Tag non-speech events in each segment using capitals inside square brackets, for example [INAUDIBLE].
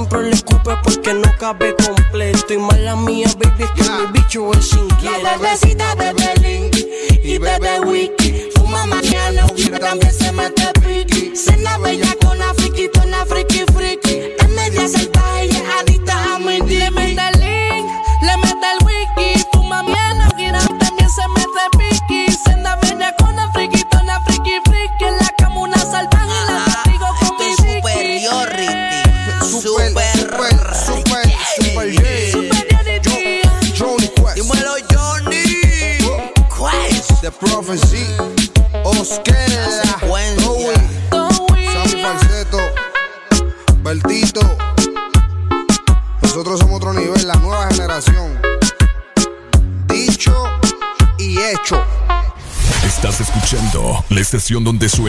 siempre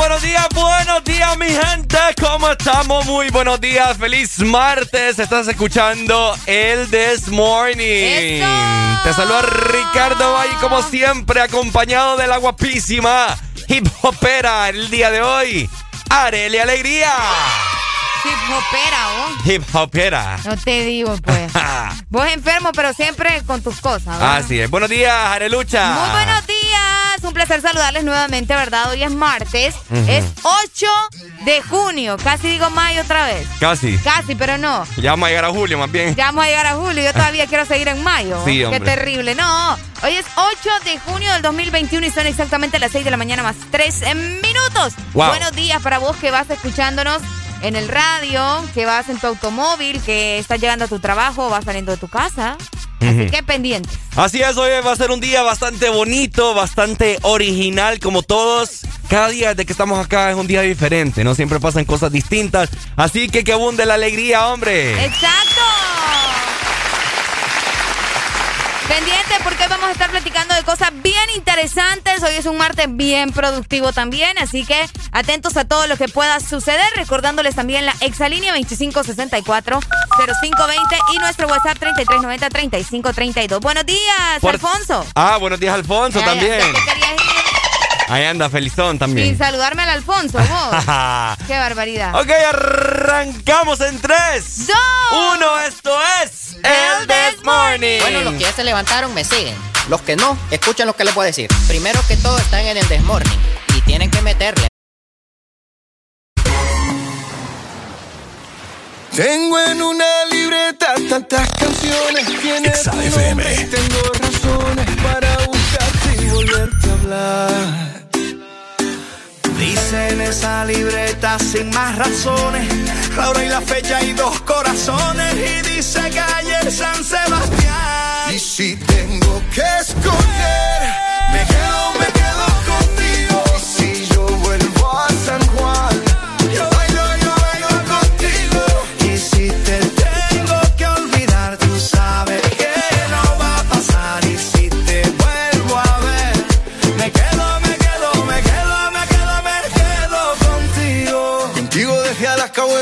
Buenos días, buenos días, mi gente. ¿Cómo estamos? Muy buenos días. Feliz martes. Estás escuchando el This Morning. Te saluda Ricardo Valle, como siempre, acompañado de la guapísima hip hopera el día de hoy. Areli Alegría. Hip hopera, vos. Hip hopera. No te digo, pues. [LAUGHS] Vos enfermo, pero siempre con tus cosas, ¿verdad? Así es. Buenos días, Arelucha. Muy buenos días. Un placer saludarles nuevamente, ¿verdad? Hoy es martes. Es 8 de junio. Casi digo mayo otra vez. Casi. Casi, pero no. Ya vamos a llegar a julio, más bien. Ya vamos a llegar a julio. Yo todavía [LAUGHS] quiero seguir en mayo. Sí, Qué hombre. terrible. No. Hoy es 8 de junio del 2021 y son exactamente las 6 de la mañana más 3 minutos. Wow. Buenos días para vos que vas escuchándonos en el radio, que vas en tu automóvil, que estás llegando a tu trabajo vas saliendo de tu casa. Así que pendientes. Así es, hoy va a ser un día bastante bonito, bastante original, como todos. Cada día de que estamos acá es un día diferente, ¿no? Siempre pasan cosas distintas. Así que que abunde la alegría, hombre. ¡Exacto! Pendiente porque vamos a estar platicando de cosas bien interesantes. Hoy es un martes bien productivo también, así que atentos a todo lo que pueda suceder. Recordándoles también la exalínea 2564-0520 y nuestro WhatsApp 3390-3532. Buenos días, Alfonso. Ah, buenos días, Alfonso, también. Ahí anda, Felizón también. Sin saludarme al Alfonso, vos. [LAUGHS] Qué barbaridad. Ok, arrancamos en 3, 2, 1. Esto es El This Morning. Bueno, los que ya se levantaron me siguen. Los que no, escuchen lo que les voy a decir. Primero que todo, están en el This Morning y tienen que meterle. Tengo en una libreta tantas canciones. Tienes tengo razones para buscarte y volverte a hablar. Dice en esa libreta sin más razones, la hora y la fecha y dos corazones. Y dice calle San Sebastián. Y si tengo que escoger,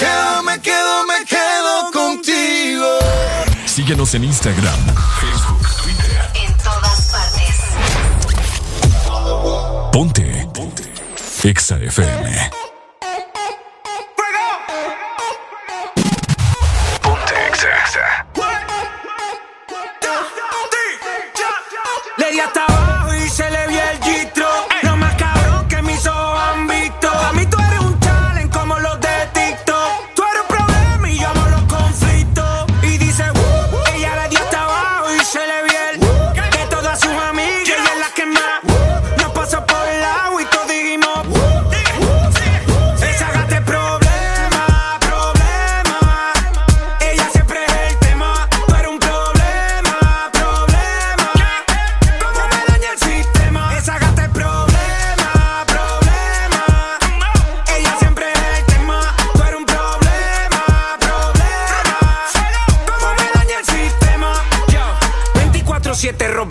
quedo, me quedo, me quedo contigo. Síguenos en Instagram, Facebook, Twitter. En todas partes. Ponte. Ponte. Exa FM.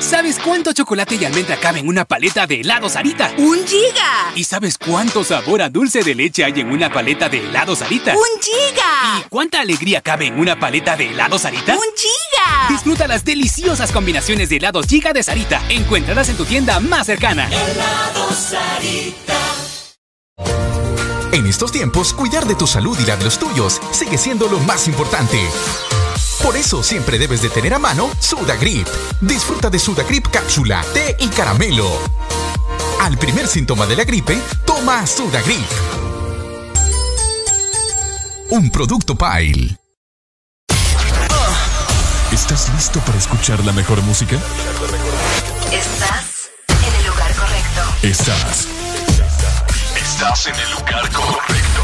¿Sabes cuánto chocolate y almendra cabe en una paleta de helado Sarita? ¡Un giga! ¿Y sabes cuánto sabor a dulce de leche hay en una paleta de helado Sarita? ¡Un giga! ¿Y cuánta alegría cabe en una paleta de helado Sarita? ¡Un giga! Disfruta las deliciosas combinaciones de helados Giga de Sarita. Encuéntralas en tu tienda más cercana. Helado Sarita. En estos tiempos, cuidar de tu salud y la de los tuyos sigue siendo lo más importante. Por eso siempre debes de tener a mano Sudagrip. Disfruta de Sudagrip cápsula, té y caramelo. Al primer síntoma de la gripe, toma Sudagrip. Un producto Pile. ¿Estás listo para escuchar la mejor música? Estás en el lugar correcto. Estás. Estás en el lugar correcto.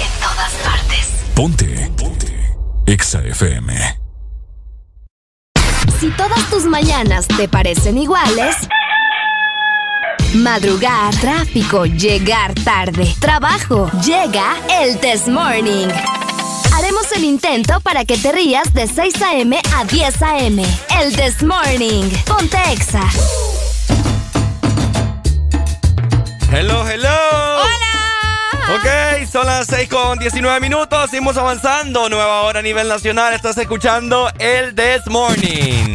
En todas partes. Ponte. Ponte. Exa FM. Si todas tus mañanas te parecen iguales, madrugar, tráfico, llegar tarde, trabajo, llega el Test Morning. Haremos el intento para que te rías de 6 a.m. a 10 a.m. El Test Morning. Ponte Exa. Hello, hello. Hola. Ok, son las 6 con 19 minutos. Seguimos avanzando. Nueva hora a nivel nacional. Estás escuchando el This Morning.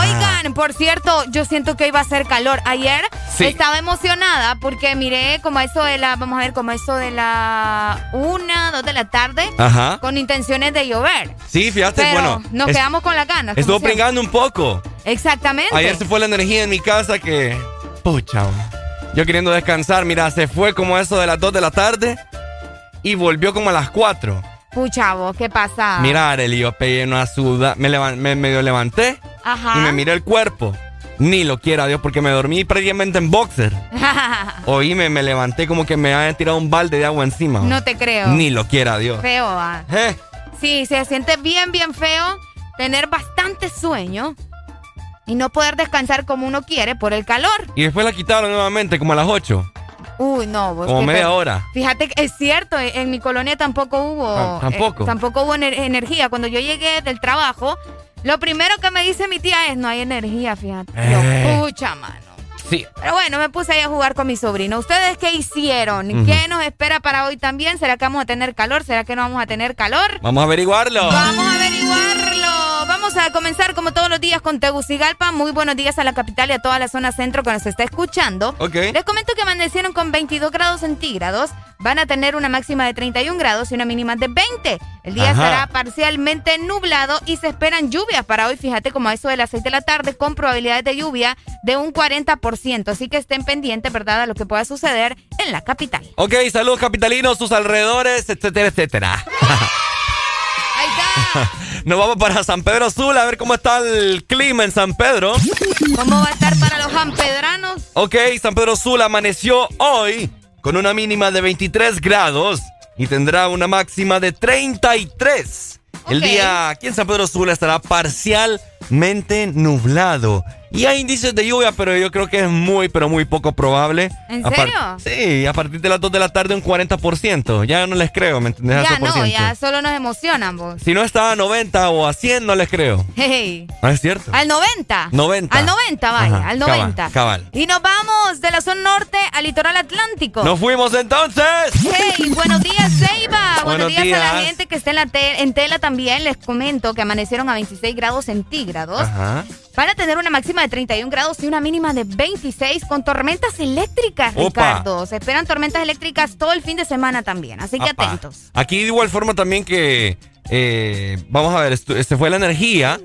Oigan, por cierto, yo siento que va a ser calor. Ayer Sí. estaba emocionada porque miré como eso de la, vamos a ver, como eso de la una, dos de la tarde, Ajá. con intenciones de llover. Sí, fíjate, Pero bueno. nos es- quedamos con las ganas. Estuvo pringando un poco. Exactamente. Ayer se fue la energía en mi casa que. Pucha. Yo queriendo descansar, mira, se fue como eso de las 2 de la tarde y volvió como a las 4. Pucha, vos, ¿qué pasa? Mira, Arely, yo pegué una suda. Me, medio levanté Ajá. y me miré el cuerpo. Ni lo quiera Dios, porque me dormí prácticamente en boxer. [LAUGHS] Oíme, me levanté como que me habían tirado un balde de agua encima. no te creo. Ni lo quiera Dios. Feo, ah. Eh, Sí, se siente bien, bien feo tener bastante sueño y no poder descansar como uno quiere por el calor. Y después la quitaron nuevamente, como a las 8. Uy, no. vos Como media hora. Fíjate que es cierto, en en mi colonia tampoco hubo. Ah, ¿tampoco? eh, tampoco hubo ener- energía. Cuando yo llegué del trabajo, Lo primero que me dice mi tía es, no hay energía, fíjate. Eh. Pucha, mano. Sí. Pero bueno, me puse ahí a jugar con mi sobrino. ¿Ustedes qué hicieron? ¿Qué nos espera para hoy también? ¿Será que vamos a tener calor? ¿Será que no vamos a tener calor? Vamos a averiguarlo. Vamos a averiguarlo. Vamos a comenzar como todos los días con Tegucigalpa. Muy buenos días a la capital y a toda la zona centro que nos está escuchando. Ok. Les comento que amanecieron con 22 grados centígrados. Van a tener una máxima de 31 grados y una mínima de 20. El día Ajá. estará parcialmente nublado y se esperan lluvias para hoy. Fíjate como a eso de las 6 de la tarde con probabilidades de lluvia de un 40%. Así que estén pendientes, ¿verdad?, a lo que pueda suceder en la capital. Ok, saludos capitalinos, sus alrededores, etcétera, etcétera. [LAUGHS] Nos vamos para San Pedro Sula a ver cómo está el clima en San Pedro. ¿Cómo va a estar para los ampedranos? Ok, San Pedro Sula amaneció hoy con una mínima de 23 grados y tendrá una máxima de 33. El día aquí en San Pedro Sula estará parcialmente nublado. Y hay indicios de lluvia, pero yo creo que es muy, pero muy poco probable. ¿En A serio? sí, a partir de las 2 de la tarde un 40%. Ya no les creo, ¿me entendés? A Ya no, ya solo nos emocionan vos. Si no está a 90 o a 100, no les creo. Hey. ¿No es cierto? Al 90. 90. Al 90, vaya, Ajá, al cabal, 90. cabal. Y nos vamos de la zona norte al litoral atlántico. Nos fuimos entonces. Hey, buenos días, Ceiba. [LAUGHS] Buenos, Buenos días, a la gente que está en, la te- en tela también. Les comento que amanecieron a 26 grados centígrados. Ajá. Van a tener una máxima de 31 grados y una mínima de 26 con tormentas eléctricas, Opa. Ricardo. Se esperan tormentas eléctricas todo el fin de semana también, así que Apa. atentos. Aquí de igual forma también que, eh, vamos a ver, se fue la energía.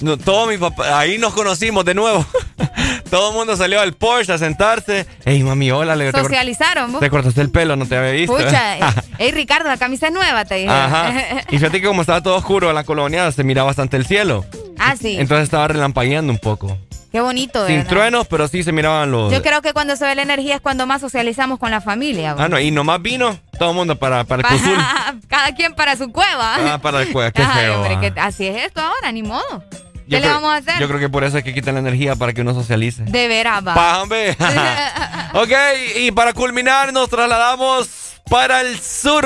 No, todo mi papá, ahí nos conocimos de nuevo. [LAUGHS] todo el mundo salió al Porsche a sentarse. Ey, mami, hola. Le, te Socializaron, vos. Te cortaste el pelo, no te había visto. Pucha, [LAUGHS] eh, ey, Ricardo, la camisa es nueva, te dije. Ajá. [LAUGHS] Y fíjate que como estaba todo oscuro en la colonia, se miraba bastante el cielo. Ah, sí. Entonces estaba relampagueando un poco. Qué bonito, Sin ¿verdad? truenos, pero sí se miraban los... Yo creo que cuando se ve la energía es cuando más socializamos con la familia. Ah, no, y nomás vino todo el mundo para, para el Pa- Cuzul. [LAUGHS] Cada quien para su cueva. Ah, para el cueva, qué Ay, feo. hombre, ah. que así es esto ahora, ni modo. ¿Qué Yo le creo- vamos a hacer? Yo creo que por eso es que quitan la energía para que uno socialice. De veras, hombre. [LAUGHS] ok, y para culminar nos trasladamos para el sur.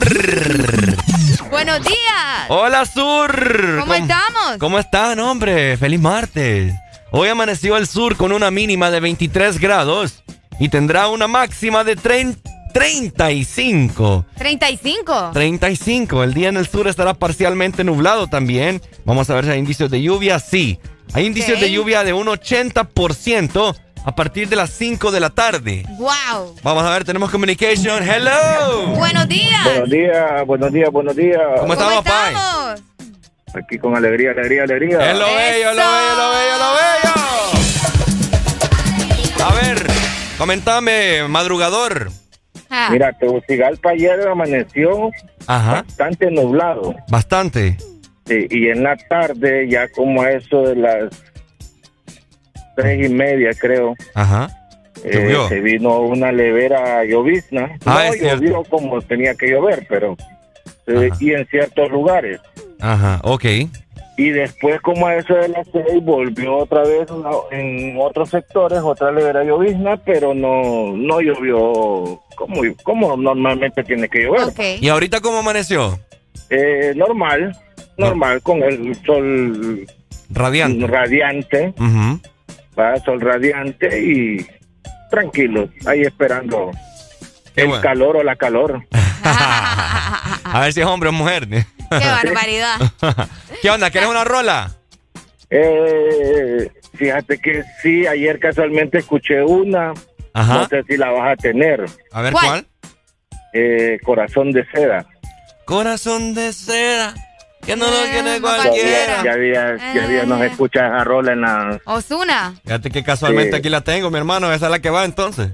Buenos días. Hola, sur. ¿Cómo estamos? ¿Cómo están, hombre? Feliz martes. Hoy amaneció el sur con una mínima de 23 grados y tendrá una máxima de 30 35. 35. 35. El día en el sur estará parcialmente nublado también. Vamos a ver si hay indicios de lluvia. Sí. Hay indicios de lluvia de un 80% a partir de las 5 de la tarde. Wow. Vamos a ver, tenemos communication. Hello. Buenos días. Buenos días, buenos días, buenos días. ¿Cómo estamos, Pai? estamos? Aquí con alegría, alegría, alegría. Es lo bello, lo bello, lo bello, lo bello. A ver, comentame, madrugador. Ah. Mira, Tegucigalpa ayer amaneció Ajá. bastante nublado. Bastante. Sí, y en la tarde, ya como a eso de las tres y media, creo, Ajá. eh, Llovió. se vino una levera llovizna. Ah, no cierto. llovió como tenía que llover, pero eh, y en ciertos lugares. Ajá, ok. Y después, como a eso de las seis, volvió otra vez una- en otros sectores, otra levera llovizna, pero no, no llovió como, como normalmente tiene que llover. ¿Y ahorita cómo amaneció? Eh, normal, normal, con el sol Radiante. radiante. Va sol radiante y tranquilo, ahí esperando el bueno. calor o la calor. [LAUGHS] A ver si es hombre o mujer. Qué barbaridad. ¿Qué onda? ¿Quieres una rola? Eh, fíjate que sí, ayer casualmente escuché una, Ajá. no sé si la vas a tener. A ver, ¿cuál? Eh, Corazón de seda. Corazón de seda, que no lo tiene cualquiera. ya había, ya había, nos escucha esa rola en la... Osuna. Fíjate que casualmente Sí. aquí la tengo, mi hermano. Esa es la que va entonces.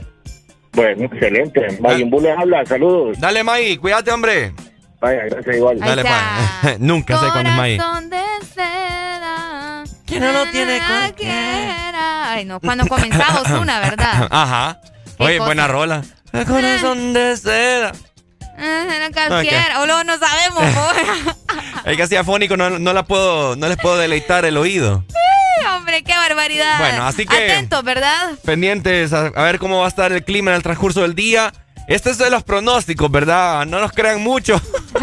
Bueno, excelente. Mayimbu les habla, saludos. Dale, May, cuídate, hombre. Vaya, gracias igual. Dale, pa. [LAUGHS] Nunca sé cuándo es May. Corazón de seda. Que no lo tiene cualquiera. Ay, no, cuando comenzaba Osuna, ¿verdad? [LAUGHS] Ajá. ¿Qué Oye, cosa? buena rola. Corazón de seda. No. O luego no sabemos. [LAUGHS] Es que así afónico no, no la puedo, no les puedo deleitar el oído. Hombre, qué barbaridad. Bueno, así que- Atentos, ¿verdad? Pendientes a, a ver cómo va a estar el clima en el transcurso del día. Este es de los pronósticos, ¿verdad? No nos crean mucho. [LAUGHS]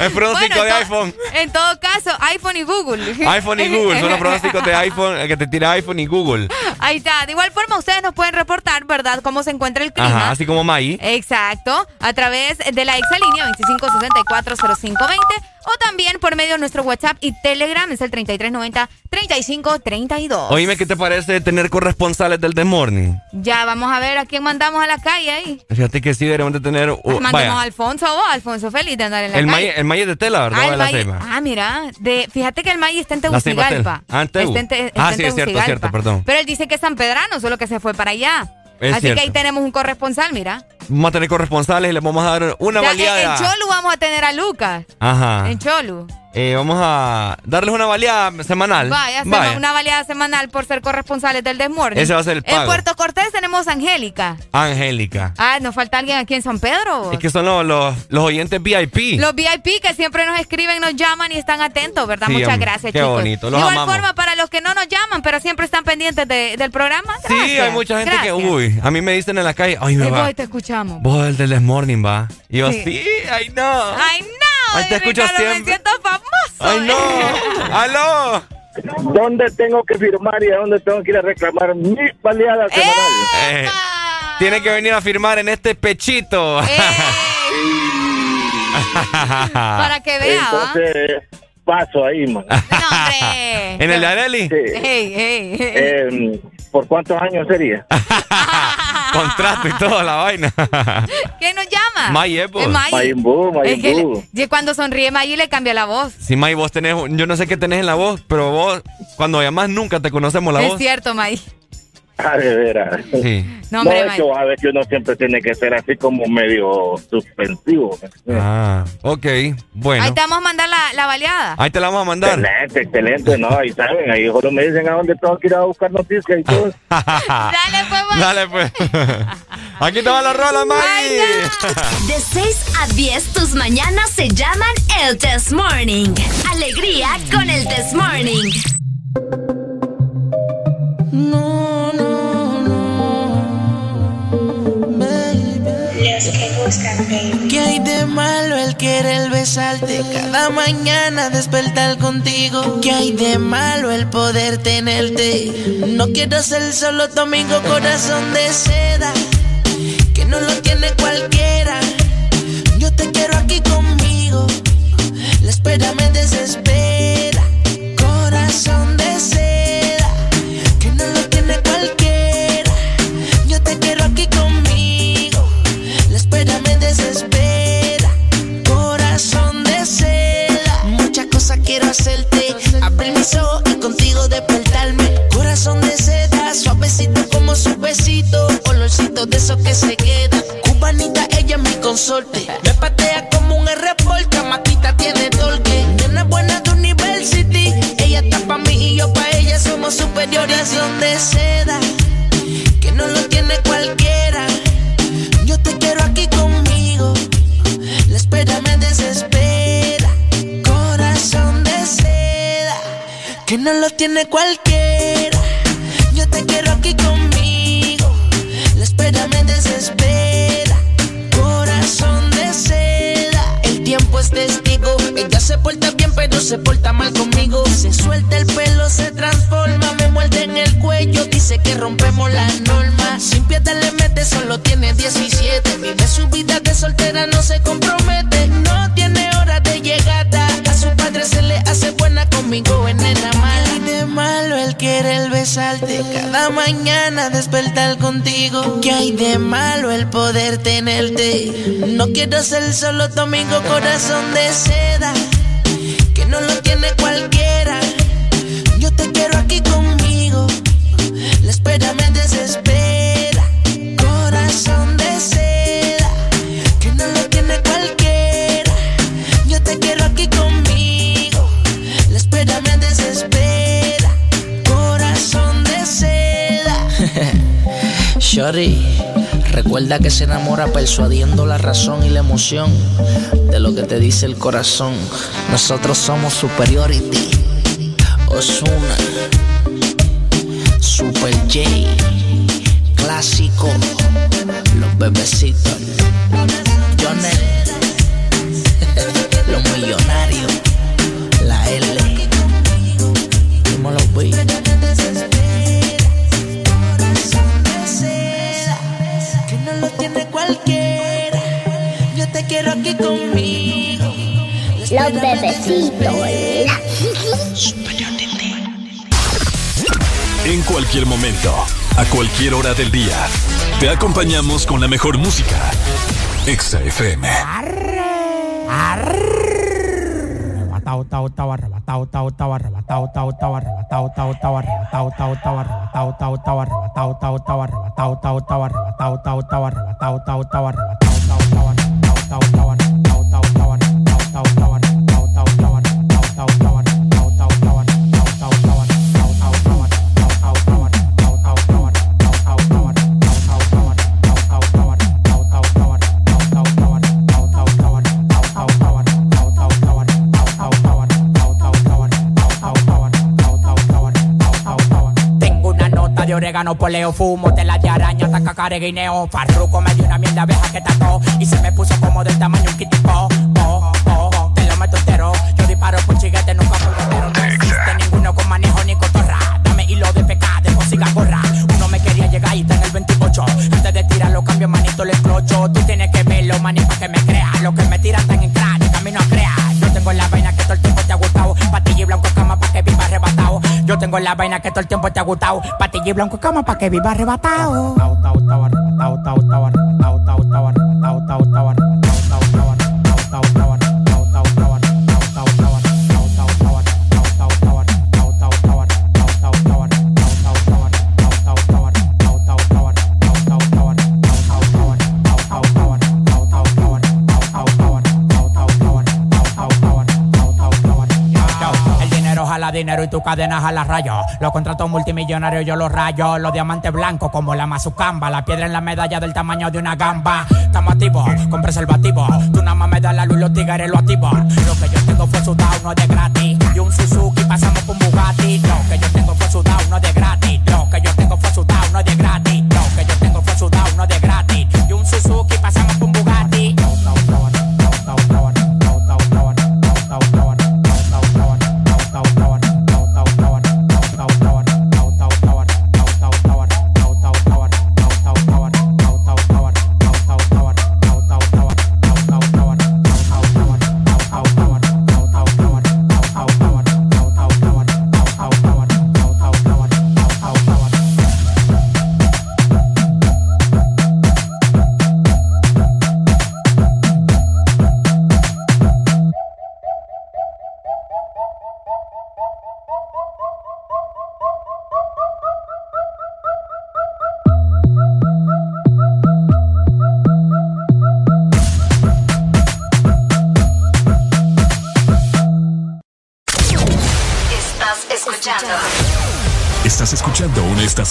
El pronóstico de iPhone. En todo caso, iPhone y Google. iPhone y Google. Son los pronósticos de iPhone, el que te tira iPhone y Google. Ahí está. De igual forma, ustedes nos pueden reportar, ¿verdad?, cómo se encuentra el clima. Ajá, así como Maggie. Exacto. A través de la exalínea 25640520 o también por medio de nuestro WhatsApp y Telegram. Es el 3390-3532. Oíme, ¿qué te parece tener corresponsales del The Morning? Ya, vamos a ver a quién mandamos a la calle ahí. Fíjate que sí deberíamos de tener... Uh, Mandemos a Alfonso o Alfonso feliz de andar en la el calle. el Maye de tela, ¿verdad? Ah, de la Maye, ah, mira. De, fíjate que el Maye está en Tegucigalpa. Ah, en Tegu. Está en, te, ah, sí, es cierto, es cierto, perdón. Pero él dice que es San Pedrano, solo que se fue para allá. Es Así cierto. que ahí tenemos un corresponsal, mira. Vamos a tener corresponsales y le vamos a dar una Ya, baleada. En, en Cholu vamos a tener a Lucas. Ajá. En Cholu. Eh, vamos a darles una baleada semanal. Vaya, hacemos una baleada semanal por ser corresponsales del Desmorning. Ese va a ser el pago. En Puerto Cortés tenemos a Angélica. Angélica. Ah, nos falta alguien aquí en San Pedro. Es que son los, los, los oyentes VIP. Los VIP que siempre nos escriben, nos llaman y están atentos, ¿verdad? Sí, Muchas gracias, qué chicos. bonito, los de igual amamos. forma, para los que no nos llaman, pero siempre están pendientes de- del programa. Sí, hay mucha gente Gracias. que, uy, a mí me dicen en la calle, ay, me Sí, va. voy, te escuchamos. Vos el del Morning va. Y yo, Sí. sí, ay, no. Ay, no. Ahí te escucho Ricardo, siempre. Me siento famoso. Ay, no. Aló. ¿Dónde tengo que firmar y a dónde tengo que ir a reclamar mi baleada semanal? Eh, tiene que venir a firmar en este pechito. Para que vea. Entonces, paso ahí, man. ¿En el de Areli? Sí. Hey, hey, hey. Eh, ¿Por cuántos años sería? [LAUGHS] Contrato y toda la vaina. [LAUGHS] ¿Quién nos llama? Maye, pues. Es Maye. Mayimbu, Es que le- y cuando sonríe Maye le cambia la voz. Si May, vos tenés, yo no sé qué tenés en la voz, pero vos, cuando llamas, nunca te conocemos la es voz. cierto, Maye. [LAUGHS] Ah, de veras. Sí. No, hombre, es May. que vos sabés que uno siempre tiene que ser así como medio suspensivo. Ah, ok. Bueno. Ahí te vamos a mandar la, la baleada. Ahí te la vamos a mandar. Excelente, excelente, ¿no? Ahí saben, ahí solo me dicen a dónde tengo que ir a buscar noticias y todo. [LAUGHS] Dale, pues, Maye. Dale, pues. [LAUGHS] Aquí te va la rola, May. De 6 a 10, tus mañanas se llaman el Test Morning. Alegría con el Test Morning. No, no, Que. ¿Qué hay de malo el querer besarte? Cada mañana despertar contigo. ¿Qué hay de malo el poder tenerte? No quiero ser solo tu amigo, corazón de seda. Que no lo tiene cualquiera. Yo te quiero aquí conmigo. La espera me desespera. Como su besito. Olorcito de esos que se quedan. Cubanita, ella es mi consorte. Me patea como un R-Port. Matita tiene torque. Nena buena de University. Ella está pa' mí y yo pa' ella. Somos superiores. Corazón de seda. Que no lo tiene cualquiera. Yo te quiero aquí conmigo. La espera me desespera. Corazón de seda. Que no lo tiene cualquiera. Te quiero aquí conmigo. La espera me desespera. Corazón de seda. El tiempo es testigo. Ella se porta bien, pero se porta mal conmigo. Se suelta el pelo, se transforma. Me muerde en el cuello. Dice que rompemos las normas. Sin piedad le mete, solo tiene 17. Vive su vida de soltera, no se compromete. No tiene hora de llegada. A su padre se le hace buena conmigo en nena mala. Malo el querer besarte. Cada mañana despertar contigo. ¿Qué hay de malo el poder tenerte? No quiero ser solo amigo, corazón de seda. Que no lo tiene cualquiera. Shorty, recuerda que se enamora persuadiendo la razón y la emoción de lo que te dice el corazón. Nosotros somos superiority. Osuna, Super J, clásico, los bebecitos, Jonel, [LAUGHS] Los millonarios, la L. ¿Cómo lo cualquiera. Yo te quiero aquí conmigo. Los bebecitos. En cualquier momento, a cualquier hora del día, te acompañamos con la mejor música. Exa FM. Arrebatado, tao, tao, arrebatado, tao, tao, arrebatado, tao, tao, arrebatado, tao, tao, arrebatado, tao, tao, arrebatado, tao, tao, arrebatado, tao, tao, arrebatado, tao, tao, arrebatado, tao, tao, arrebatado, tao, tao, arrebatado, tao, tao, arrebatado, tao, tao, arrebatado, tao, de orégano, poleo, fumo, tela de araña, taca, guineo. Farruco me dio una mierda abeja que tacó y se me puso como del tamaño un kitipo. Oh, oh, oh, te lo meto entero. Yo disparo con chiguete, nunca por entero. No existe ninguno con manejo ni cotorra. Dame hilo de pecado, consiga gorra. Uno me quería llegar y está en el 28. Antes de tirarlo, cambio manito, le explocho. Tú tienes que verlo, maní, pa' que me crea. Lo que me tiran están en Yo tengo la vaina que todo el tiempo te ha gustado. Patilla y blanco cama pa' que viva arrebatado. El y tu cadena jala rayo. Los contratos multimillonarios yo los rayo. Los diamantes blancos como la mazucamba. La piedra en la medalla del tamaño de una gamba. Estamos activos con preservativo. Tú nada más me das la luz los tigres lo activo. Lo que yo tengo fue sudado, no es de gratis. Y un Suzuki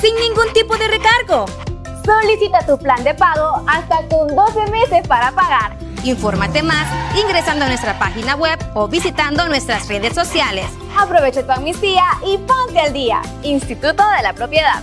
sin ningún tipo de recargo. Solicita tu plan de pago hasta con 12 meses para pagar. Infórmate más ingresando a nuestra página web o visitando nuestras redes sociales. Aprovecha tu amnistía y ponte al día. Instituto de la Propiedad.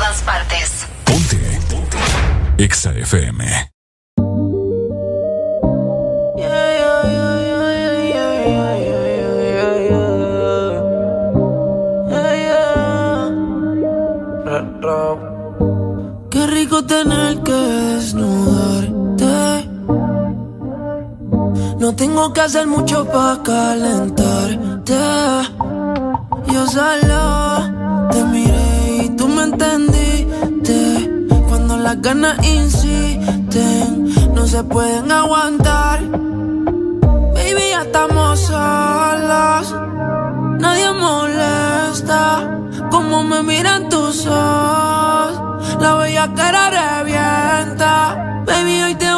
todas partes. Ponte. Ponte. Qué rico tener que desnudarte. No tengo que hacer mucho para calentarte. Yo solo cuando las ganas insisten, no se pueden aguantar. Baby, ya estamos solas, nadie molesta. Como me miran tus ojos, la bella cara revienta. Baby, hoy te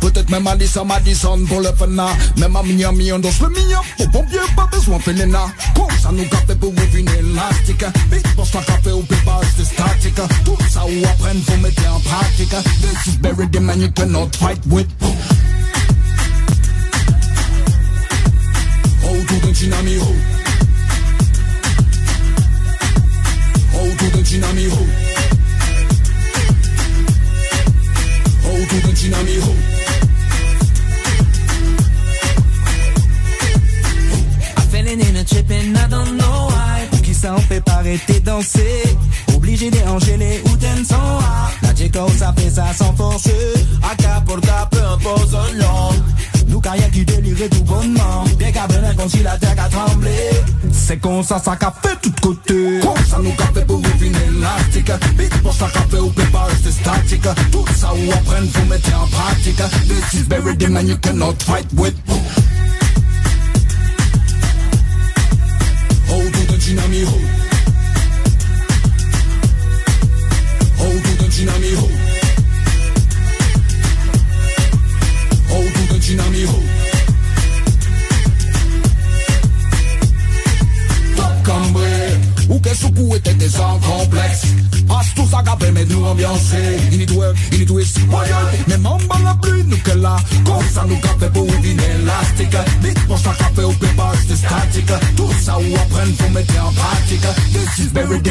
Peut-être même à Lisa Madison pour le Fana hein. Même à Miami on danse le mignon. Au bon vieux pas besoin de fénina Comme ça nous café pour une élastique Bitch pense un café au pépage de statique. Tout ça ou apprennent faut mettre en pratique. This is very the man you cannot fight with. ça qu'a fait tout côté. Ça nous qu'a fait pour une élastique Vite pour ça qu'a fait ou pas rester statique. Tout ça ou apprendre vous mettez en pratique. This is buried in you cannot fight with.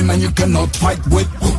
and you cannot fight with.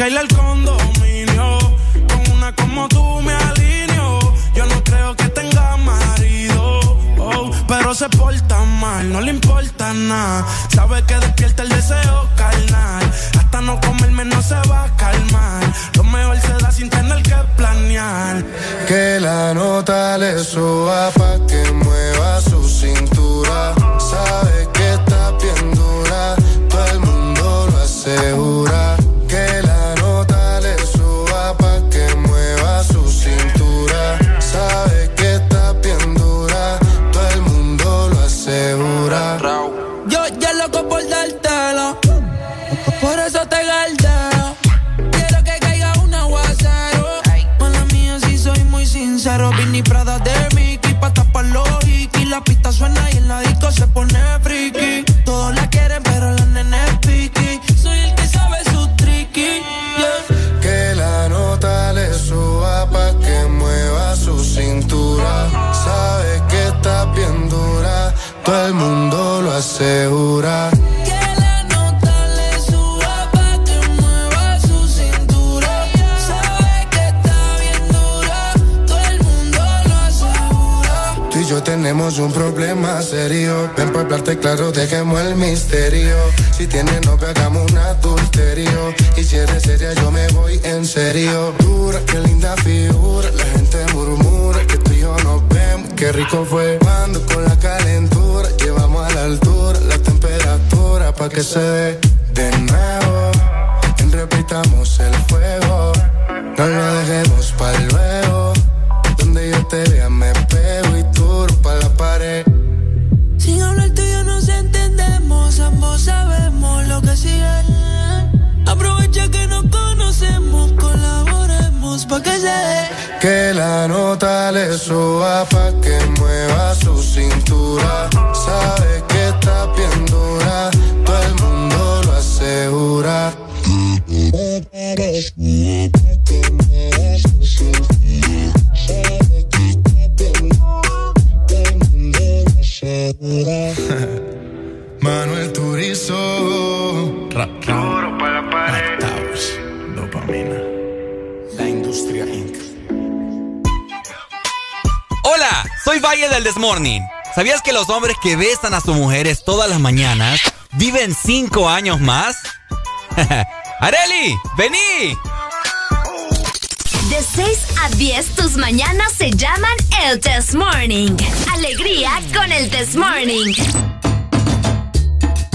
cae. a sus mujeres todas las mañanas viven cinco años más? [LAUGHS] ¡Areli! ¡Vení! De 6 a 10, tus mañanas se llaman el Test Morning. Alegría con el Test Morning.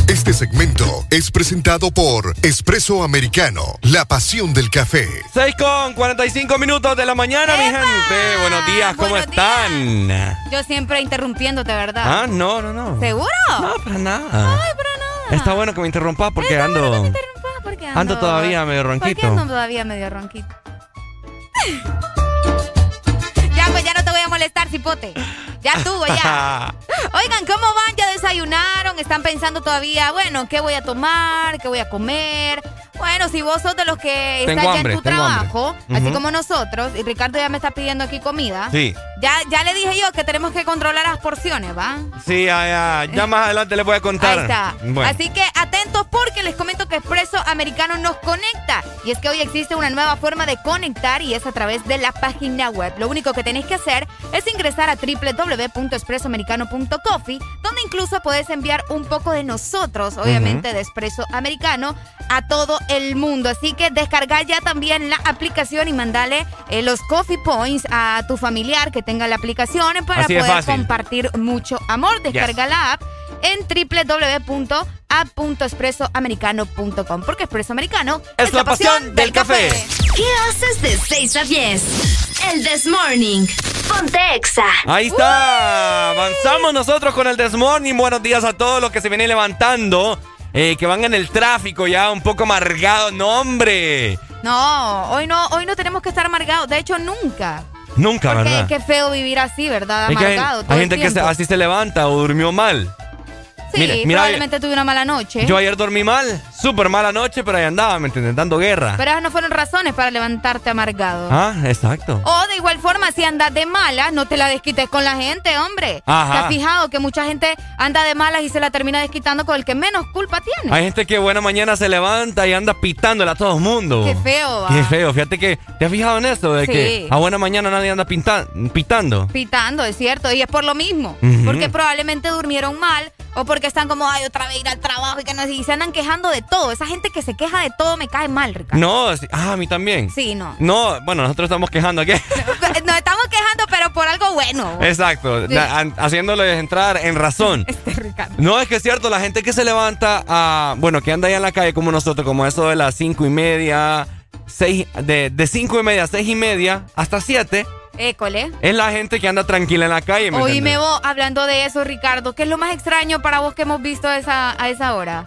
Este segmento es presentado por Espresso Americano, la pasión del café. 6 con 45 minutos de la mañana, mi gente. Buenos días, ¿cómo Buenos están? yo siempre interrumpiéndote, ¿verdad? Ah, no, no, no. ¿Seguro? No, para nada. Ay, para nada. Está bueno que me interrumpas porque ando. Bueno que te interrumpas porque ando, ando todavía medio ronquito. ¿Por qué ando todavía medio ronquito? [LAUGHS] ya, pues ya no te voy a molestar, cipote. Ya estuvo, ya. [LAUGHS] Oigan, ¿cómo van? ¿Ya desayunaron? ¿Están pensando todavía, bueno, qué voy a tomar? ¿Qué voy a comer? Bueno, si vos sos de los que estás ya en tu trabajo, así como nosotros, y Ricardo ya me está pidiendo aquí comida. Sí. Ya, ya le dije yo que tenemos que controlar las porciones, ¿va? Sí, ya, ya, ya más adelante les voy a contar. Ahí está. Bueno. Así que atentos porque les comento que Expreso Americano nos conecta. Y es que hoy existe una nueva forma de conectar y es a través de la página web. Lo único que tenéis que hacer es ingresar a www.expresoamericano.coffee, donde incluso puedes enviar un poco de nosotros, obviamente de Expreso Americano, a todo el mundo. Así que descarga ya también la aplicación y mandale eh, los coffee points a tu familiar que tenga la aplicación para Así poder compartir mucho amor. Descarga la app en www.app.expresoamericano.com porque Expreso Americano Es la pasión del café. ¿Qué haces de 6 a 10? El This Morning. Ponte Exa. Ahí está. Avanzamos nosotros con el Desmorning. Buenos días a todos los que se vienen levantando. eh, que van en el tráfico ya un poco amargados. No, hombre. No, hoy no, hoy no tenemos que estar amargados. De hecho, nunca. Nunca, Porque ¿verdad? qué feo vivir así, ¿verdad? Es que hay, Amargado. hay gente que se- así se levanta o durmió mal. Sí, Mira, mira, probablemente tuve una mala noche. Yo ayer dormí mal, súper mala noche, pero ahí andaba, ¿me entiendes? Dando guerra. Pero esas no fueron razones para levantarte amargado. Ah, exacto. O de igual forma, si andas de mala, no te la desquites con la gente, hombre. Ajá. ¿Te has fijado que mucha gente anda de malas y se la termina desquitando con el que menos culpa tiene? Hay gente que buena mañana se levanta y anda pitándole a todo el mundo. Qué feo, va. Qué feo. Fíjate que, ¿te has fijado en eso? De Sí. que a buena mañana nadie anda pinta- pitando. Pitando, es cierto, y es por lo mismo. Porque probablemente durmieron mal o porque están como, ay, otra vez ir al trabajo y que no sé, y se andan quejando de todo. Esa gente que se queja de todo me cae mal, Ricardo. No, sí- ah, a mí también. Sí, no. No, bueno, nosotros estamos quejando aquí. [LAUGHS] Nos estamos quejando, pero por algo bueno. Exacto, Sí. haciéndoles entrar en razón. [LAUGHS] No, es que es cierto, la gente que se levanta a, bueno, que anda ahí en la calle como nosotros, como eso de las cinco y media, seis, de, de cinco y media a seis y media hasta siete, École. es la gente que anda tranquila en la calle, ¿me Oíme vos, hablando de eso, Ricardo, ¿qué es lo más extraño para vos que hemos visto a esa, a esa hora?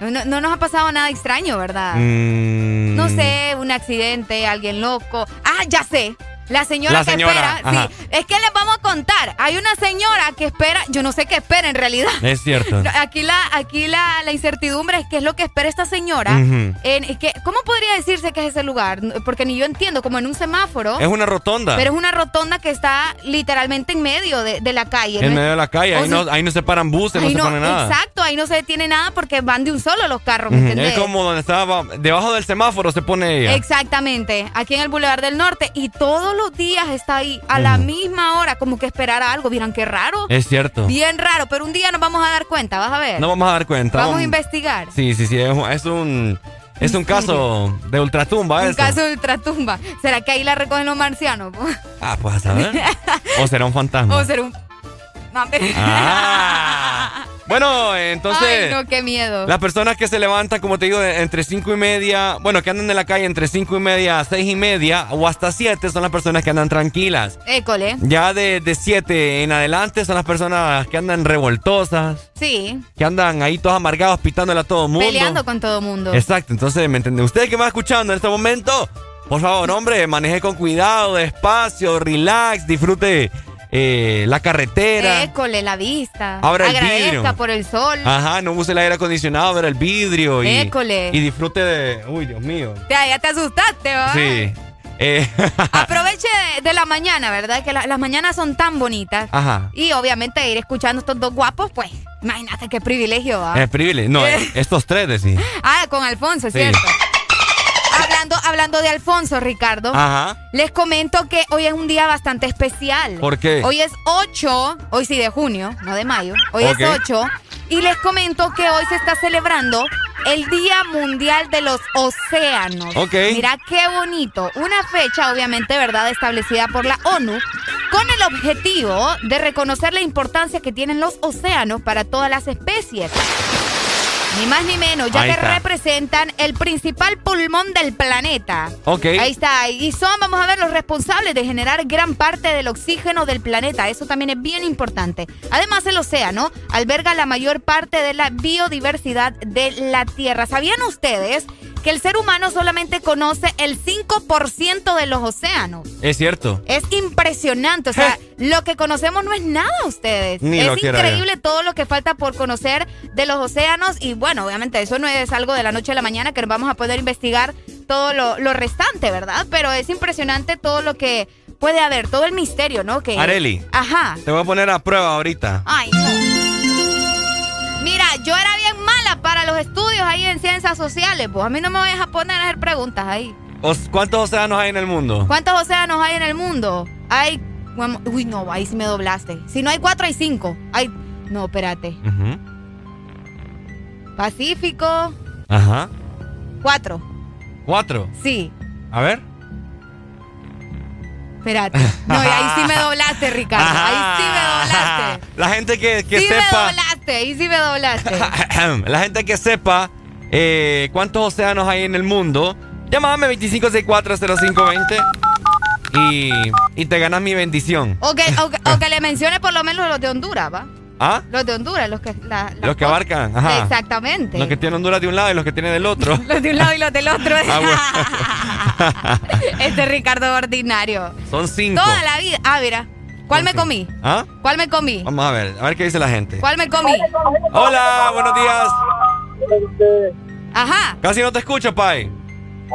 No, no nos ha pasado nada extraño, ¿verdad? Mm, No sé, un accidente, alguien loco. Ah, ya sé. La señora, La señora, que espera, sí, es que les vamos a contar. Hay una señora que espera, yo no sé qué espera en realidad. Es cierto. [LAUGHS] Aquí la, aquí la, la incertidumbre es qué es lo que espera esta señora. En, es que, ¿Cómo podría decirse que es ese lugar? Porque ni yo entiendo, como en un semáforo. Es una rotonda. Pero es una rotonda que está literalmente en medio de, de la calle. en ¿no? medio de la calle, O ahí, sea, no, ahí no se paran buses, no se nada. Exacto, ahí no se detiene nada porque van de un solo los carros. Es como donde estaba, debajo del semáforo se pone ella. Exactamente, aquí en el Boulevard del Norte. Y todos los días está ahí a la misma hora, como que esperar algo. Vieran qué raro. Es cierto. Bien raro, pero un día nos vamos a dar cuenta, vas a ver. No vamos a dar cuenta. vamos a investigar. Sí, sí, sí, es, un- es un es un caso de ultratumba Un eso. caso de ultratumba. ¿Será que ahí la recogen los marcianos? Ah, pues a saber. [LAUGHS] o será un fantasma. o será un... No. [LAUGHS] Ah. Bueno, entonces Ay, no, qué miedo. las personas que se levantan, como te digo, de- entre cinco y media, bueno, que andan en la calle entre cinco y media a seis y media o hasta siete son las personas que andan tranquilas. École. Ya de, de siete en adelante son las personas que andan revoltosas, Sí, que andan ahí todos amargados pitándole a todo mundo. peleando con todo mundo. Exacto, entonces, ¿me entiende? Usted que me va escuchando en este momento, por favor, hombre, maneje con cuidado, despacio, relax, disfrute eh, la carretera. École, la vista. Abra el Agradezca vidrio. por el sol. Ajá, no use el aire acondicionado, abra el vidrio y, École. y disfrute de... Uy, Dios mío. Ya, ya te asustaste, ¿va? Sí. Eh, [LAUGHS] Aproveche de, de la mañana, ¿verdad? Que la- las mañanas son tan bonitas. Ajá. Y obviamente ir escuchando estos dos guapos, pues, imagínate qué privilegio, ¿va? Es privilegio. No, Eh. estos tres, decís. [LAUGHS] Ah, con Alfonso, Sí. ¿cierto? Hablando, hablando de Alfonso, Ricardo. Ajá. Les comento que hoy es un día bastante especial. ¿Por qué? Hoy es 8, hoy sí de junio, no de mayo. Hoy es 8. Y les comento que hoy se está celebrando el Día Mundial de los Océanos. Ok. Mira qué bonito. Una fecha, obviamente, ¿verdad?, establecida por la ONU con el objetivo de reconocer la importancia que tienen los océanos para todas las especies. Ni más ni menos, ya Ahí que está. representan el principal pulmón del planeta. Ok. Ahí está. Y son, vamos a ver, los responsables de generar gran parte del oxígeno del planeta. Eso también es bien importante. Además, el océano alberga la mayor parte de la biodiversidad de la Tierra. ¿Sabían ustedes que el ser humano solamente conoce el 5% de los océanos? Es cierto. Es impresionante, o sea, lo que conocemos no es nada ustedes. Ni es increíble todo lo que falta por conocer de los océanos y bueno, obviamente eso no es algo de la noche a la mañana que vamos a poder investigar todo lo, lo restante, ¿verdad? Pero es impresionante todo lo que puede haber? Todo el misterio, ¿no? Que, Areli. Ajá. Te voy a poner a prueba ahorita. Ay, no. Mira, yo era bien para los estudios ahí en ciencias sociales, pues a mí no me vayas a poner a hacer preguntas ahí. Os- ¿Cuántos océanos hay en el mundo? ¿Cuántos océanos hay en el mundo? Hay. Uy, no, ahí sí me doblaste. Si no hay cuatro, hay cinco. Hay. No, espérate. Pacífico. Ajá. Cuatro. Cuatro. Sí. A ver. Espérate. No, y ahí sí me doblaste, Ricardo. Ahí sí me doblaste. La gente que, que sí me sepa. doblaste, ahí sí me doblaste. [CLEARS THROAT] la gente que sepa eh, cuántos océanos hay en el mundo, llámame 25640520 y, y te ganas mi bendición. O que, o, que, o que [LAUGHS] le mencione por lo menos los de Honduras, ¿va? ¿Ah? Los de Honduras, los que. la- la- Los que abarcan. Ajá. Exactamente. Los que tienen Honduras de un lado y los que tienen del otro. [LAUGHS] Los de un lado y los del otro. Ah, [LAUGHS] este Ricardo ordinario. Son cinco. Toda la vida. Ah, mira. ¿Cuál me comí? ¿Ah? ¿Cuál me comí? Vamos a ver, a ver qué dice la gente. ¿Cuál me comí? Hola, buenos días. Ajá. Casi no te escucho, Pai.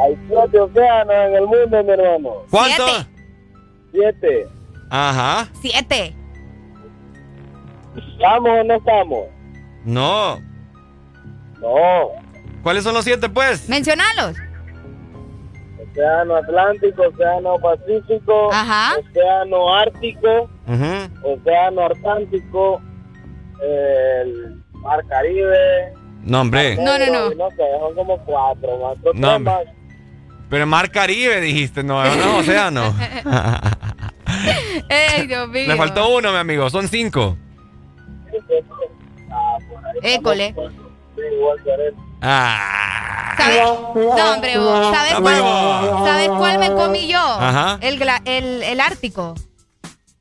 Hay siete océanos en el mundo, mi hermano. ¿Cuántos? Siete. Siete. Ajá. Siete. ¿Estamos o no estamos? No. No. ¿Cuáles son los siete, pues? Mencionalos. Océano Atlántico, Océano Pacífico, Ajá. Océano Ártico. Océano Atlántico, el Mar Caribe. No, hombre. No, no, no. No sé, son como cuatro más. Dos No, temas. Pero el Mar Caribe dijiste, no, un océano. [LAUGHS] Ey, Dios mío. Le faltó uno, mi amigo. Son cinco. École. Sí, igual que Arel. Ah. ¿Sabes? No, hombre, vos. ¿Sabes Dame cuál. ¿sabes cuál me comí yo? Ajá. El, el, el Ártico.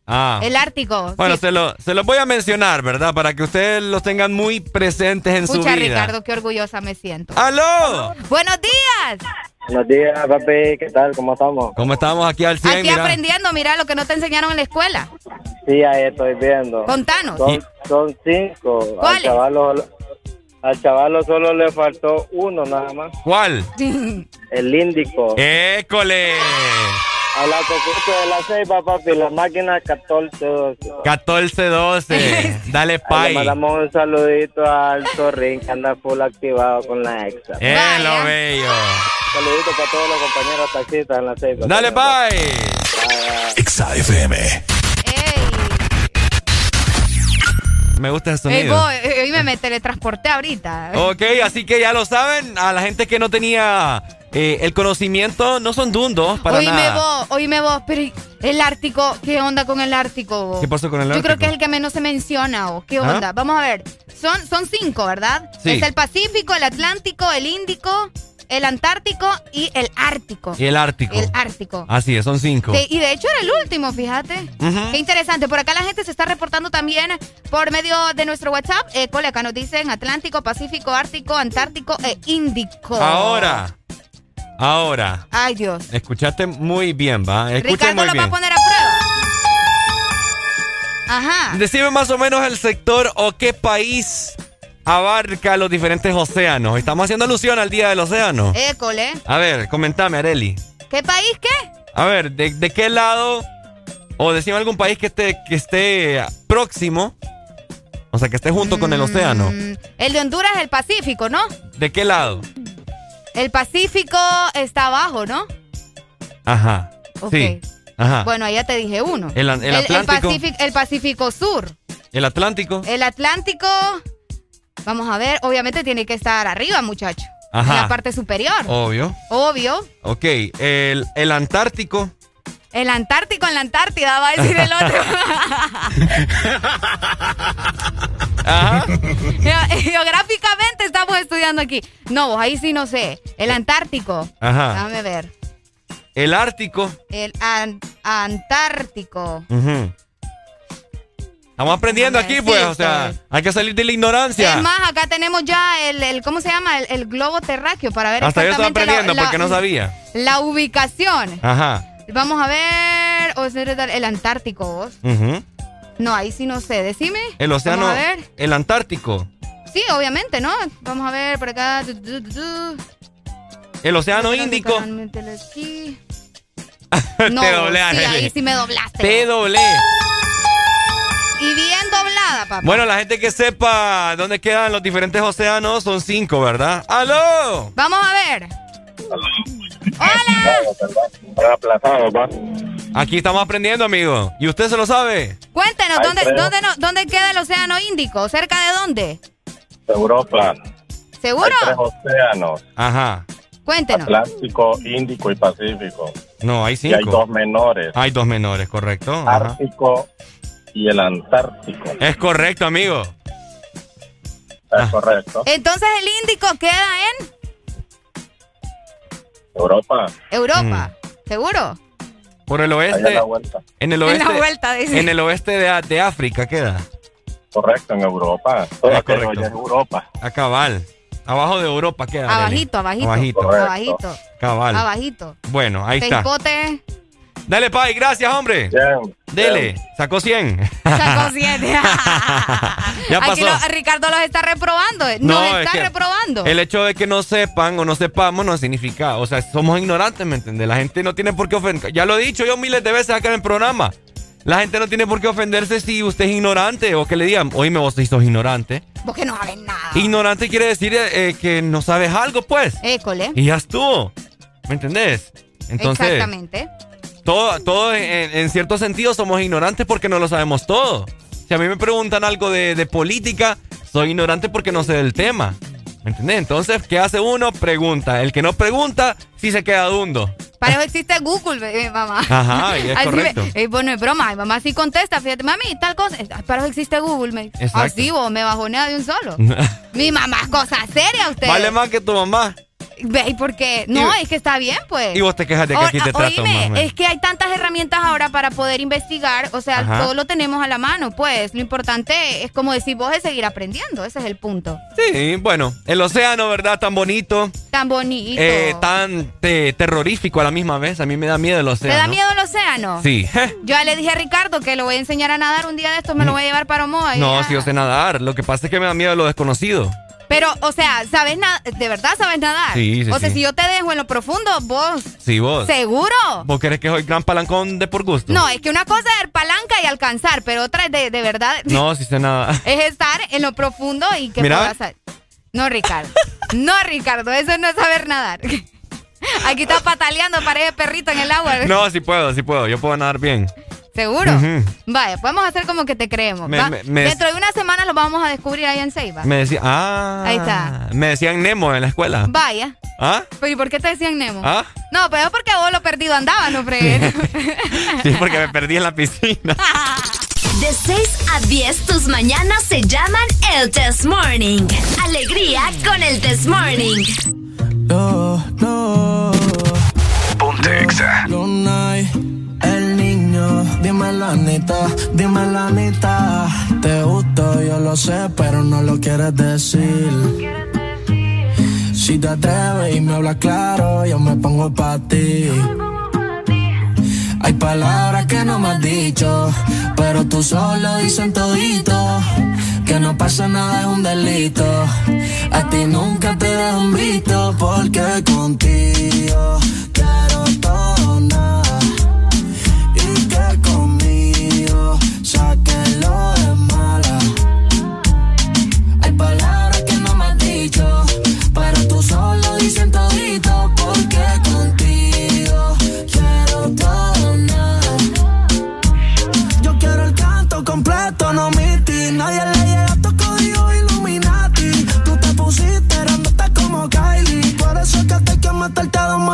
Ah. El Ártico. Bueno, Sí. se, lo, se los voy a mencionar, ¿verdad? Para que ustedes los tengan muy presentes en su Escucha, vida. Ricardo, qué orgullosa me siento. ¡Aló! ¡Buenos días! Buenos días, papi. ¿Qué tal? ¿Cómo estamos? ¿Cómo estamos aquí al 100? Aquí mira? aprendiendo, mira lo que no te enseñaron en la escuela. Sí, ahí estoy viendo. Contanos. Son, son cinco. Al ¿Cuáles? chavalo, al chavalo solo le faltó uno nada más. ¿Cuál? [LAUGHS] El índico. ¡École! A la cocucha de la ceiba, papi. La máquina 14. 12. 14-12. Dale, Ahí Pai. Le mandamos un saludito al Torrin que anda full activado con la exa. ¡Eh, lo bello! Saludito para todos los compañeros taxistas en la ceiba. ¡Dale, Pai! Exa FM. Me gusta ese Ey, sonido. vos, eh, hoy me, me teletransporté ahorita. Ok, así que ya lo saben, a la gente que no tenía eh, el conocimiento, no son dundos para oíme nada. vos, oíme vos, pero el Ártico, ¿qué onda con el Ártico? vos? ¿Qué pasó con el Yo creo Ártico? que es el que menos se menciona, ¿o qué ¿Ah? onda? Vamos a ver. Son, son cinco, ¿verdad? Sí. Es el Pacífico, el Atlántico, el Índico, el Antártico y el Ártico. Y el Ártico. El Ártico. Así es, son cinco. Sí, y de hecho era el último, fíjate. Qué interesante. Por acá la gente se está reportando también por medio de nuestro WhatsApp. Eh, Cole, acá nos dicen Atlántico, Pacífico, Ártico, Antártico e Índico. Ahora, ahora, Ay, Dios. escuchaste muy bien, ¿va? Escuchen Ricardo muy lo va a poner a prueba. Ajá. Decime más o menos el sector o qué país abarca los diferentes océanos. Estamos haciendo alusión al Día del Océano. École. A ver, comentame, Areli. ¿Qué país qué? A ver, ¿de, de qué lado? O decime algún país que esté, que esté próximo. O sea, que esté junto con el océano. Mm, El de Honduras es el Pacífico, ¿no? ¿De qué lado? El Pacífico está abajo, ¿no? Ajá. Sí. Ajá. Bueno, ahí ya te dije uno. El- el Atlántico. Pacífico, el Pacífico Sur. El Atlántico. El Atlántico, vamos a ver, obviamente tiene que estar arriba, muchacho. Ajá. En la parte superior. Obvio. Obvio. Ok. El, el Antártico. El Antártico en la Antártida, va a decir el otro. [LAUGHS] Ajá. Geo- Geográficamente estamos estudiando aquí. No, vos ahí sí no sé. El Antártico. Ajá. Déjame ver. El Ártico. El an- Antártico. Ujú. Estamos aprendiendo aquí, pues. o sea, hay que salir de la ignorancia. Es más, acá tenemos ya el, el- ¿cómo se llama? El, el globo terráqueo para ver Hasta yo estaba la- aprendiendo la- porque no sabía. La ubicación. Ajá. Vamos a ver. o sea, el Antártico, vos. Ujú. No, ahí sí no sé. Decime. El océano. Vamos a ver. El Antártico. Sí, obviamente, ¿no? Vamos a ver por acá. El océano Índico. aquí. [LAUGHS] No, Te sí, ahí sí me doblaste. Te doblé. Y bien doblada, papá. Bueno, la gente que sepa dónde quedan los diferentes océanos son cinco, ¿verdad? ¡Aló! Vamos a ver. Aplazado, va. Aquí estamos aprendiendo, amigo. ¿Y usted se lo sabe? Cuéntenos, ¿dónde, dónde, no- ¿dónde queda el océano Índico? ¿Cerca de dónde? Europa. ¿Seguro? Hay tres océanos. Ajá. Cuéntenos. Atlántico, Índico y Pacífico. No, hay Y cinco. hay dos menores. Hay dos menores, correcto. Ajá. Y el Antártico. Es correcto, amigo. Es correcto. Entonces el Índico queda en Europa. Europa. ¿Seguro? Por el oeste. a la vuelta. En el En oeste. la vuelta, dice. En el oeste de, de África queda. Correcto, en Europa. Todo Es aquello correcto. es Europa. A cabal. Abajo de Europa queda. Abajito, abajito. Abajito. Abajito. Cabal. Abajito. Bueno, ahí Te está. Dale, Pai, gracias, hombre. Bien. Dele, sacó 100. Sacó [LAUGHS] siete. Ya [LAUGHS] Aquí lo- Ricardo los está reprobando. Nos es está que reprobando. El hecho de que no sepan o no sepamos no significa, o sea, somos ignorantes, ¿me entiendes? La gente no tiene por qué ofender. Ya lo he dicho yo miles de veces acá en el programa. La gente no tiene por qué ofenderse si usted es ignorante o que le digan, oíme vos si sos ignorante. Vos que no sabes nada. Ignorante quiere decir eh, que no sabes algo, pues. École. Y ya estuvo. ¿Me entendés? Entonces, Exactamente. Todo, todo en, en cierto sentido somos ignorantes porque no lo sabemos todo. Si a mí me preguntan algo de, de política, soy ignorante porque no sé del tema. ¿Me entendés? Entonces, ¿qué hace uno? Pregunta. El que no pregunta, sí se queda dundo. Para eso existe Google, mamá. Ajá, y [LAUGHS] es Así correcto. me- eh, bueno, es broma. Mi mamá sí contesta. Fíjate, mami, tal cosa. Eh, Para eso existe Google. Me. Así vos me bajonea de un solo. [LAUGHS] Mi mamá es cosa seria, usted. vale más que tu mamá. Ve, ¿y por qué? No, Y- es que está bien, pues. Y vos te quejas de que O- aquí te trato oíme, es que hay tantas herramientas ahora para poder investigar, o sea, Ajá. todo lo tenemos a la mano, pues. Lo importante es, como decís vos, es seguir aprendiendo, ese es el punto. Sí, bueno, el océano, ¿verdad? Tan bonito, Tan bonito. eh, tan te- terrorífico a la misma vez. A mí me da miedo el ¿Te océano. da miedo el océano? Sí. [LAUGHS] Yo ya le dije a Ricardo que lo voy a enseñar a nadar un día de estos, me lo voy a llevar para Omoa. No, si yo sé nadar. Lo que pasa es que me da miedo lo desconocido. Pero, o sea, ¿sabes nadar? ¿De verdad sabes nadar? Sí, sí, O sea, sí. si yo te dejo en lo profundo, vos... Sí, vos. ¿Seguro? ¿Vos querés que soy gran palancón de por gusto? No, es que una cosa es palanca y alcanzar, pero otra es de, de verdad... [LAUGHS] No, si sé nadar. [LAUGHS] es estar en lo profundo y que Mira. puedas... No, Ricardo. No, Ricardo, eso no es saber nadar. [LAUGHS] Aquí está pataleando, parece perrito en el agua. No, sí puedo, sí puedo. Yo puedo nadar bien. ¿Seguro? Ujú. Vaya, podemos hacer como que te creemos. Me- va. me- me- Dentro de una semana lo vamos a descubrir ahí en Ceiba. Me decían, ah. Ahí está. Me decían Nemo en la escuela. Vaya. ¿Ah? ¿Pero y por qué te decían Nemo? ¿Ah? No, pero es porque vos lo perdido andabas, no fregues. [LAUGHS] Sí, porque me perdí en la piscina. [LAUGHS] De 6 a 10, tus mañanas se llaman el Test Morning. Alegría con el Test Morning. No, no. Ponte Exa. Dime la neta, dime la. Te gusto, yo lo sé, pero no lo quieres decir. Si te atreves y me hablas claro, yo me pongo pa' ti. Hay palabras que no me has dicho, pero tú solo dicen todito. Que no pasa nada es un delito. A ti nunca te un visto, porque contigo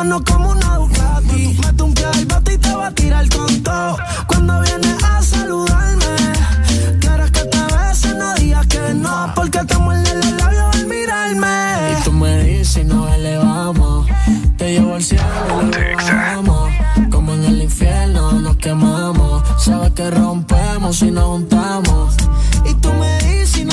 manos como una Ducati. Mete un pie al bote y te va a tirar con todo. Cuando vienes a saludarme, quieres que te bese, no digas que no. Porque te muerde los labios al mirarme. Y tú me dices, no elevamos. Te llevo al cielo y. Como en el infierno nos quemamos. Sabes que rompemos y nos juntamos. Y tú me dices y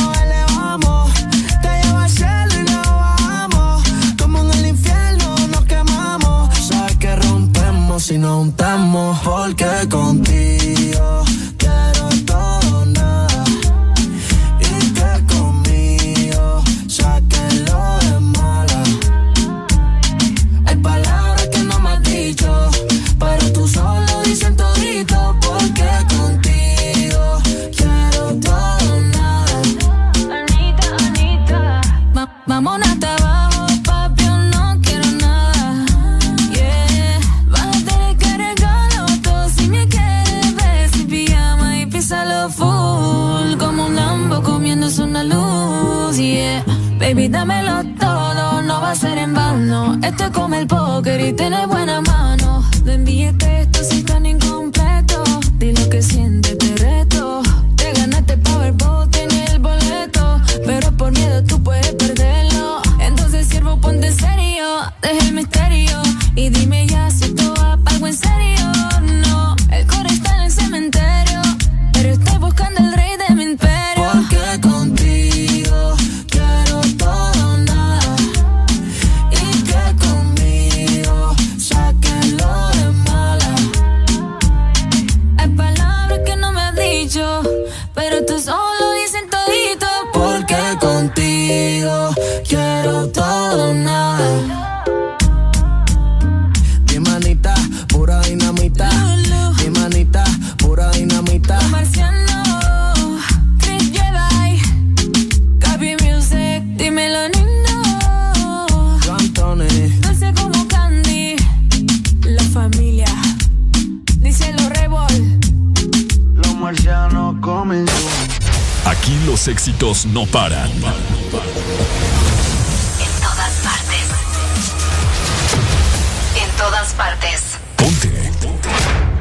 rompemos y nos juntamos. Porque contigo dámelo todo, no va a ser en vano. Esto es como el póker y tiene buena mano. No envíes esto si tan incompleto. Di lo que sientes, te reto. Te ganaste Powerball, tienes el boleto. Pero por miedo tú puedes perderlo. Entonces, siervo, ponte en serio. Deja el misterio y dime ya si esto va en serio. Los éxitos no paran. En todas partes. En todas partes.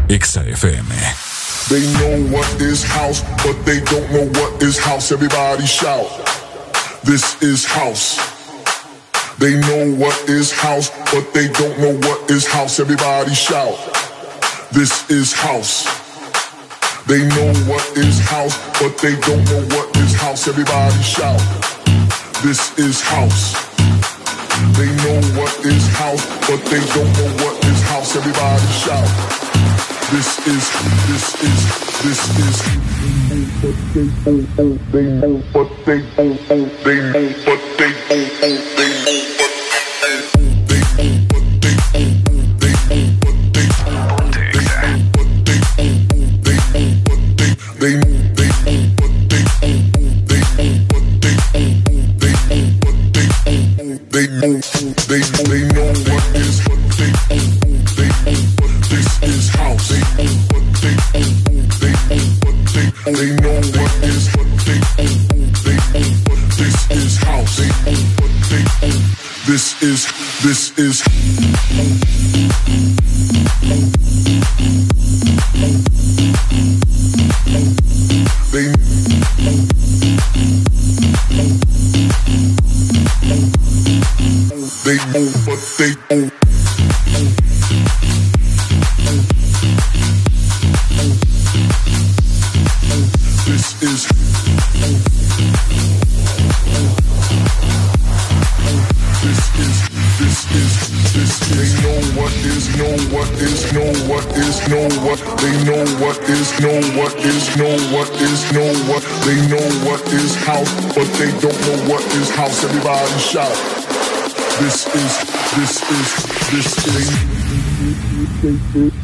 Exa FM. They know what is house, but they don't know what is house. Everybody shout. This is house. They know what is house, but they don't know what is house. Everybody shout. This is house. They know what is house, but they don't know what is house. Everybody shout. This is house. They know what is house, but they don't know what is house. Everybody shout. This is, this is, this is. But they they know, but they they know, but they is this is.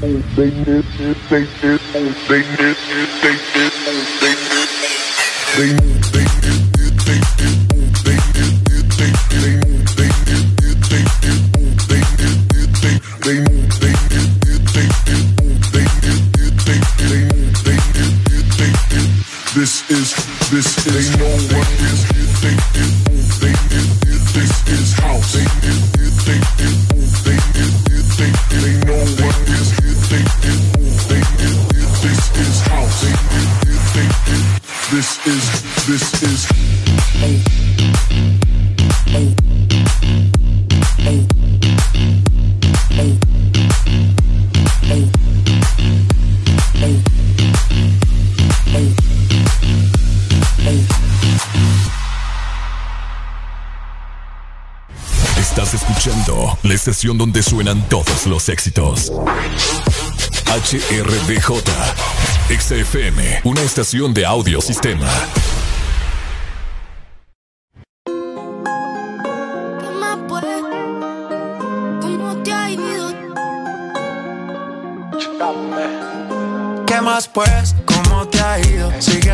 They did, they did, they did, they did, they did, they estación donde suenan todos los éxitos. HRDJ, XFM, una estación de audio sistema. ¿Qué más pues?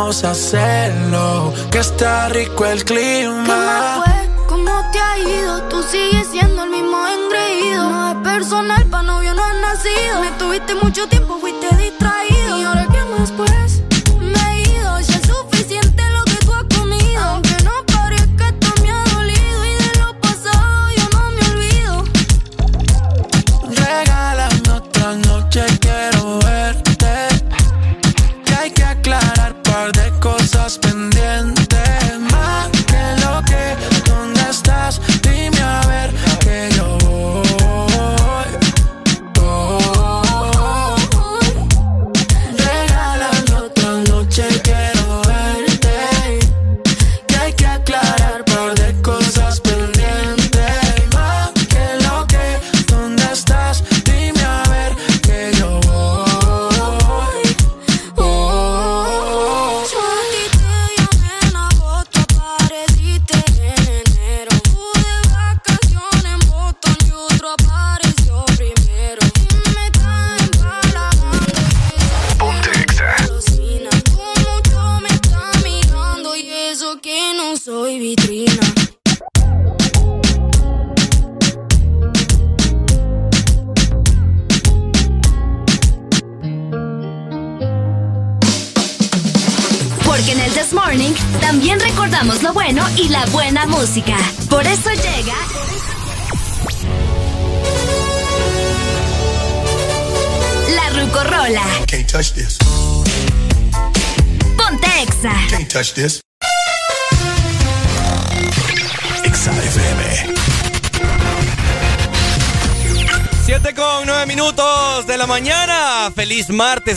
vamos a hacerlo, que está rico el clima. ¿Qué más fue? ¿Cómo te ha ido? Tú sigues siendo el mismo engreído. No es personal, pa' novio no has nacido. Me tuviste mucho tiempo, fuiste distraído. Y ahora qué más puedo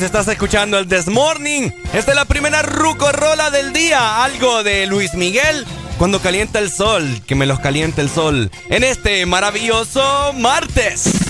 estás escuchando el This Morning. Esta es la primera rucorola del día. Algo de Luis Miguel. Cuando calienta el sol, que me los calienta el sol. En este maravilloso martes.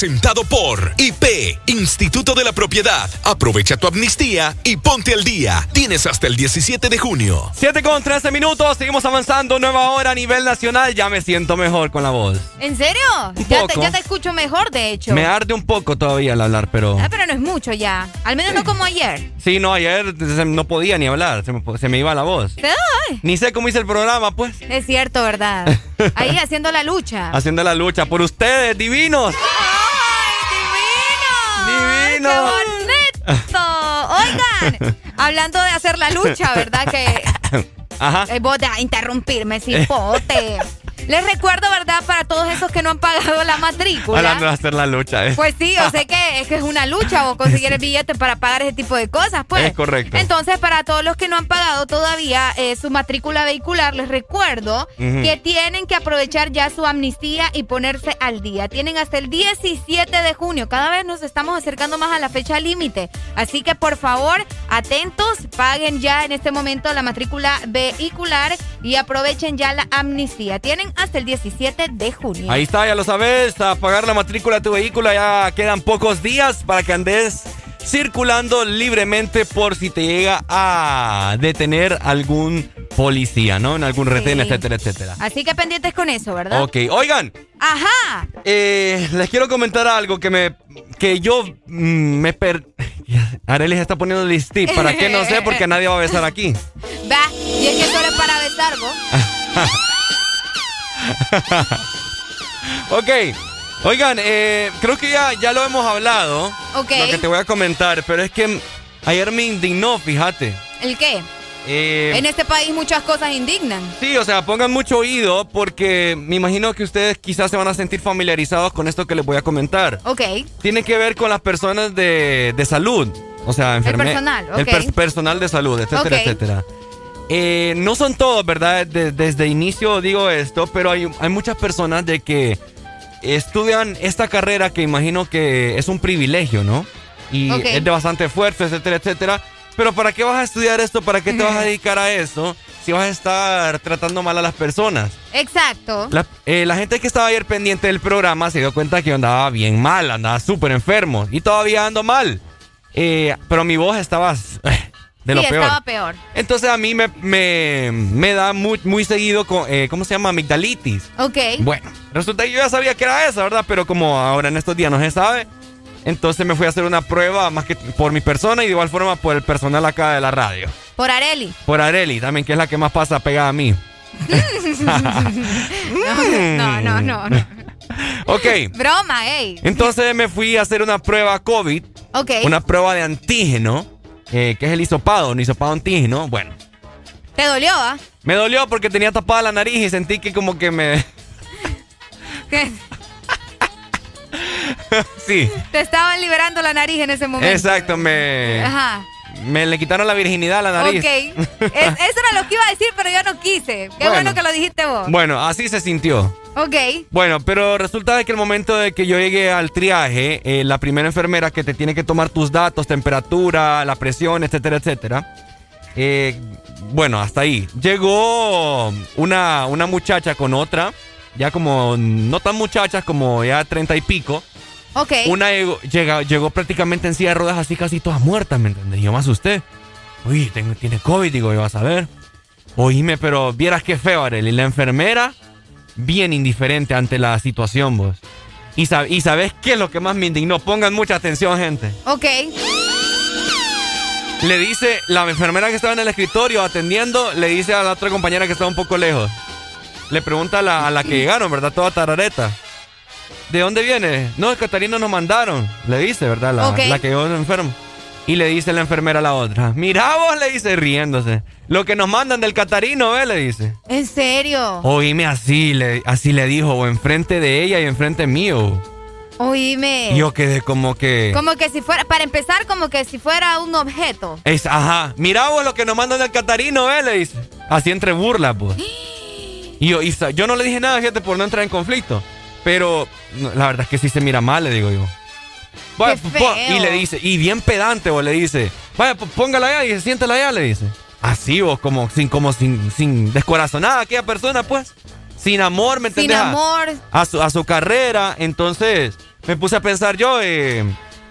Presentado por IP, Instituto de la Propiedad. Aprovecha tu amnistía y ponte al día. Tienes hasta el 17 de junio. 7 con 13 minutos, seguimos avanzando, nueva hora a nivel nacional. Ya me siento mejor con la voz. ¿En serio? Un Ya te, poco. ya te escucho mejor, de hecho. Me arde un poco todavía al hablar, pero. Ah, pero no es mucho ya. Al menos no como ayer. Sí, no, ayer no podía ni hablar, se me, se me iba la voz. Ay, Ni sé cómo hice el programa, pues. es cierto, ¿verdad? [LAUGHS] Ahí haciendo la lucha. Haciendo la lucha por ustedes, divinos. ¡Qué bonito! Oigan, hablando de hacer la lucha, ¿verdad? Que [LAUGHS] Ajá. eh, vos de interrumpirme, cipote. [LAUGHS] Les recuerdo, ¿verdad? Para todos esos que no han pagado la matrícula. Hablando de hacer la lucha, ¿eh? Pues sí, yo sé que es que es una lucha o [LAUGHS] conseguir el billete para pagar ese tipo de cosas, pues. Es correcto. Entonces, para todos los que no han pagado todavía eh, su matrícula vehicular, les recuerdo que tienen que aprovechar ya su amnistía y ponerse al día. Tienen hasta el 17 de junio. Cada vez nos estamos acercando más a la fecha límite. Así que, por favor, atentos, paguen ya en este momento la matrícula vehicular y aprovechen ya la amnistía. Tienen hasta el 17 de junio. Ahí está, ya lo sabes, a pagar la matrícula de tu vehículo ya quedan pocos días para que andes circulando libremente por si te llega a detener algún policía, ¿no? En algún retén, Sí. etcétera, etcétera. Así que pendientes con eso, ¿verdad? Ok, oigan, Ajá. eh, les quiero comentar algo que me que yo mm, me per... [LAUGHS] Arely se está poniendo listip, ¿para qué? No sé, porque nadie va a besar aquí. [LAUGHS] Va, y es que solo es para besar, vos. [LAUGHS] [LAUGHS] ok, oigan, eh, creo que ya, ya lo hemos hablado. Ok. Lo que te voy a comentar, pero es que ayer me indignó, fíjate. ¿El qué? Eh, En este país muchas cosas indignan. Sí, o sea, pongan mucho oído porque me imagino que ustedes quizás se van a sentir familiarizados con esto que les voy a comentar. Ok. Tiene que ver con las personas de, de salud, o sea, enfermeras. personal, El ok. per- personal de salud, etcétera, Ok. etcétera. Eh, no son todos, ¿verdad? De- desde inicio digo esto, pero hay, hay muchas personas de que estudian esta carrera que imagino que es un privilegio, ¿no? Y es de bastante esfuerzo, etcétera, etcétera. Pero ¿para qué vas a estudiar esto? ¿Para qué te vas a dedicar a eso? Si vas a estar tratando mal a las personas. Exacto. La, eh, la gente que estaba ayer pendiente del programa se dio cuenta que yo andaba bien mal, andaba súper enfermo. Y todavía ando mal. Eh, pero mi voz estaba [LAUGHS] de lo peor. estaba peor. Entonces a mí me, me, me da muy, muy seguido, con, eh, ¿cómo se llama? Amigdalitis. Ok. Bueno, resulta que yo ya sabía que era esa, ¿verdad? Pero como ahora en estos días no se sabe, entonces me fui a hacer una prueba más que por mi persona y de igual forma por el personal acá de la radio. Por Areli. Por Areli también, que es la que más pasa pegada a mí. [LAUGHS] [LAUGHS] no, no, no, no. Ok, Broma, ey. entonces me fui a hacer una prueba COVID, Ok. una prueba de antígeno, eh, que es el hisopado, un hisopado antígeno. Bueno, ¿Te dolió, ah? me dolió porque tenía tapada la nariz y sentí que como que me... ¿Qué? [LAUGHS] sí. Te estaban liberando la nariz en ese momento. Exacto, me. Ajá. Me le quitaron la virginidad a la nariz. Ok. Es- eso era lo que iba a decir, pero yo no quise. Qué bueno, Bueno. que lo dijiste vos. Bueno, así se sintió. Ok. Bueno, pero resulta de que el momento de que yo llegué al triaje, eh, la primera enfermera que te tiene que tomar tus datos, temperatura, la presión, etcétera, etcétera. eh, bueno, hasta ahí. Llegó una, una muchacha con otra, ya como, no tan muchachas, como ya treinta y pico. Ok. Una llegó, llega- llegó prácticamente en silla de ruedas así casi todas muertas, ¿me entiendes? Y yo me asusté. Uy, tengo- tiene COVID, digo, yo vas a ver. Oíme, pero vieras qué feo, Arely. Y la enfermera, bien indiferente ante la situación, vos. Y, sab- y sabes qué es lo que más me indignó. Pongan mucha atención, gente. Ok. Le dice, la enfermera que estaba en el escritorio atendiendo, le dice a la otra compañera que estaba un poco lejos. Le pregunta a la, a la que llegaron, ¿verdad? Toda tarareta. ¿De dónde viene? No, de Catarina nos mandaron. Le dice, ¿verdad? La, la que llegó enfermo. Y le dice la enfermera a la otra. Mira vos, le dice riéndose. Lo que nos mandan del Catarino, ¿ve? Le dice. ¿En serio? Oíme así, le, así le dijo, o enfrente de ella y enfrente mío. Oíme. Yo quedé como que... Como que si fuera, para empezar, como que si fuera un objeto. Es, ajá, mira vos lo que nos mandan del Catarino, ¿eh? Le dice. Así entre burlas, pues. [GASPS] Y yo, y yo no le dije nada, fíjate, por no entrar en conflicto. Pero la verdad es que sí se mira mal, le digo yo. Vaya, y le dice, y bien pedante, vos le dice, vaya, póngala allá y siéntala allá, le dice. Así vos, como sin, como sin, sin descorazonada aquella persona, pues. Sin amor, ¿me Sin entendés? A- amor. a su, a su carrera. Entonces me puse a pensar yo, eh,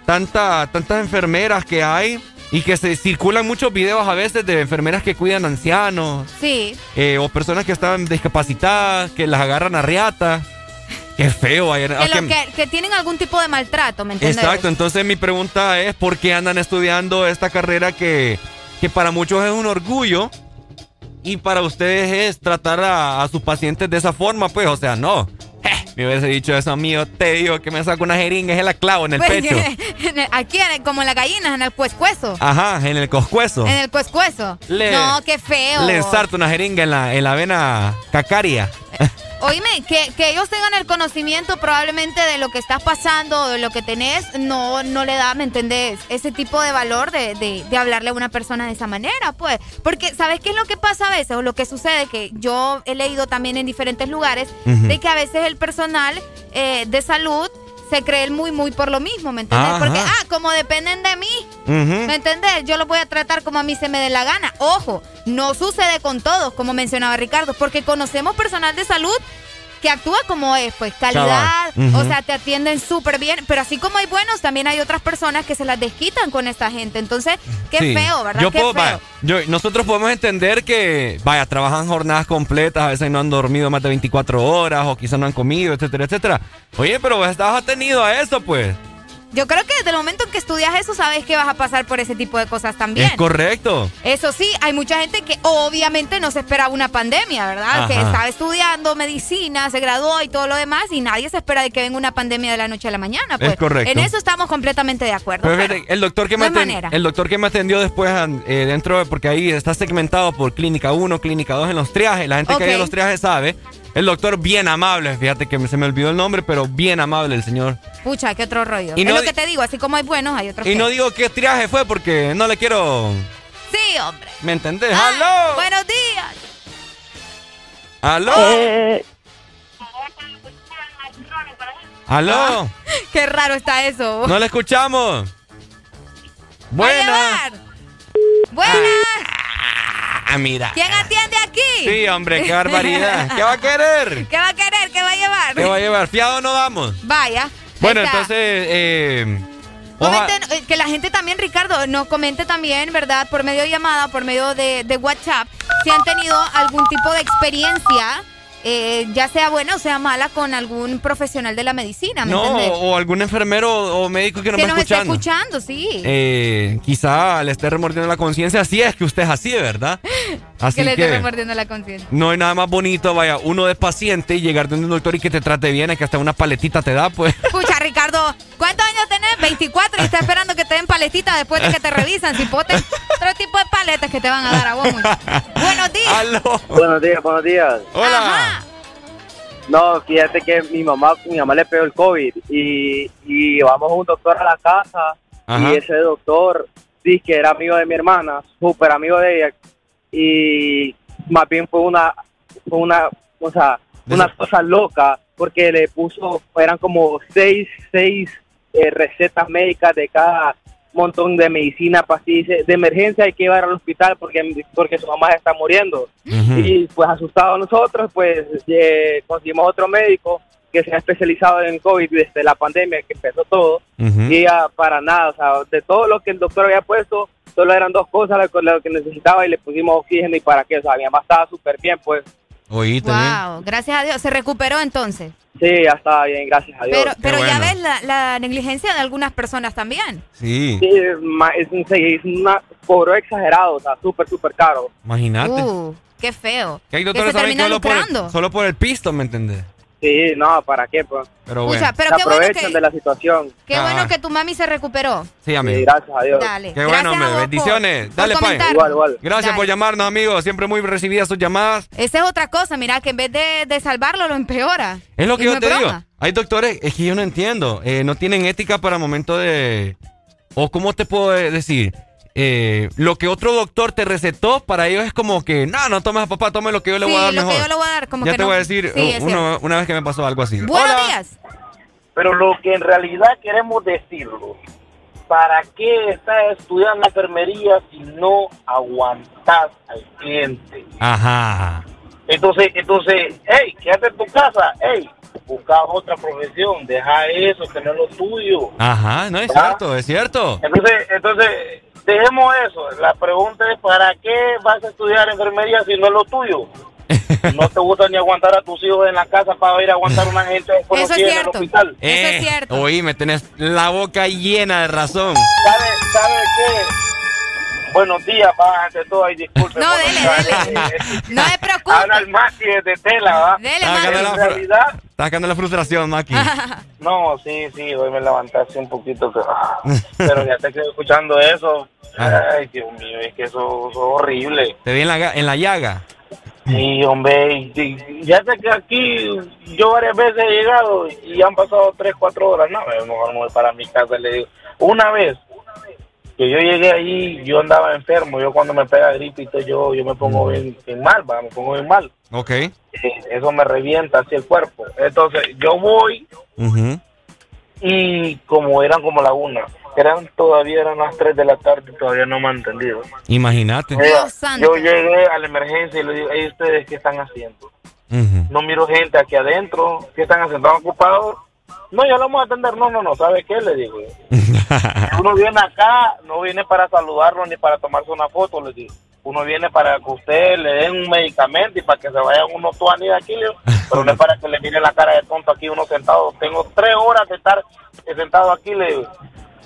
tanta, tantas enfermeras que hay y que se circulan muchos videos a veces de enfermeras que cuidan ancianos Sí. eh, o personas que están discapacitadas, que las agarran a riata. Qué feo. Que, ah, que- que, que tienen algún tipo de maltrato, ¿me entiendes? Exacto, entonces mi pregunta es, ¿por qué andan estudiando esta carrera que, que para muchos es un orgullo y para ustedes es tratar a, a sus pacientes de esa forma? Pues, o sea, no. Eh, me hubiese dicho eso amigo, te digo que me saco una jeringa, es la clavo en el Pues, pecho. [LAUGHS] en el- aquí, en el- como en las gallinas, en el cuescuezo. Ajá, en el coscuezo. En el cuescuezo. Le- no, qué feo. Le ensarto una jeringa en la, en la vena cacaria. Oíme, que, que ellos tengan el conocimiento probablemente de lo que estás pasando, de lo que tenés, no, no le da, ¿me entendés? Ese tipo de valor de, de- de hablarle a una persona de esa manera, pues. Porque, ¿sabes qué es lo que pasa a veces? O lo que sucede, que yo he leído también en diferentes lugares, de que a veces el personal eh, de salud se cree muy, muy por lo mismo, ¿me entendés? Ajá. Porque, ah, como dependen de mí. ¿Me entendés? Yo lo voy a tratar como a mí se me dé la gana. Ojo, no sucede con todos, como mencionaba Ricardo, porque conocemos personal de salud que actúa como es, pues calidad, o sea, te atienden súper bien, pero así como hay buenos, también hay otras personas que se las desquitan con esta gente. Entonces, qué Sí. feo, ¿verdad? Yo qué puedo- feo. vaya, yo- nosotros podemos entender que, vaya, trabajan jornadas completas, a veces no han dormido más de 24 horas o quizás no han comido, etcétera, etcétera. Oye, pero estabas atenido a eso, pues. Yo creo que desde el momento en que estudias eso, sabes que vas a pasar por ese tipo de cosas también. Es correcto. Eso sí, hay mucha gente que obviamente no se esperaba una pandemia, ¿verdad? Ajá. Que estaba estudiando medicina, se graduó y todo lo demás, y nadie se espera de que venga una pandemia de la noche a la mañana. Pues. Es correcto. En eso estamos completamente de acuerdo. Pero pero el doctor que no me hay aten- manera. el doctor que me atendió después eh, dentro de- porque ahí está segmentado por clínica 1, clínica 2 en los triajes, la gente que hay en los triajes sabe. El doctor bien amable, fíjate que se me olvidó el nombre, pero bien amable el señor. Pucha, qué otro rollo. Y no lo que te digo, así como hay buenos, hay otros Y que- no digo qué triaje fue porque no le quiero, Sí, hombre. ¿me entendés? Ay, ¡Aló! Buenos días. ¡Aló! Eh. ¡Aló! Qué raro está eso. No le escuchamos. Buena. Buenas. Ah, mira. ¿Quién atiende aquí? Sí, hombre, qué barbaridad. [LAUGHS] ¿Qué va a querer? ¿Qué va a querer? ¿Qué va a llevar? ¿Qué va a llevar? ¿Fiado no vamos? Vaya. Bueno, entonces, eh, Comenten, eh, que la gente también, Ricardo, nos comente también, ¿verdad? Por medio de llamada, por medio de, de WhatsApp, si han tenido algún tipo de experiencia, eh, ya sea buena o sea mala, con algún profesional de la medicina, ¿me no, entendés? o algún enfermero o médico que no que me nos está esté escuchando. sí. Eh, quizá le esté remordiendo la conciencia, si es que usted es así, verdad. [LAUGHS] Así que le que, esté remordiendo la conciencia. no hay nada más bonito, vaya, uno de paciente y llegar de un doctor y que te trate bien, es que hasta una paletita te da, pues. [LAUGHS] Escucha, Ricardo, ¿cuántos años tenés? 24 y estás esperando que te den paletitas después de que te revisan. Si poten otro tipo de paletas que te van a dar a vos. [LAUGHS] Buenos días. Aló. Buenos días, buenos días. Hola. No, fíjate que mi mamá, mi mamá le pegó el COVID y, y llevamos un doctor a la casa Ajá. y ese doctor dice que era amigo de mi hermana, súper amigo de ella y más bien fue una, fue una, o sea, una cosa loca porque le puso, eran como seis, seis eh, recetas médicas de cada montón de medicina, pastillas de emergencia hay que llevar al hospital porque porque su mamá está muriendo. Y pues asustados nosotros pues eh, conseguimos otro médico que se ha especializado en COVID desde la pandemia que empezó todo. Y ella para nada, o sea, de todo lo que el doctor había puesto, solo eran dos cosas lo, que- lo que necesitaba y le pusimos oxígeno y para qué, o sea, mi mamá estaba súper bien pues, Oíste, Wow, gracias a Dios. Se recuperó entonces. sí, ya estaba bien, gracias a Dios. Pero, pero ya ves la, la negligencia de algunas personas también. Sí, Sí, es, un, es una cobro exagerado, o sea, súper, súper caro. imagínate. Uh, qué feo. que hay que doctores se saben que termina solo por, lucrando. el, solo por el pisto, ¿me entendés? Sí, no, ¿para qué? Pues? Pero Pucha, bueno. pero Se qué bueno aprovechan que- de la situación. Qué Ah. bueno que tu mami se recuperó. Sí, amigo. Sí, gracias a Dios. Dale. Qué bueno, Gracias a hombre. por- Bendiciones. por Dale, Pai. comentarnos. Igual, igual. Gracias Dale. por llamarnos, amigos. Siempre muy recibidas sus llamadas. Esa es otra cosa, mira, que en vez de, de salvarlo, lo empeora. Es lo que Y yo no te digo. Hay doctores, es que yo no entiendo. eh, no tienen ética para momento de. O, ¿cómo te puedo decir? Eh, lo que otro doctor te recetó, para ellos es como que, no, no tomes a papá, tome lo que yo le Sí, voy a dar lo mejor. que yo le voy a dar, como ya que te no. voy a decir Sí, es uno- una vez que me pasó algo así. Buenos Hola. días. Pero lo que en realidad queremos decirlo, ¿para qué estás estudiando enfermería si no aguantas al cliente? Ajá. Entonces, entonces, hey, quédate en tu casa, hey, busca otra profesión, deja eso, tener lo tuyo. Ajá, no es ¿Ah? cierto, es cierto. Entonces, entonces, dejemos eso. La pregunta es, ¿para qué vas a estudiar enfermería si no es lo tuyo? [LAUGHS] No te gusta ni aguantar a tus hijos en la casa para ir a aguantar a una gente desconocida en el cierto. hospital. Eso es cierto. Oí, me tenés la boca llena de razón. ¿Sabe, sabe qué? Buenos días, va, ante todo, ay, disculpe. No, dele, dele. [LAUGHS] eh, No se preocupe. Habla el Maki de tela, ¿va? Dele, Maki. Estás sacando la frustración, Maki. [LAUGHS] no, sí, sí, hoy me levantaste un poquito, ah, pero ya te quedo escuchando eso. Ajá. Ay, Dios mío, es que eso, eso es horrible. Te vi en la, en la llaga. Sí, hombre, y- y- ya sé que aquí yo varias veces he llegado y han pasado 3, 4 horas. No, mejor me voy para mi casa, le digo. Una vez que yo llegué ahí, yo andaba enfermo. Yo cuando me pega gripito, yo, yo me pongo bien, bien mal, va, me pongo bien mal. Ok. Eh, Eso me revienta así el cuerpo. Entonces, yo voy y como eran como la una, eran todavía eran las 3 de la tarde, todavía no me han entendido. Imagínate. Yo llegué a la emergencia y le digo, "Ey, ¿ustedes qué están haciendo? No miro gente aquí adentro, ¿qué están haciendo? ¿Están ocupados? No, ya lo vamos a atender. No, no, no, ¿sabe qué? Le digo. [LAUGHS] Uno viene acá, no viene para saludarlo ni para tomarse una foto, le digo. Uno viene para que usted le den un medicamento y para que se vayan unos tuanis de aquí, pero no es para que le mire la cara de tonto aquí uno sentado. Tengo tres horas de estar sentado aquí, le.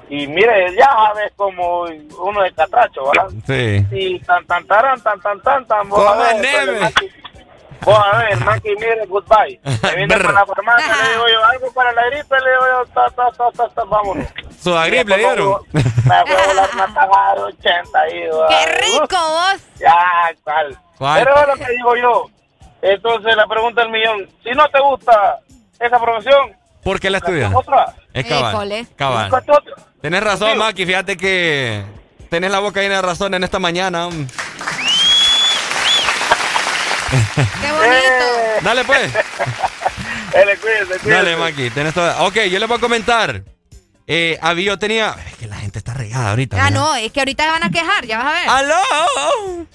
Y mire, ya sabes como uno de catracho, ¿verdad? Sí. Y tan, tan, taran, tan, tan, tan, tan. Como ver, neve. Vos a ver, Maki, mire, goodbye. [LAUGHS] Me vine para la farmacia, le digo yo, algo para la gripe, le digo yo, ta, ta, ta, ta, ta, vámonos. Sudagrip le dieron. [LAUGHS] Me fue a volar una tajada de 80 ahí. ¡Qué rico vos! Ya, tal. ¿Cuál? Pero es lo que digo yo. Entonces, la pregunta del millón, si no te gusta esa profesión, ¿Por qué la estudias? otra. Es cabal. Cabal. Tenés razón, Maki. Fíjate que tenés la boca llena de razón en esta mañana. [LAUGHS] ¡Qué bonito! Dale, pues. [LAUGHS] Dale, cuídese, cuídese. Dale, Maki. Tenés toda... Ok, yo les voy a comentar. Eh, había, yo tenía... Es que la gente está regada ahorita. Ah, mira. no, es que ahorita se van a quejar, ya vas a ver. ¡Aló!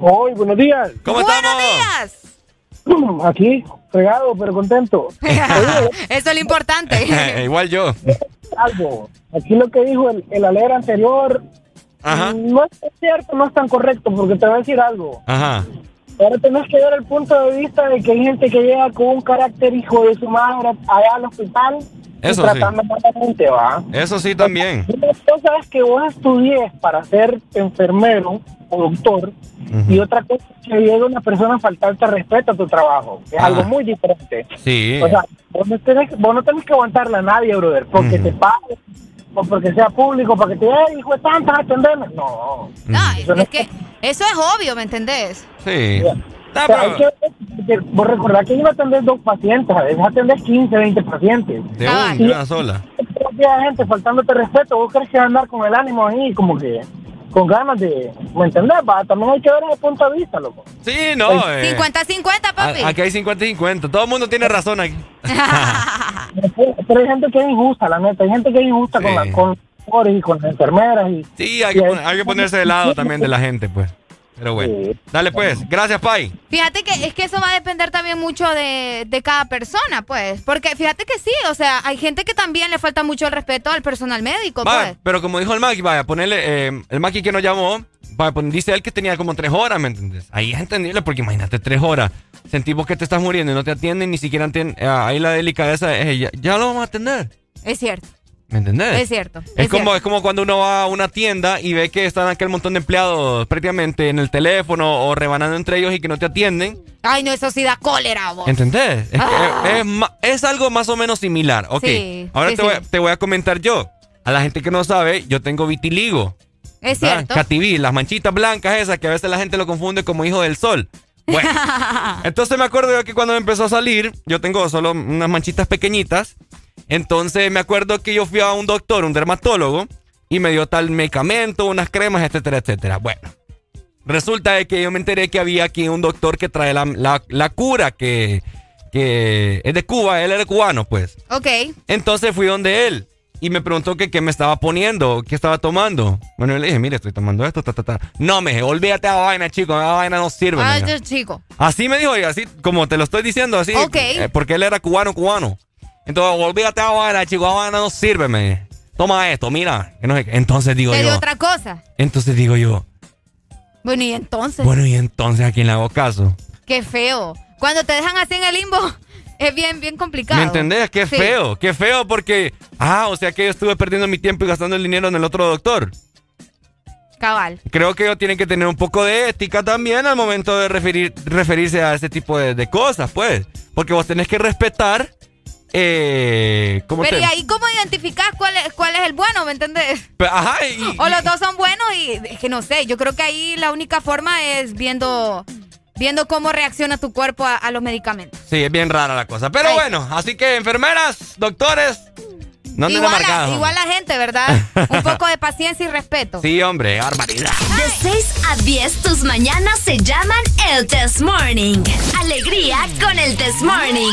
Hoy, buenos días. ¿Cómo ¡Buenos estamos? días! [CLEARS THROAT] Aquí, fregado, pero contento. [LAUGHS] Eso es lo importante. Igual yo. algo. Aquí lo que dijo el, el alegre anterior Ajá. no es cierto, no es tan correcto, porque te voy a decir algo. Ajá. Ahora tenés que ver el punto de vista de que hay gente que llega con un carácter hijo de su madre allá al hospital Eso y sí. tratando mal a la gente, va. Eso sí también. Una cosa es que vos estudies para ser enfermero o doctor y otra cosa es que llegue una persona a faltarte respeto a tu trabajo. Es Ah. algo muy diferente. Sí. O sea, vos no, tenés, vos no tenés que aguantarle a nadie, brother, porque te pague o porque sea público, para que te diga, hijo de tanta, atendeme. No. No, Eso no es que eso es obvio, ¿me entendés? Sí. O sea, hay que- que- vos recordás que iba a atender dos pacientes, a veces atender 15, 20 pacientes. De una, sola. Hay gente faltándote respeto, vos crees que andar con el ánimo ahí, como que con ganas de, ¿me entendés? Va, también hay que ver el punto de vista, loco. Sí, no. eh, 50-50, papi. a- aquí hay 50 y 50. Todo el mundo tiene razón aquí. [LAUGHS] Pero hay gente que es injusta, la neta, hay gente que es injusta con, la, con los doctores y con las enfermeras. Y, Sí, hay que, pon- hay que ponerse de lado también de la gente, pues. Pero bueno. Dale, pues. Gracias, Pai. Fíjate que es que eso va a depender también mucho de, de cada persona, pues. Porque fíjate que sí, o sea, hay gente que también le falta mucho el respeto al personal médico, Va, pues. pero como dijo el Maki, vaya, ponerle. eh, el Maki que nos llamó, vaya, dice él que tenía como tres horas, ¿me entiendes? Ahí es entendible, porque imagínate tres horas. Sentimos que te estás muriendo y no te atienden, ni siquiera atienden. eh, ahí la delicadeza es, eh, ya, ya lo vamos a atender. Es cierto, ¿Me entendés? es cierto. Es, como, es como cuando uno va a una tienda y ve que están aquel montón de empleados prácticamente en el teléfono o rebanando entre ellos y que no te atienden. Ay, no, eso sí da cólera, vos. ¿Entendés? Es, que Ah. es, es ma- es algo más o menos similar. Ok. Sí, Ahora sí, te, Voy, sí. te voy a comentar yo. A la gente que no sabe, yo tengo vitiligo. Es ¿verdad? cierto. Cativí, las manchitas blancas esas que a veces la gente lo confunde como hijo del sol. Bueno, [LAUGHS] entonces me acuerdo yo que cuando me empezó a salir, yo tengo solo unas manchitas pequeñitas. Entonces me acuerdo que yo fui a un doctor, un dermatólogo, y me dio tal medicamento, unas cremas, etcétera, etcétera. Bueno, resulta de que yo me enteré que había aquí un doctor que trae la, la- la cura, que, que es de Cuba, él era cubano, pues. Ok. Entonces fui donde él y me preguntó que qué me estaba poniendo, qué estaba tomando. Bueno, yo le dije, mire, estoy tomando esto, ta, ta, ta. No, me dije, olvídate de la vaina, chico, la vaina no sirve. dijo. yo, chico. Así me dijo, y así como te lo estoy diciendo, así. Ok. eh, porque él era cubano, cubano. Entonces, olvídate de la vaina, chico, la vaina no sirve, me. Toma esto, mira. que no sé qué. Entonces digo Te dio yo. otra cosa. Entonces digo yo, Bueno, y entonces. bueno, y entonces a quién le hago caso. Qué feo. Cuando te dejan así en el limbo, es bien, bien complicado. ¿Me entendés? Qué Sí. feo, qué feo porque. Ah, o sea que yo estuve perdiendo mi tiempo y gastando el dinero en el otro doctor. Cabal. Creo que ellos tienen que tener un poco de ética también al momento de referir, referirse a ese tipo de, de cosas, pues. Porque vos tenés que respetar. Eh, ¿Cómo Pero te.? ¿y ahí cómo identificás cuál es, cuál es el bueno, me entendés? Ajá, y- [LAUGHS] O los dos son buenos y es que no sé, yo creo que ahí la única forma es viendo viendo cómo reacciona tu cuerpo a, a los medicamentos. Sí, es bien rara la cosa. Pero bueno, así que enfermeras, doctores, no igual, a, igual la gente, ¿verdad? [LAUGHS] Un poco de paciencia y respeto. Sí, hombre, barbaridad. De 6 a 10, tus mañanas se llaman el Test Morning. Alegría con el Test Morning.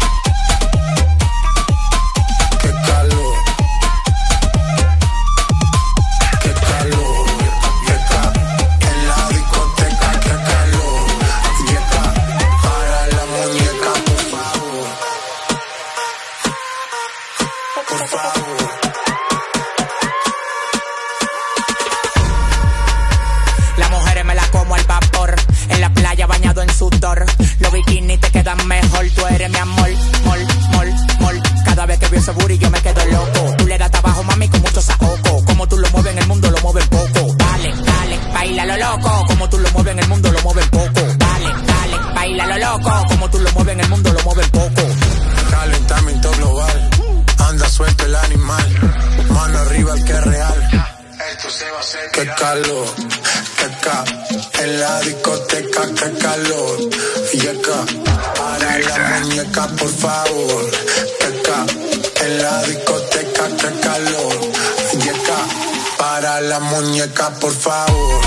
Mi amor. Mol, mol, mol. Cada vez que veo ese booty yo me quedo loco. Tú le das trabajo, mami, con mucho saoco. Como tú lo mueves en el mundo, lo mueves poco. Dale, dale, baila lo loco. Como tú lo mueves en el mundo, lo mueves poco. Dale, dale, baila lo loco. Como tú lo mueves en el mundo, lo mueves poco. Calentamiento global. Anda suelto el animal. Mano arriba el que es real. Qué calor, qué ca en la discoteca, qué calor. Y acá, para la muñeca, por favor. Ca en la discoteca, qué calor. Y acá, para la muñeca, por favor.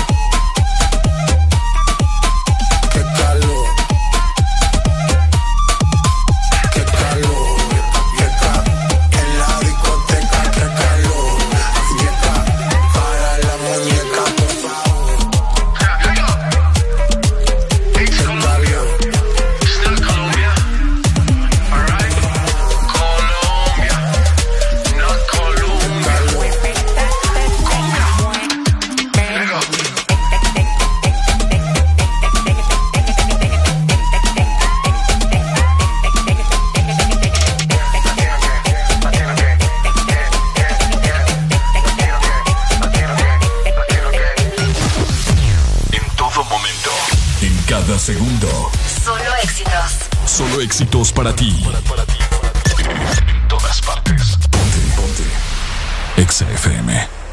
Solo éxitos para ti. Para, para ti, para ti. En todas partes. Ponte, ponte. Exa FM.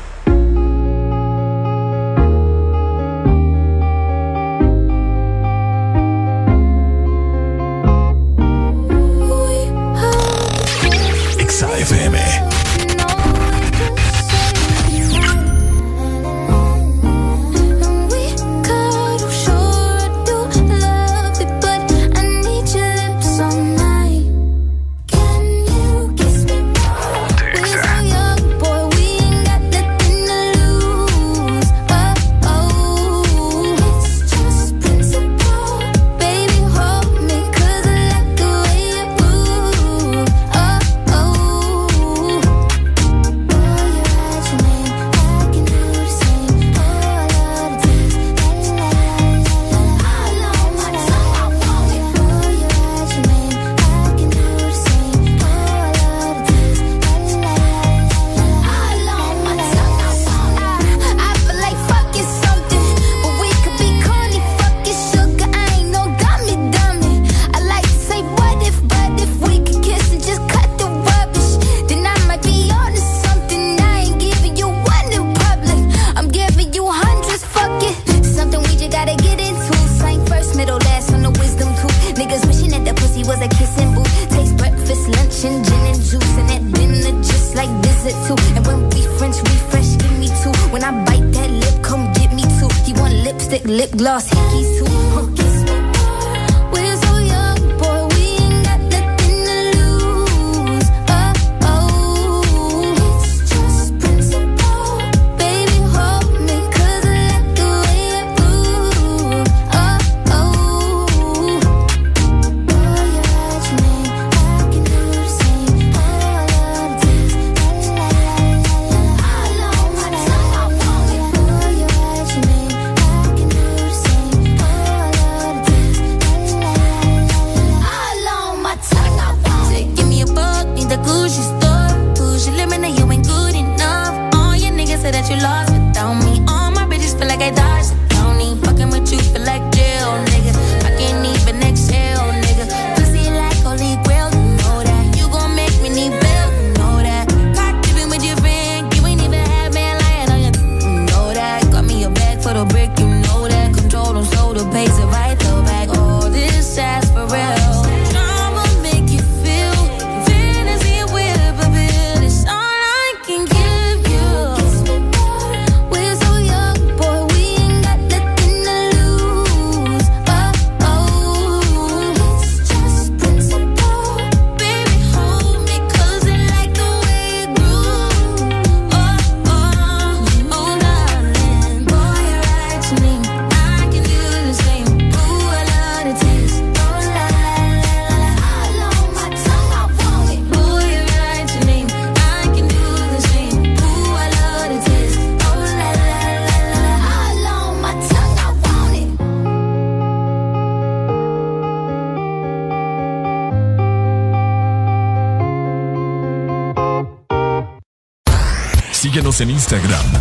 check it out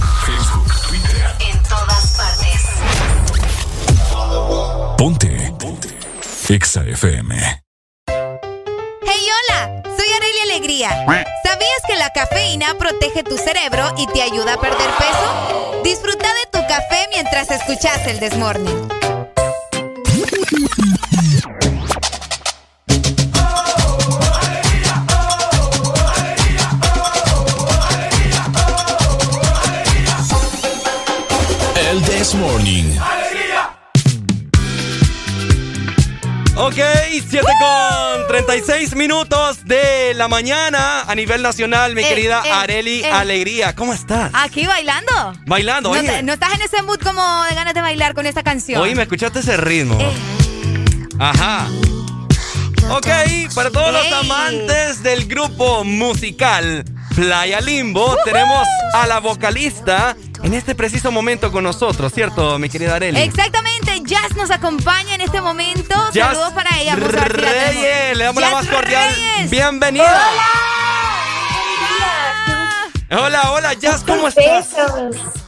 mañana a nivel nacional, mi eh, querida eh, Areli. Eh. Alegría. ¿Cómo estás? Aquí bailando. Bailando, no, oye. No estás en ese mood como de ganas de bailar con esta canción. Oye, me escuchaste ese ritmo. Eh. Ajá. Ok, para todos los amantes del grupo musical Playa Limbo, tenemos a la vocalista en este preciso momento con nosotros, ¿cierto, mi querida Arely? Exactamente. Nos acompaña en este momento. Saludos para ella. Vamos a Reyes, le damos Jazz la más cordial Reyes. bienvenida. Hola. Hola, hola, Jazz, ¿cómo estás?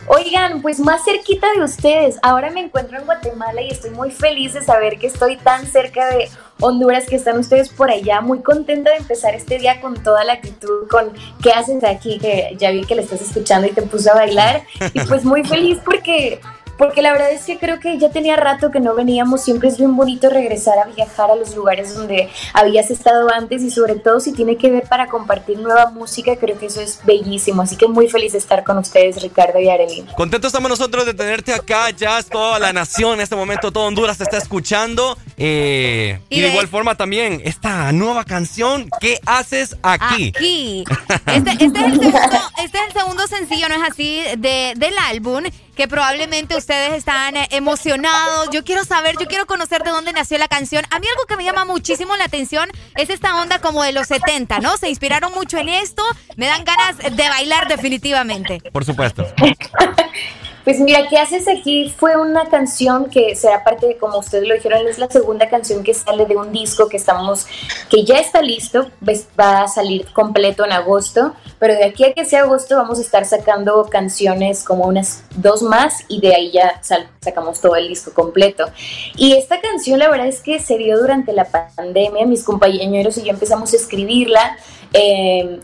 Oigan, pues más cerquita de ustedes. Ahora me encuentro en Guatemala y estoy muy feliz de saber que estoy tan cerca de Honduras, que están ustedes por allá. Muy contenta de empezar este día con toda la actitud, con qué haces aquí, que ya vi que le estás escuchando y te puso a bailar. Y pues muy feliz porque porque la verdad es que creo que ya tenía rato que no veníamos, siempre es bien bonito regresar a viajar a los lugares donde habías estado antes y sobre todo si tiene que ver para compartir nueva música, creo que eso es bellísimo, así que muy feliz de estar con ustedes Ricardo y Arelín. Contentos estamos nosotros de tenerte acá, Jazz, toda la nación en este momento, todo Honduras te está escuchando eh, y, de igual forma también esta nueva canción, ¿qué haces aquí? Aquí. Este, este, es, el segundo, este es el segundo sencillo, ¿no es así? De, del álbum que probablemente ustedes están eh, emocionados. Yo quiero saber, yo quiero conocer de dónde nació la canción. A mí algo que me llama muchísimo la atención es esta onda como de los 70, ¿no? Se inspiraron mucho en esto. Me dan ganas de bailar definitivamente. Por supuesto. [LAUGHS] Pues mira, ¿qué haces aquí? Fue una canción que será parte de, como ustedes lo dijeron, es la segunda canción que sale de un disco que estamos, que ya está listo, va a salir completo en agosto, pero de aquí a que sea agosto vamos a estar sacando canciones como unas dos más y de ahí ya sacamos todo el disco completo. Y esta canción la verdad es que se dio durante la pandemia, mis compañeros y yo empezamos a escribirla eh,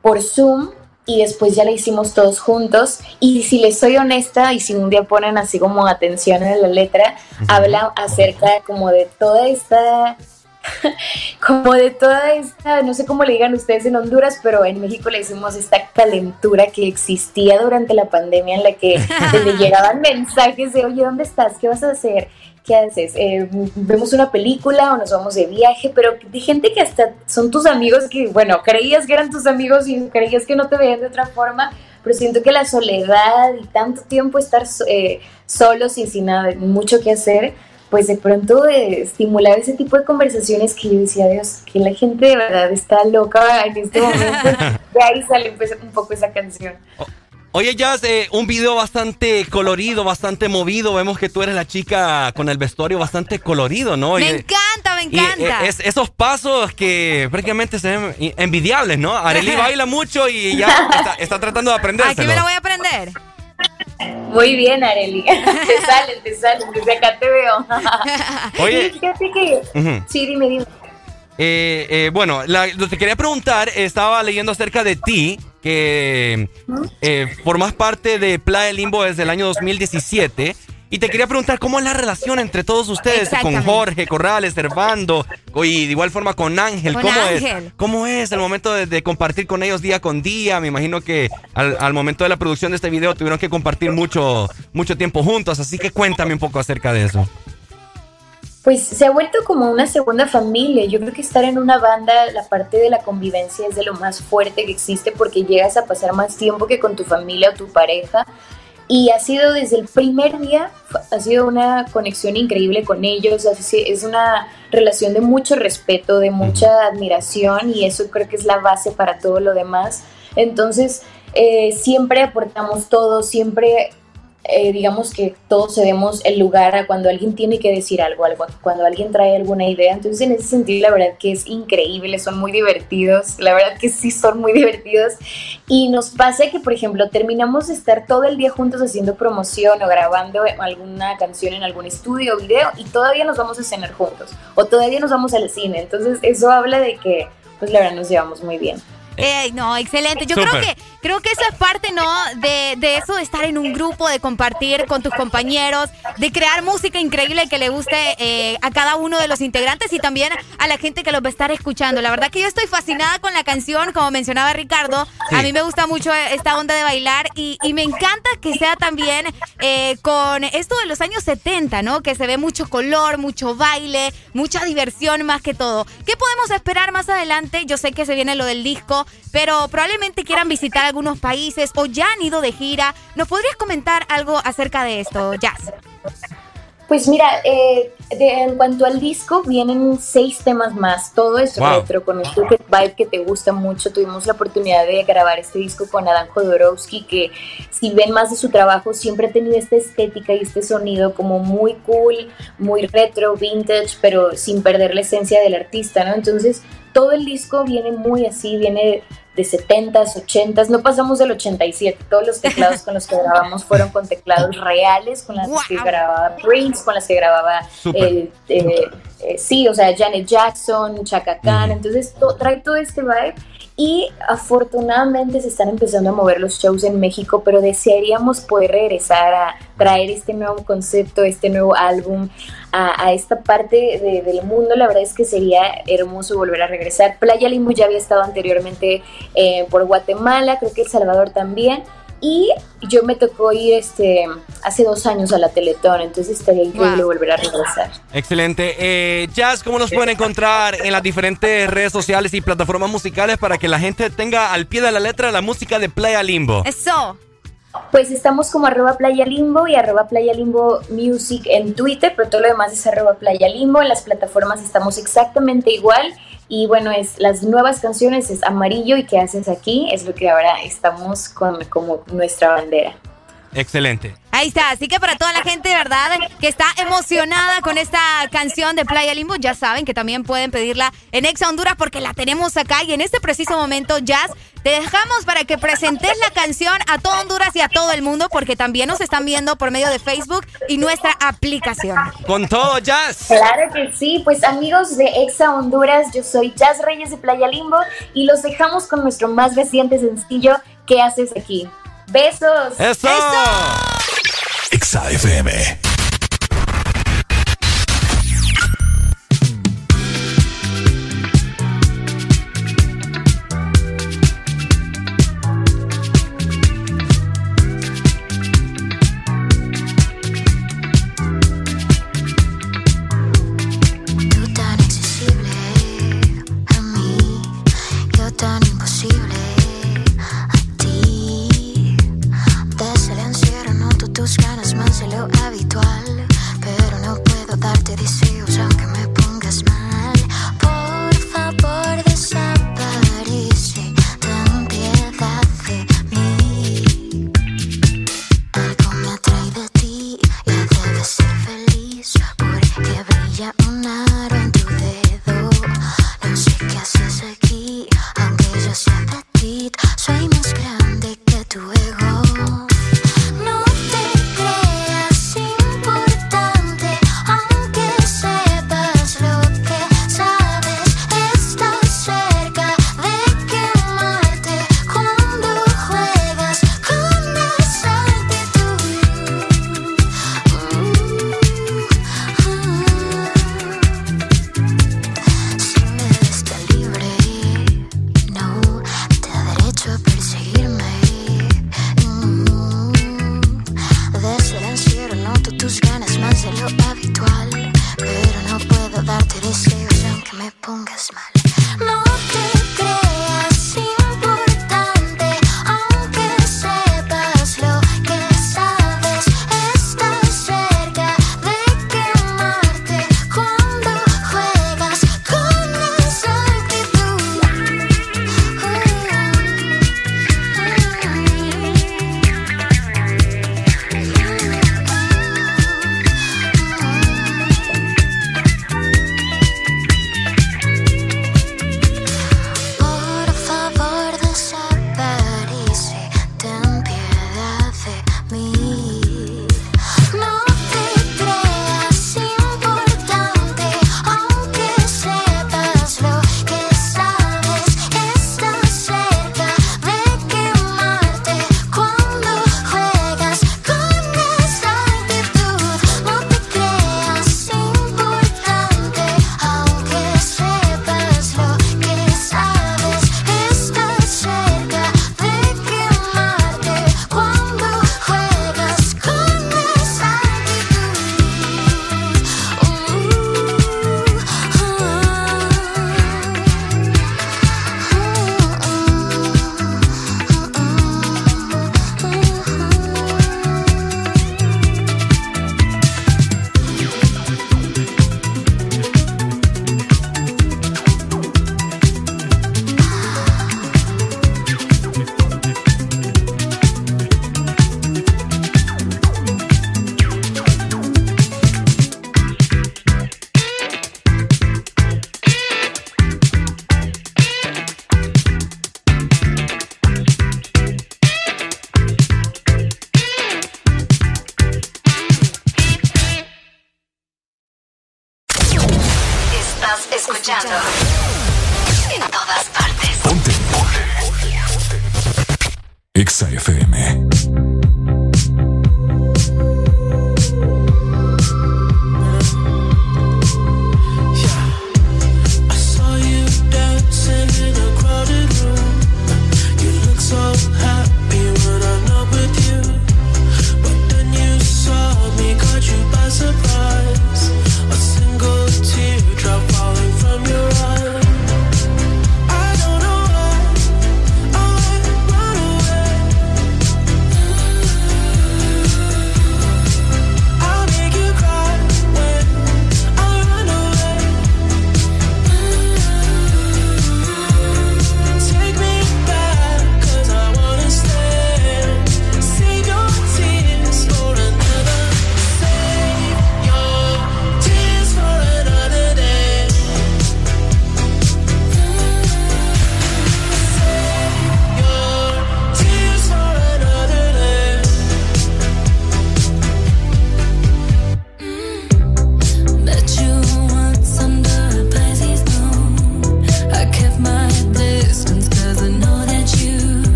por Zoom y después ya la hicimos todos juntos. Y si les soy honesta, y si un día ponen así como atención en la letra, habla acerca como de toda esta [LAUGHS] como de toda esta, no sé cómo le digan ustedes en Honduras, pero en México le decimos esta calentura que existía durante la pandemia en la que [LAUGHS] le llegaban mensajes de, oye, ¿dónde estás? ¿Qué vas a hacer? ¿Qué haces? Eh, ¿Vemos una película o nos vamos de viaje? Pero de gente que hasta son tus amigos que, bueno, creías que eran tus amigos y creías que no te veían de otra forma, pero siento que la soledad y tanto tiempo estar eh, solos y sin nada, mucho que hacer, pues de pronto eh, estimular ese tipo de conversaciones que yo decía, Dios, que la gente de verdad está loca en este momento. [LAUGHS] De ahí sale pues, un poco esa canción. Oye, Jazz, eh, un video bastante colorido, bastante movido. Vemos que tú eres la chica con el vestuario bastante colorido, ¿no? Me encanta, me encanta. Y, eh, esos pasos que prácticamente se ven envidiables, ¿no? Arely [LAUGHS] baila mucho y ya está, tratando de aprender. Aquí me lo voy a aprender. Muy bien, Arely. [LAUGHS] [LAUGHS] te salen, te salen. Desde acá te veo. Oye. fíjate que... Sí, dime, dime. Eh, bueno, lo que te quería preguntar, estaba leyendo acerca de ti que eh, formas parte de Playa Limbo desde el año 2017. Y te quería preguntar cómo es la relación entre todos ustedes, con Jorge, Corrales, Servando y de igual forma con Ángel. ¿Cómo es? ¿Cómo es el momento de, compartir con ellos día con día? Me imagino que al, momento de la producción de este video tuvieron que compartir mucho, mucho tiempo juntos, así que cuéntame un poco acerca de eso pues se ha vuelto como una segunda familia. Yo creo que estar en una banda, la parte de la convivencia es de lo más fuerte que existe porque llegas a pasar más tiempo que con tu familia o tu pareja. Y ha sido desde el primer día, ha sido una conexión increíble con ellos, es una relación de mucho respeto, de mucha admiración y eso creo que es la base para todo lo demás. Entonces, eh, siempre aportamos todo, siempre eh, digamos que todos cedemos el lugar a cuando alguien tiene que decir algo, algo, cuando alguien trae alguna idea. Entonces, en ese sentido, la verdad que es increíble, son muy divertidos, la verdad que sí son muy divertidos. Y nos pasa que, por ejemplo, terminamos de estar todo el día juntos haciendo promoción o grabando alguna canción en algún estudio o video y todavía nos vamos a cenar juntos o todavía nos vamos al cine. Entonces, eso habla de que, pues, la verdad, nos llevamos muy bien. Eh, no, excelente. Yo creo que creo que eso es parte, ¿no? De, de, eso de estar en un grupo, de compartir con tus compañeros, de crear música increíble que le guste eh, a cada uno de los integrantes y también a la gente que los va a estar escuchando. La verdad que yo estoy fascinada con la canción, como mencionaba Ricardo. A mí me gusta mucho esta onda de bailar y, y me encanta que sea también eh, con esto de los años 70, ¿no? Que se ve mucho color, mucho baile, mucha diversión más que todo. ¿Qué podemos esperar más adelante? Yo sé que se viene lo del disco pero probablemente quieran visitar algunos países o ya han ido de gira. ¿Nos podrías comentar algo acerca de esto, Jazz? Pues mira, eh, en cuanto al disco, vienen seis temas más. Todo es retro, con este vibe que te gusta mucho. Tuvimos la oportunidad de grabar este disco con Adam Jodorowsky, que si ven más de su trabajo, siempre ha tenido esta estética y este sonido como muy cool, muy retro, vintage, pero sin perder la esencia del artista, ¿no? Entonces, todo el disco viene muy así, viene de 70s, 80s, no pasamos del 87, todos los teclados con los que grabamos fueron con teclados reales, con las que grababa Prince, con las que grababa, eh, eh, eh, sí, o sea, Janet Jackson, Chaka Khan, entonces trae todo este vibe y afortunadamente se están empezando a mover los shows en México, pero desearíamos poder regresar a traer este nuevo concepto, este nuevo álbum a, esta parte del mundo. La verdad es que sería hermoso volver a regresar. Playa Limbo ya había estado anteriormente eh, por Guatemala, creo que El Salvador también. Y yo me tocó ir este, hace dos años a la Teletón, entonces estaría increíble volver a regresar. Excelente. Eh, Jazz, ¿cómo nos pueden encontrar en las diferentes redes sociales y plataformas musicales para que la gente tenga al pie de la letra la música de Playa Limbo? Eso. Pues estamos como arroba Playa Limbo y arroba Playa Limbo Music en Twitter, pero todo lo demás es arroba Playa Limbo. En las plataformas estamos exactamente igual. Y bueno, es las nuevas canciones es Amarillo y ¿Qué haces aquí? Es lo que ahora estamos con como nuestra bandera. Excelente. Ahí está, así que para toda la gente, ¿verdad? Que está emocionada con esta canción de Playa Limbo, ya saben que también pueden pedirla en Exa Honduras porque la tenemos acá y en este preciso momento, Jazz, te dejamos para que presentes la canción a todo Honduras y a todo el mundo porque también nos están viendo por medio de Facebook y nuestra aplicación. Con todo, Jazz. Claro que sí, pues amigos de Exa Honduras, yo soy Jazz Reyes de Playa Limbo y los dejamos con nuestro más reciente sencillo, ¿Qué haces aquí? Besos. Eso. Exa FM.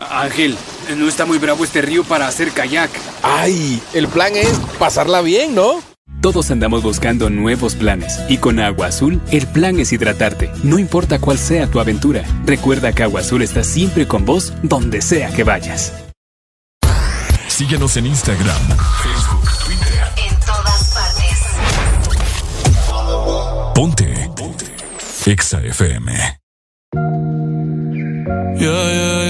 Ángel, no está muy bravo este río para hacer kayak. ¡Ay! El plan es pasarla bien, ¿no? Todos andamos buscando nuevos planes y con Agua Azul el plan es hidratarte, no importa cuál sea tu aventura. Recuerda que Agua Azul está siempre con vos donde sea que vayas. Síguenos en Instagram, Facebook, Twitter. En todas partes. Ponte. Ponte. Exa FM. Yeah, yeah, yeah, yeah.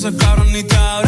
cabrón ni te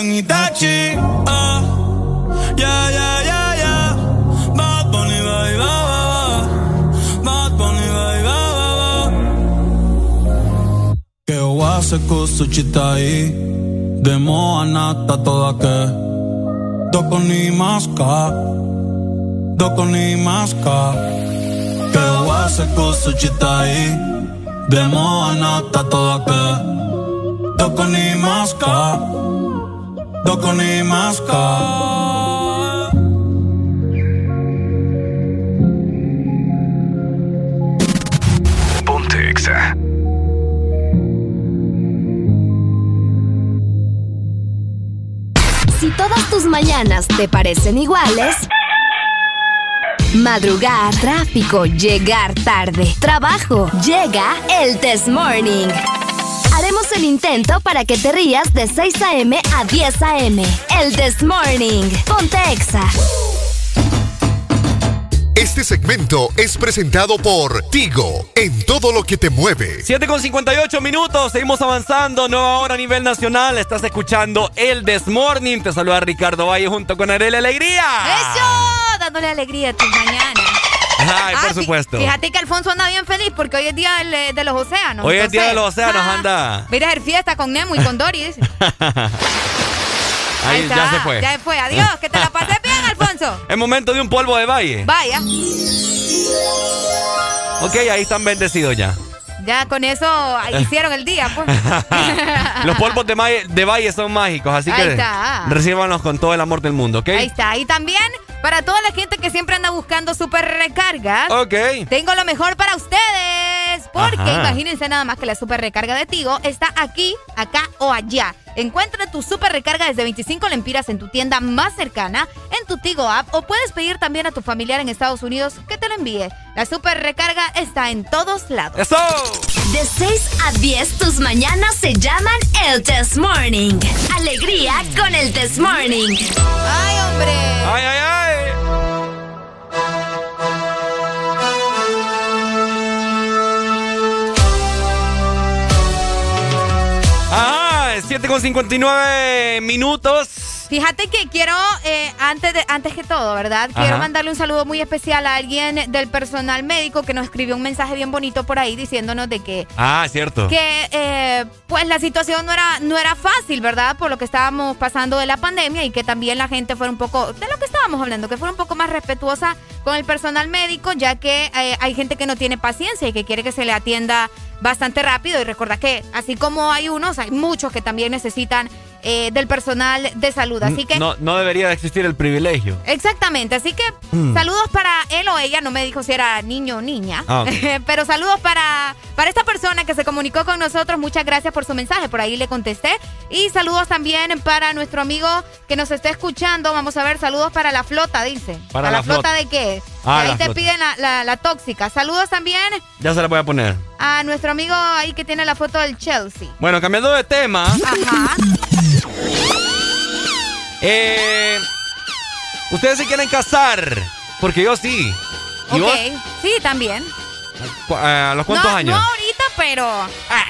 en Itachi ah. Yeah, yeah, yeah, yeah. Bad Bunny, ba, ba, ba. Bad Bunny, ba, ba, ba. Que oase kusuchita aí Demo anata toda que Doko ni maska Doko ni maska Que oase kusuchita aí Demo anata toda que Doko ni maska Doko ni maska Ponte Exa. Si todas tus mañanas te parecen iguales, Madrugar, tráfico, llegar tarde, trabajo. Llega el Test Morning. Haremos el intento para que te rías de 6 a.m. a 10 a.m. El Test Morning. Ponte Exa. Este segmento es presentado por Tigo, en todo lo que te mueve. 7 con 58 minutos, seguimos avanzando, nueva hora a nivel nacional. Estás escuchando el Desmorning. Te saluda Ricardo Valle junto con Arely Alegría. ¡Eso! Dándole alegría a tus mañanas. Ay, por Ah, supuesto. Fíjate que Alfonso anda bien feliz porque hoy es día del- de los océanos. Hoy es día de los océanos, ah, anda. Mira a hacer fiesta con Nemo y con Dory. dice. [LAUGHS] Ahí está, ya se fue. Ya se fue. Adiós, que te la pases bien, Alfonso. [LAUGHS] Es momento de un polvo de valle. Vaya. Ok, ahí están bendecidos ya. Ya con eso [LAUGHS] hicieron el día, pues. [LAUGHS] Los polvos de, de valle son mágicos, así Ahí que está. recíbanos con todo el amor del mundo, ¿ok? Ahí está. Y también para toda la gente que siempre anda buscando super recargas. Ok. Tengo lo mejor para ustedes. Porque Ajá. imagínense nada más que la super recarga de Tigo está aquí, acá o allá. Encuentra tu super recarga desde 25 lempiras en tu tienda más cercana, en tu Tigo app o puedes pedir también a tu familiar en Estados Unidos que te lo envíe. La super recarga está en todos lados. ¡Eso! De 6 a 10, tus mañanas se llaman el Test Morning. Alegría con el Test Morning. ¡Ay, hombre! ¡Ay, ay, ay! 7 con 59 minutos. Fíjate que quiero, eh, antes, de, antes que todo, ¿verdad? Quiero Ajá. mandarle un saludo muy especial a alguien del personal médico que nos escribió un mensaje bien bonito por ahí diciéndonos de que Ah, cierto. que eh, pues la situación no era no era fácil, ¿verdad? Por lo que estábamos pasando de la pandemia y que también la gente fuera un poco de lo que estábamos hablando, que fuera un poco más respetuosa con el personal médico, ya que eh, hay gente que no tiene paciencia y que quiere que se le atienda bastante rápido y recuerda que así como hay unos, hay muchos que también necesitan eh, del personal de salud, así que No, no debería de existir el privilegio. Exactamente, así que Mm. saludos para él o ella, no me dijo si era niño o niña, Ah, [LAUGHS] pero saludos para, para esta persona que se comunicó con nosotros, muchas gracias por su mensaje, por ahí le contesté, y saludos también para nuestro amigo que nos está escuchando, vamos a ver, saludos para la flota, dice. Para la, la flota. flota. de qué? Ah, ahí te piden la, la- la tóxica. Saludos también Ya se la voy a poner. a nuestro amigo ahí que tiene la foto del Chelsea. Bueno, cambiando de tema. Ajá. Eh, Ustedes se quieren casar. Porque yo sí. ¿Y Ok, vos? sí, también. Cu- ¿A los cuántos no, años? No ahorita, pero...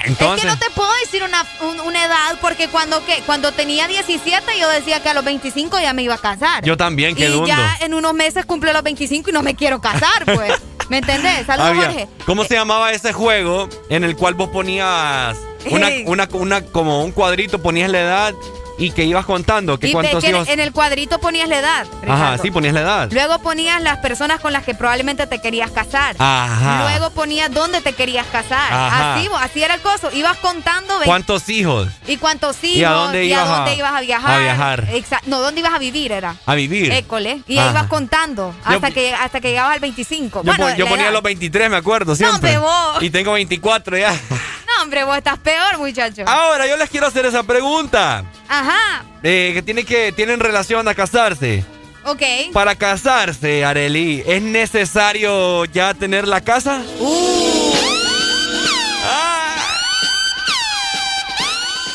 entonces. Es que no te puedo decir una, un- una edad porque cuando, que, cuando tenía 17 yo decía que a los 25 ya me iba a casar. Yo también, qué Y dundo. ya en unos meses cumple los 25 y no me quiero casar, pues. [LAUGHS] ¿Me entendés? Saludos, Había- Jorge. ¿Cómo se llamaba ese juego en el cual vos ponías una, una, una, como un cuadrito, ponías la edad y que ibas contando que Y cuántos que hijos. en el cuadrito ponías la edad. Ajá, sí, ponías la edad. Luego ponías las personas con las que probablemente te querías casar. Ajá. Luego ponías dónde te querías casar. Ajá. Así, así era el coso. Ibas contando ve- ¿Cuántos hijos? y cuántos hijos ¿Y a dónde ibas a- dónde ibas a viajar. a viajar? Exacto. No, ¿dónde ibas a vivir era? A vivir. École. Y ahí ibas contando Yo- hasta que hasta que llegabas al 25. Yo, bueno, yo ponía edad. los 23, me acuerdo, siempre. hombre, vos. Y tengo 24 ya. [LAUGHS] No, hombre, vos estás peor, muchacho. Ahora, yo les quiero hacer esa pregunta. Ajá. eh, que, tiene que tienen relación a casarse. Ok. Para casarse, Areli, ¿es necesario ya tener la casa? Uh.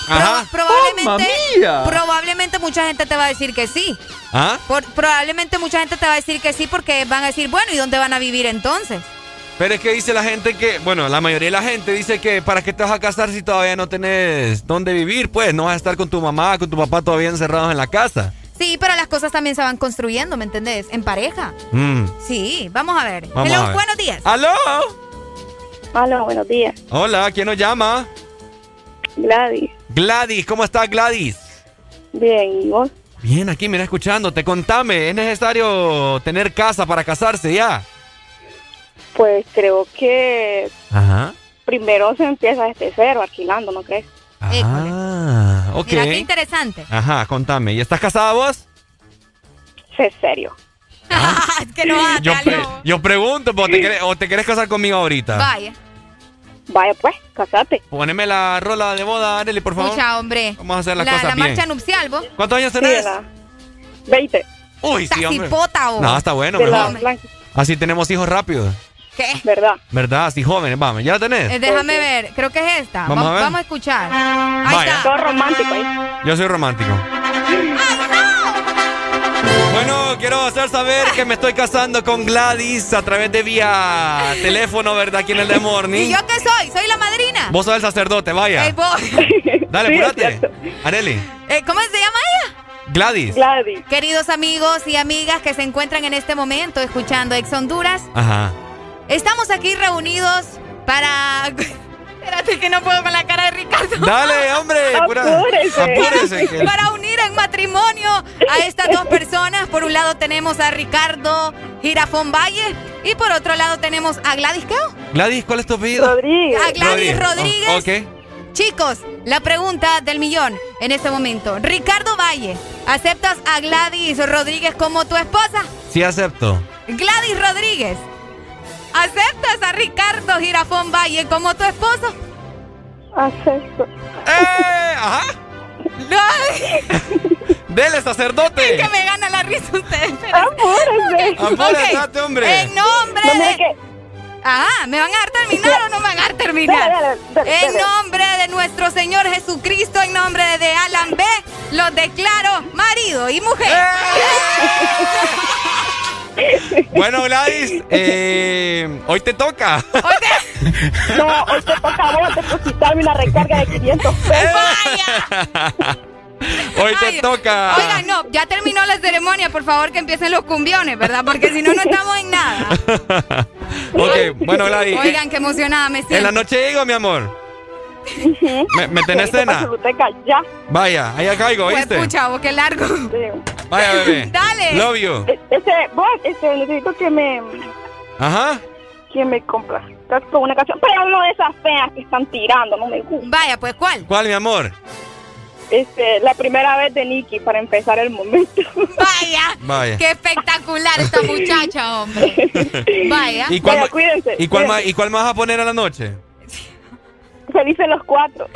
Ajá. Pro- probablemente, mía! probablemente mucha gente te va a decir que sí. ¿Ah? Por- probablemente mucha gente te va a decir que sí porque van a decir, bueno, ¿y dónde van a vivir entonces? Pero es que dice la gente que, bueno, la mayoría de la gente dice que para qué te vas a casar si todavía no tenés dónde vivir, pues no vas a estar con tu mamá, con tu papá todavía encerrados en la casa. Sí, pero las cosas también se van construyendo, ¿me entendés? En pareja. Mm. Sí, vamos a ver. Vamos Hello, a ver. buenos días. ¡Aló! Hola, buenos días. Hola, ¿quién nos llama? Gladys. Gladys, ¿cómo estás, Gladys? Bien, ¿y vos? Bien, aquí, mira, escuchándote. Contame, ¿es necesario tener casa para casarse ya? Pues creo que Ajá. primero se empieza desde cero, alquilando, ¿no crees? Ah, ok. Mira, qué interesante. Ajá, contame. ¿Y estás casada vos? Sé serio. [LAUGHS] es que no Yo, pre- yo pregunto, ¿o te, querés, o te querés casar conmigo ahorita? Vaya. Vaya pues, casate. Poneme la rola de boda, Arely, por favor. Escucha, hombre. Vamos a hacer las la, cosas la bien. marcha nupcial, vos. ¿Cuántos años tenés? Sí, la 20. Uy, sí, hombre. vos. No, está bueno, De la mejor. Así tenemos hijos rápidos. ¿Qué? ¿Verdad? ¿Verdad? Así jóvenes, vamos. ¿Ya la tenés? Eh, déjame ver, creo que es esta. Vamos a ver. Vamos a escuchar. Ahí Vaya. está. Todo romántico ahí. Yo soy romántico. Bueno, quiero hacer saber que me estoy casando con Gladys a través de vía teléfono, ¿verdad? Aquí en el The Morning. ¿Y yo qué soy? Soy la madrina. Vos sos el sacerdote, vaya. Vos. [LAUGHS] Dale, Sí, apúrate. Areli. Eh, ¿Cómo se llama ella? Gladys. Gladys. Queridos amigos y amigas que se encuentran en este momento escuchando Ex Honduras, Ajá. Estamos aquí reunidos para... [LAUGHS] Espérate que no puedo con la cara de Ricardo. Dale, hombre. [LAUGHS] pura- Apúrese. Apúrese. que- Para unir en matrimonio a estas dos personas. Por un lado tenemos a Ricardo Girafón Valle y por otro lado tenemos a Gladys ¿qué? Gladys, ¿cuál es tu apellido? Rodríguez. A Gladys Rodríguez. Oh, ok. Chicos, la pregunta del millón en este momento. Ricardo Valle, ¿aceptas a Gladys Rodríguez como tu esposa? Sí, acepto. Gladys Rodríguez, ¿aceptas a Ricardo Girafón Valle como tu esposo? Acepto. ¡Eh! Ajá. No, [LAUGHS] Dele, sacerdote. que me gana la risa ustedes. Apúrese. Apúrate, Ok. hombre. En nombre No de... Ajá, ¿me van a dejar terminar o no me van a dejar terminar? Dale, dale, dale, en nombre de nuestro Señor Jesucristo, en nombre de Alan B, los declaro marido y mujer. Bueno, Gladys, eh, hoy te toca. Oye, No, hoy te toca a vos depositarme una recarga de 500 pesos. vaya. Hoy te Ay, toca. Oigan, no, ya terminó la ceremonia, por favor que empiecen los cumbiones, ¿verdad? Porque si no, no estamos en nada. [LAUGHS] ok, bueno, Gladys. Oigan, qué emocionada me En la siento. noche llego, mi amor. ¿Me, me tenés cena? ya. Vaya, ahí caigo, Pues, ¿viste? pucha, vos, qué largo. Vaya, bebé. [LAUGHS] Dale. Love you. E- Ese, vos, este, necesito que me, Ajá. que me compras con una canción, pero no de esas feas que están tirando, no me gusta. Vaya, pues, ¿cuál? ¿Cuál, mi amor? Este, la primera vez de Nicky para empezar el momento. [LAUGHS] Vaya. Vaya. Qué espectacular esta [LAUGHS] muchacha, hombre. Vaya. ¿Y cuál, Vaya, cuídense, ¿y cuál, cuídense. más, ¿Y cuál más vas a poner a la noche? Felices los cuatro.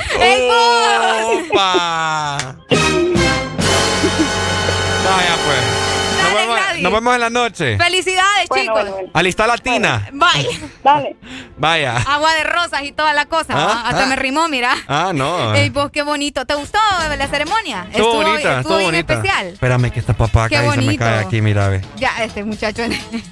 ¡Opa! [LAUGHS] Vaya, pues. Nos Dale, vemos, Gladys. nos vemos en la noche. Felicidades, Bueno, chicos. bueno, bueno. Alista latina. Vaya. Dale. Vaya. Agua de rosas y toda la cosa. Ah, ¿va? Hasta ah. me rimó, mira. Ah, no. Ey, vos, qué bonito. ¿Te gustó la ceremonia? Estuvo bonita, estuvo estuvo bien bonita. especial. Espérame que esta papá acá y se me bonito. cae aquí, mira, ve. Ya, este muchacho.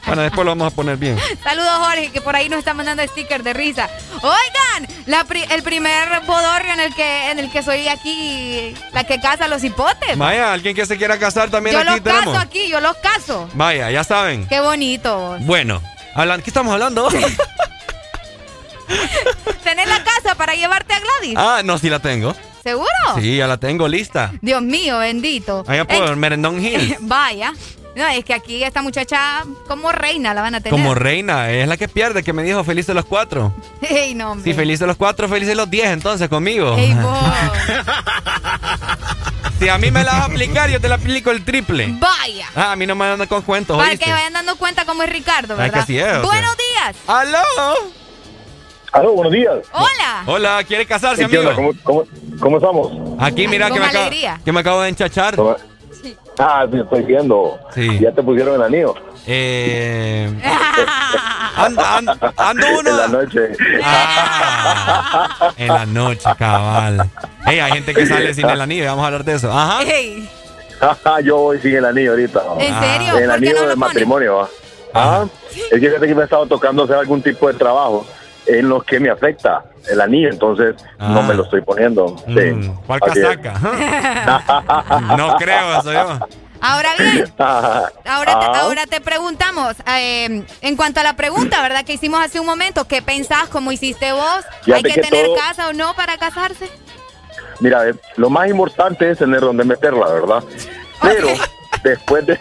Bueno, después lo vamos a poner bien. [LAUGHS] Saludos, Jorge, que por ahí nos está mandando sticker de risa. Oigan, la pri- el primer bodorrio en el que en el que soy aquí, la que casa los hipotes. Vaya, alguien que se quiera casar también yo aquí los tenemos. caso aquí, yo los caso. Vaya, ya saben. Qué bonito. Bueno, ¿qué estamos hablando? [LAUGHS] ¿Tenés la casa para llevarte a Gladys? ah, no, sí la tengo. ¿Seguro? Sí, ya la tengo lista. Dios mío, bendito. Allá por Merendón Hill. [LAUGHS] Vaya. No, es que aquí esta muchacha como reina la van a tener. Como reina, es la que pierde, que me dijo feliz de los cuatro. [LAUGHS] Ey, no, hombre. Sí, feliz de los cuatro, feliz de los diez, entonces conmigo. Ey, vos. Si a mí me la vas a aplicar, yo te la aplico el triple. Vaya. Ah, a mí no me andan con cuentos, Para ¿oíste? que vayan dando cuenta cómo es Ricardo, Ah, ¿verdad? que así es, o sea. Buenos días. ¡Aló! Aló, buenos días. Hola. Hola, ¿quiere casarse, amigo? ¿Cómo, cómo, cómo estamos? Aquí, mira, que me, acabo, que me acabo de enchachar. Ah, sí, estoy viendo. Sí. Ya te pusieron el anillo. Eh, [LAUGHS] ando, ando, ando uno. En la noche. Ah, en la noche, cabal. Ey, hay gente que sale sin el anillo, vamos a hablar de eso. Ajá. [LAUGHS] Yo voy sin el anillo ahorita. ¿En Ah. serio? El ¿Por qué anillo no de lo pones? matrimonio. ¿va? Ah, es que fíjate que me ha estado tocando hacer algún tipo de trabajo en los que me afecta el anillo, entonces no me lo estoy poniendo. Sí. Ah. Mm, ¿Cuál casaca? [LAUGHS] No creo eso yo. Ahora bien, [LAUGHS] ahora te, Ah. ahora te preguntamos, eh, en cuanto a la pregunta, ¿verdad? Que hicimos hace un momento, ¿qué pensás? ¿Cómo hiciste vos? Fíjate ¿Hay que, que tener todo- casa o no para casarse? Mira, eh, lo más importante es tener donde meterla, ¿verdad? Pero [LAUGHS] después de...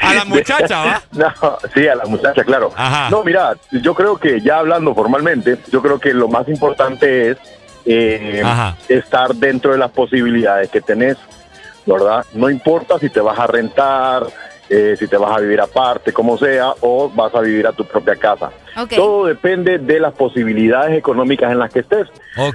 A la muchacha, ¿va? [LAUGHS] No, sí, a la muchacha, claro. No, mira, yo creo que ya hablando formalmente, yo creo que lo más importante es eh, estar dentro de las posibilidades que tenés, ¿verdad? No importa si te vas a rentar, eh, si te vas a vivir aparte, como sea, o vas a vivir a tu propia casa. Todo depende de las posibilidades económicas en las que estés.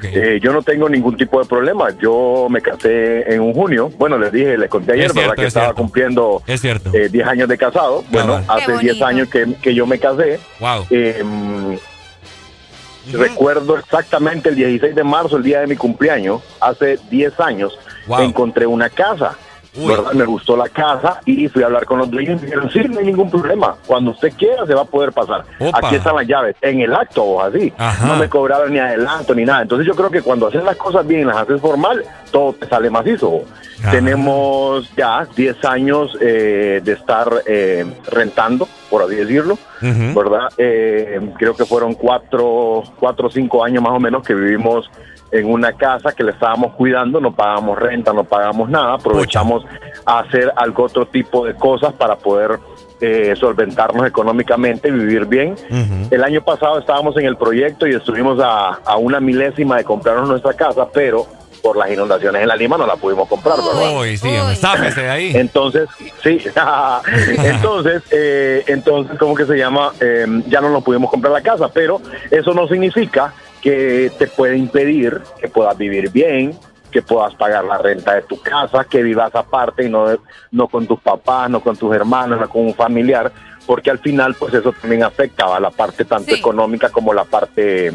Eh, yo no tengo ningún tipo de problema. Yo me casé en un junio. Bueno, les dije, les conté ayer, Es cierto, ¿verdad? Que es estaba cierto. cumpliendo Es cierto. eh, 10 años de casado. Bueno, Cabal. hace 10 años que, que yo me casé. Wow. Recuerdo exactamente el 16 de marzo, el día de mi cumpleaños, hace 10 años, encontré una casa. ¿Verdad? Me gustó la casa y fui a hablar con los dueños y me dijeron, sí, no hay ningún problema. Cuando usted quiera se va a poder pasar. Opa. Aquí están las llaves, en el acto o así. No me cobraron ni adelanto ni nada. Entonces yo creo que cuando haces las cosas bien, las haces formal, todo te sale macizo. Tenemos ya 10 años eh, de estar eh, rentando, por así decirlo, ¿verdad? Eh, creo que fueron cuatro, cuatro o cinco años más o menos que vivimos en una casa que le estábamos cuidando, no pagamos renta, no pagamos nada, aprovechamos a hacer algo otro tipo de cosas para poder eh, solventarnos económicamente, vivir bien. El año pasado estábamos en el proyecto y estuvimos a, a una milésima de comprarnos nuestra casa, pero por las inundaciones en la Lima no la pudimos comprar, ¿verdad? Uy, sí, sáfese de ahí. Entonces, sí, [LAUGHS] entonces, eh, entonces, ¿cómo que se llama? Eh, ya no nos pudimos comprar la casa, pero eso no significa que te puede impedir que puedas vivir bien, que puedas pagar la renta de tu casa, que vivas aparte y no, no con tus papás, no con tus hermanos, no con un familiar, porque al final, pues eso también afecta a la parte tanto económica como la parte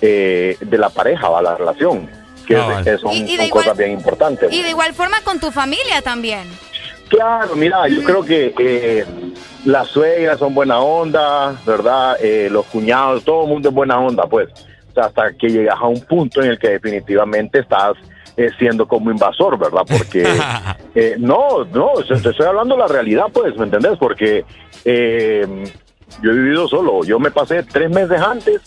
eh, de la pareja, a la relación, que es- que son, Y- y de son igual- cosas bien importantes. Y de igual forma con tu familia también. Claro, mira, yo creo que eh, las suegras son buena onda, ¿verdad? Eh, los cuñados, todo el mundo es buena onda, pues. Hasta que llegas a un punto en el que definitivamente estás eh, siendo como invasor, ¿verdad? Porque [LAUGHS] eh, no, no, te estoy hablando la realidad, pues, ¿me entendés? Porque eh, yo he vivido solo. Yo me pasé tres meses antes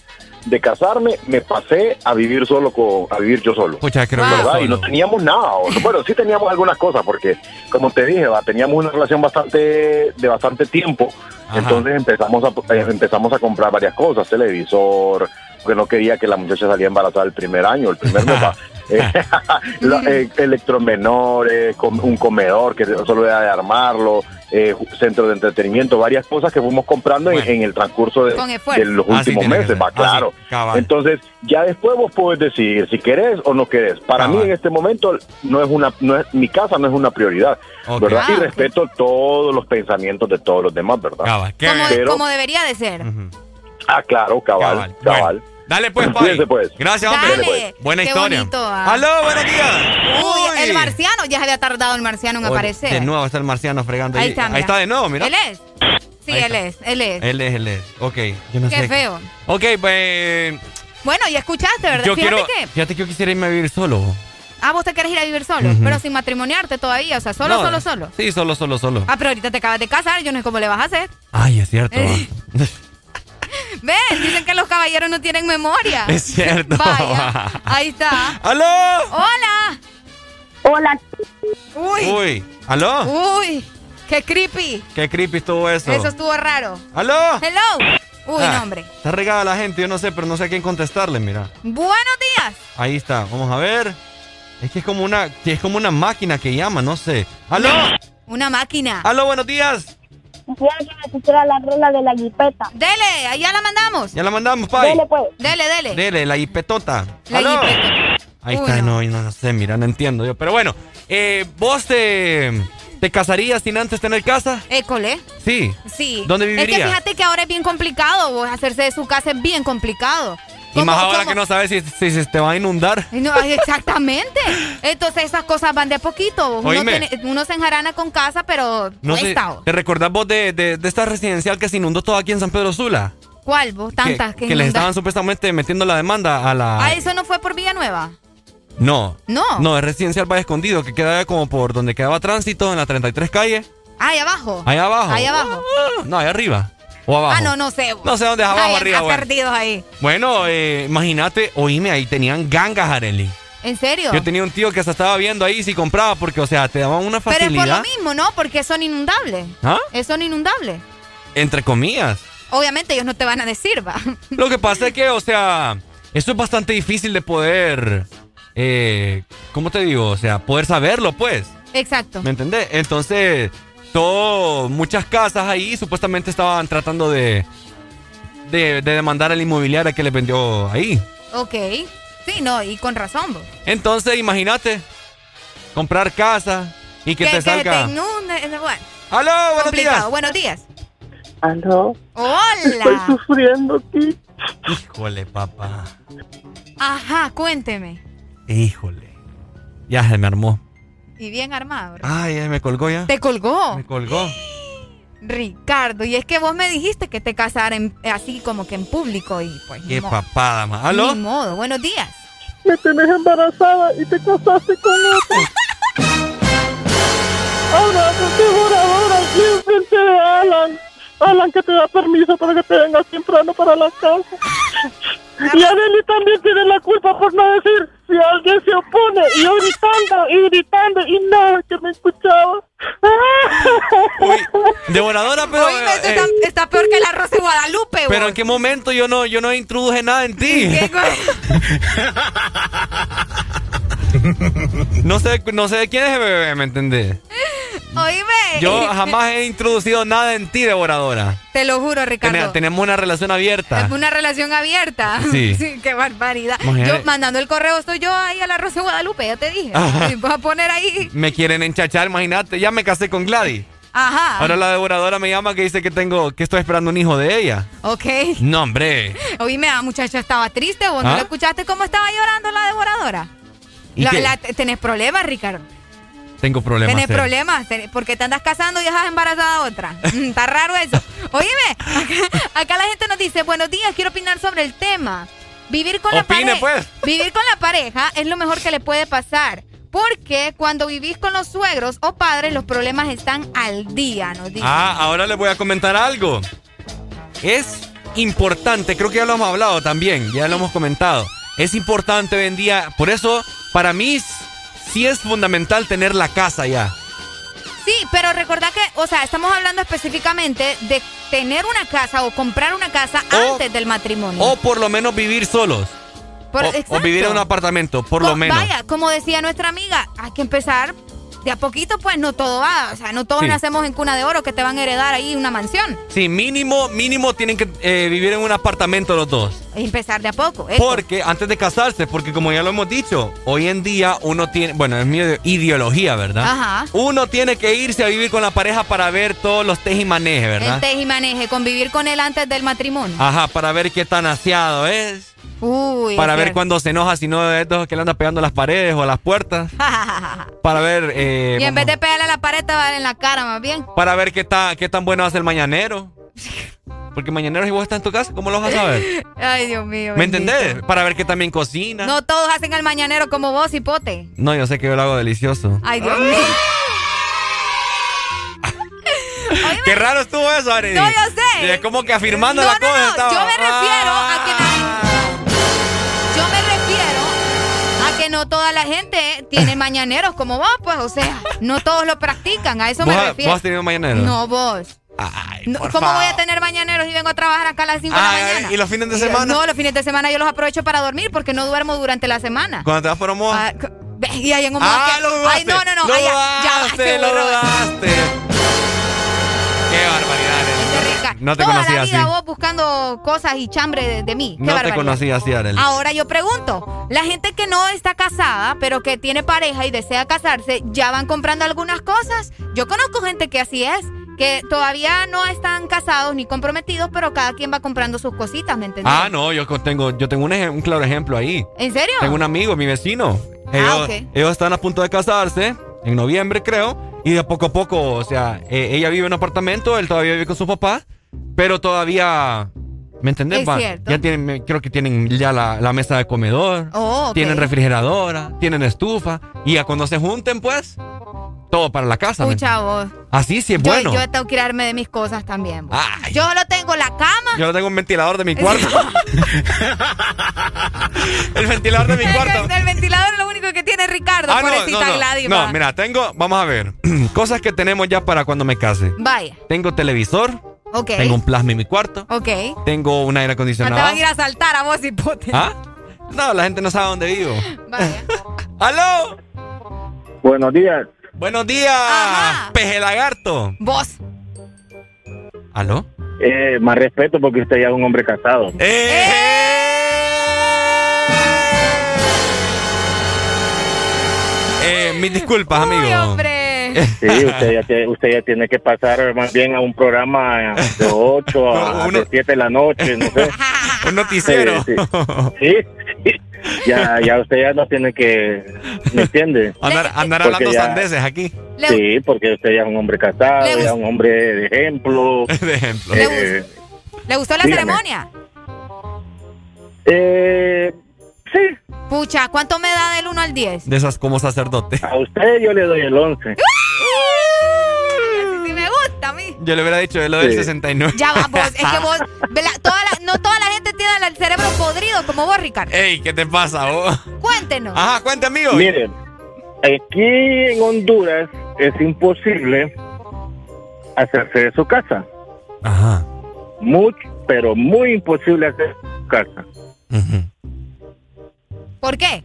de casarme, me pasé a vivir solo, con, a vivir yo solo. Pucha, creo ¿verdad? que Y no teníamos nada. Bueno, sí teníamos algunas cosas, porque, como te dije, ¿va? teníamos una relación bastante de bastante tiempo. Entonces empezamos a, eh, empezamos a comprar varias cosas, televisor, porque no quería que la muchacha saliera embarazada el primer año, el primer mes. [LAUGHS] Eh, [LAUGHS] eh, electromenores, com- un comedor que solo era de armarlo, eh, centro de entretenimiento, varias cosas que fuimos comprando en, en el transcurso de, los Así últimos meses, va, Así, claro. cabal. Entonces, ya después vos podés decidir si querés o no querés. Para mí en este momento no es una, no es, mi casa no es una prioridad, ¿verdad? Ah, y respeto todos los pensamientos de todos los demás, ¿verdad? Como, Pero, como debería de ser. ah, claro, cabal, cabal. Dale pues, Pai. Pues. Gracias, Dale. hombre. pues. Buena Qué historia. bonito, ah. Aló, buenos días. Uy, el marciano, ya se había tardado el marciano en Oye, aparecer. De nuevo está el marciano fregando ahí. Ahí está, mira. Ahí está de nuevo, mira. Él es. Sí, Ahí él está. es, él es. Él es, él es. Ok, yo no Qué sé. feo. Ok, pues. Bueno, ya escuchaste, ¿verdad? Yo Fíjate quiero. que. Fíjate que yo quisiera irme a vivir solo. Ah, vos te querés ir a vivir solo, pero sin matrimoniarte todavía, o sea, solo, No, solo, solo. Sí, solo, solo, solo. Ah, pero ahorita te acabas de casar, yo no sé cómo le vas a hacer. Ay, es cierto. [LAUGHS] [LAUGHS] Ven, dicen que los caballeros no tienen memoria. es cierto. Vaya, ahí está. ¡Aló! Hola. Hola. Uy. Uy, ¿aló? Uy, qué creepy. Qué creepy estuvo eso. Eso estuvo raro. ¿Aló? Hello. Uy, Ah, no, hombre. Está regada la gente, yo no sé, pero no sé a quién contestarle, mira. Buenos días. Ahí está, vamos a ver. Es que es como una, que es como una máquina que llama, no sé. ¡Aló! Una máquina. ¡Aló, buenos días! Quisiera que me pusiera la rola de la jipeta. Dele, allá la mandamos. Ya la mandamos, Pai. Dele, pues. Dele, dele. Dele, la hipetota. La. Ahí Uy, está, no. no, no, sé, mira, no entiendo yo. Pero bueno, eh, ¿vos te, te casarías sin antes tener casa? École. Sí. Sí. ¿Dónde Es vivirías? que fíjate que ahora es bien complicado. vos, hacerse de su casa es bien complicado. Y más ¿Cómo- ahora cómo? que no sabes si, si se te va a inundar. No, exactamente. [LAUGHS] Entonces esas cosas van de a poquito. Uno, Oíme. tiene- uno se enjarana con casa, pero No sé. ¿te recordás vos de, de, de esta residencial que se inundó todo aquí en San Pedro Sula? ¿Cuál vos? Tantas que, que les estaban supuestamente metiendo la demanda a la... Ah, eso no fue por Villanueva. No. No. No, es residencial Valle Escondido, que queda como por donde quedaba tránsito, en la 33 calle. Ah, ahí abajo. Ahí abajo. Ahí abajo. No, ahí arriba. O abajo. Ah, no, no sé. No sé dónde es abajo, Ay, arriba, bueno. perdidos ahí. Bueno, eh, imagínate, oíme, ahí tenían gangas, Arely. ¿En serio? Yo tenía un tío que hasta estaba viendo ahí si compraba, porque, o sea, te daban una Pero es por facilidad. lo mismo, ¿no? Porque son inundables. ¿Ah? Son inundables. Entre comillas. Obviamente ellos no te van a decir, va. [LAUGHS] Lo que pasa es que, o sea, esto es bastante difícil de poder. Eh, ¿Cómo te digo? O sea, poder saberlo, pues. Exacto. ¿Me entendés? Entonces, todo, muchas casas ahí supuestamente estaban tratando de, de, de demandar a la inmobiliaria que le vendió ahí. Ok. Sí, no, y con razón, vos. Entonces, imagínate, comprar casa y que, te salga... Que te inunde, eh, bueno. ¡Aló, buenos complicado. días! Buenos días. Aló. Hola. Estoy sufriendo aquí. Híjole, papá. Ajá, cuénteme. Híjole. Ya se me armó. Y bien armado. ¿verdad? Ay, ya me colgó ya. ¿Te colgó? Me colgó. [GASPS] Ricardo, y es que vos me dijiste que te casara en- así como que en público y pues Qué modo. papada, ma. ¿Aló? Ni modo. Buenos días. Me tenés embarazada y te casaste con otro. [LAUGHS] Ahora, ¿por qué ahora aquí enfrente de Alan? Alan que te da permiso para que te vengas temprano para la casa. [LAUGHS] Y Adeli también tiene la culpa por no decir si alguien se opone. Y yo gritando y gritando y nada que me escuchaba. [LAUGHS] Devoradora, pero. Esto eh, está, está peor que el arroz de Guadalupe, pero vos. en qué momento yo no, yo no introduje nada en ti. ¿Qué [LAUGHS] co- no sé, no sé de quién es el bebé, ¿me entendés? [LAUGHS] Oíme. Yo jamás he introducido nada en ti, devoradora. Te lo juro, Ricardo. Tene- tenemos una relación abierta. Es una relación abierta. [LAUGHS] Sí. qué barbaridad. Yo mandando el correo estoy yo ahí a la Rosa de Guadalupe, ya te dije. Voy a poner ahí. Me quieren enchachar, imagínate. Ya me casé con Gladys. Ajá. Ahora la devoradora me llama que dice que tengo, que estoy esperando un hijo de ella. Ok. No, hombre. Oíme, la muchacha estaba triste. ¿Vos no ¿Ah? le escuchaste cómo estaba llorando la devoradora? ¿Y La- la- tenés problemas, Ricardo. Tengo problemas. Tenés serios. problemas. Porque te andas casando y dejas embarazada a otra. [LAUGHS] Mm, Está raro eso. Oíme, acá, acá la gente nos dice, buenos días, quiero opinar sobre el tema. Vivir con la Opine, pareja. pues. [LAUGHS] Vivir con la pareja es lo mejor que le puede pasar. Porque cuando vivís con los suegros o padres, los problemas están al día, nos dice. Ah, ahora les voy a comentar algo. Es importante, creo que ya lo hemos hablado también, ya lo hemos comentado. Es importante hoy en día, por eso para mí sí es fundamental tener la casa ya. Sí, pero recordá que, o sea, estamos hablando específicamente de tener una casa o comprar una casa O- antes del matrimonio. O por lo menos vivir solos. Por- o, o vivir en un apartamento, por lo menos. Vaya, como decía nuestra amiga, hay que empezar de a poquito, pues no todo va. O sea, no todos Sí. nacemos en cuna de oro que te van a heredar ahí una mansión. Sí, mínimo, mínimo tienen que eh, vivir en un apartamento los dos. Empezar de a poco. eso. Porque antes de casarse, porque como ya lo hemos dicho, hoy en día uno tiene, bueno, es mi ideología, ¿verdad? Ajá. Uno tiene que irse a vivir con la pareja para ver todos los tej y maneje, ¿verdad? El tej y maneje, convivir con él antes del matrimonio. Ajá, para ver qué tan aseado es. Uy. para es ver cuándo se enoja, si no de estos que le anda pegando a las paredes o a las puertas. [LAUGHS] Para ver. eh, y en vamos- vez de pegarle a la pared, te va a dar en la cara más bien. Para ver qué, ta- qué tan bueno hace el mañanero. Porque mañanero, si vos estás en tu casa, ¿cómo lo vas a saber? [LAUGHS] Ay, Dios mío. ¿Me bendito. entendés? Para ver qué también cocina. No todos hacen el mañanero como vos, hipote. No, yo sé que yo lo hago delicioso. Ay, Dios mío. [LAUGHS] Qué raro estuvo eso, Ari. No, yo sé. Es como que afirmando No, la no, cosa. no, estaba. yo me refiero que Ah. No toda la gente tiene [LAUGHS] mañaneros como vos, pues, o sea, no todos lo practican, a eso ¿Vos, me refiero. vos has tenido mañanero? No, vos. Por ¿Cómo favor. voy a tener mañaneros y vengo a trabajar acá a las 5 de la Ay, mañana? ¿y los fines de semana? No, los fines de semana yo los aprovecho para dormir porque no duermo durante la semana. Cuando te vas por Omoa. Ah, y ahí en un Ah, lo. Ay, no, no, no. Lo ay, ya, ya, lo dudaste. Qué barbaridad. No te Toda conocía la así. vida vos buscando cosas y chambre de, de mí. Qué No te conocía así, Arely. Ahora yo pregunto, la gente que no está casada, pero que tiene pareja y desea casarse, ¿ya van comprando algunas cosas? Yo conozco gente que así es, que todavía no están casados ni comprometidos, pero cada quien va comprando sus cositas, ¿me entendés? Ah, no, yo tengo, yo tengo un, un claro ejemplo ahí. ¿En serio? Tengo un amigo, mi vecino. Ellos, Ah, ok. ellos están a punto de casarse, en noviembre creo, y de poco a poco, o sea, eh, ella vive en un apartamento, él todavía vive con su papá, pero todavía, ¿me entendés? Ya tienen, creo que tienen ya la, la mesa de comedor, Oh, ok. tienen refrigeradora, tienen estufa, y ya cuando se junten, pues, todo para la casa. ¿me Escucha vos. Así sí es Yo, bueno. yo tengo que irme de mis cosas también. Yo solo tengo la cama. Yo tengo un ventilador de mi cuarto. [LAUGHS] [LAUGHS] el ventilador de mi cuarto. El, ventilador es lo único que tiene Ricardo, Ah, no, no, no. Gladys. No, mira, tengo, vamos a ver, [CLEARS THROAT] cosas que tenemos ya para cuando me case. Vaya, Tengo televisor, ok. tengo un plasma en mi cuarto, Ok. tengo un aire No te acondicionado. van a ir a saltar a vos, hipote. ¿Ah? No, la gente no sabe dónde vivo. [LAUGHS] ¡Aló! Buenos días. Buenos días, peje lagarto. Vos. ¿Aló? Eh, más respeto porque usted ya es un hombre casado. ¡Eh! Eh, mis disculpas, amigo. hombre. Sí, usted ya, tiene, usted ya tiene que pasar más bien a un programa de 8 a [LAUGHS] de 7 de la noche, no sé. [LAUGHS] Un noticiero. Sí, sí. Sí, sí. Ya, ya usted ya no tiene que, ¿me entiende? Andar, andar hablando ya- sandeces aquí. Sí, porque usted ya es un hombre casado, ya es un hombre de ejemplo. [LAUGHS] de ejemplo. Eh, ¿Le gustó la Dígame. ceremonia? eh, sí, Pucha, ¿cuánto me da del 1 al 10? De esas como sacerdote. a usted yo le doy el 11. Sí me gusta a mí. Yo le hubiera dicho de lo del Sí. 69. Ya va, vos. Es que vos. [LAUGHS] toda la- no toda la gente tiene el cerebro podrido como vos, Ricardo. Ey, ¿qué te pasa, vos? Cuéntenos. Ajá, cuente, amigo. Miren, aquí en Honduras es imposible hacerse de su casa. Ajá. Mucho, pero muy imposible hacer su casa. ¿Por qué?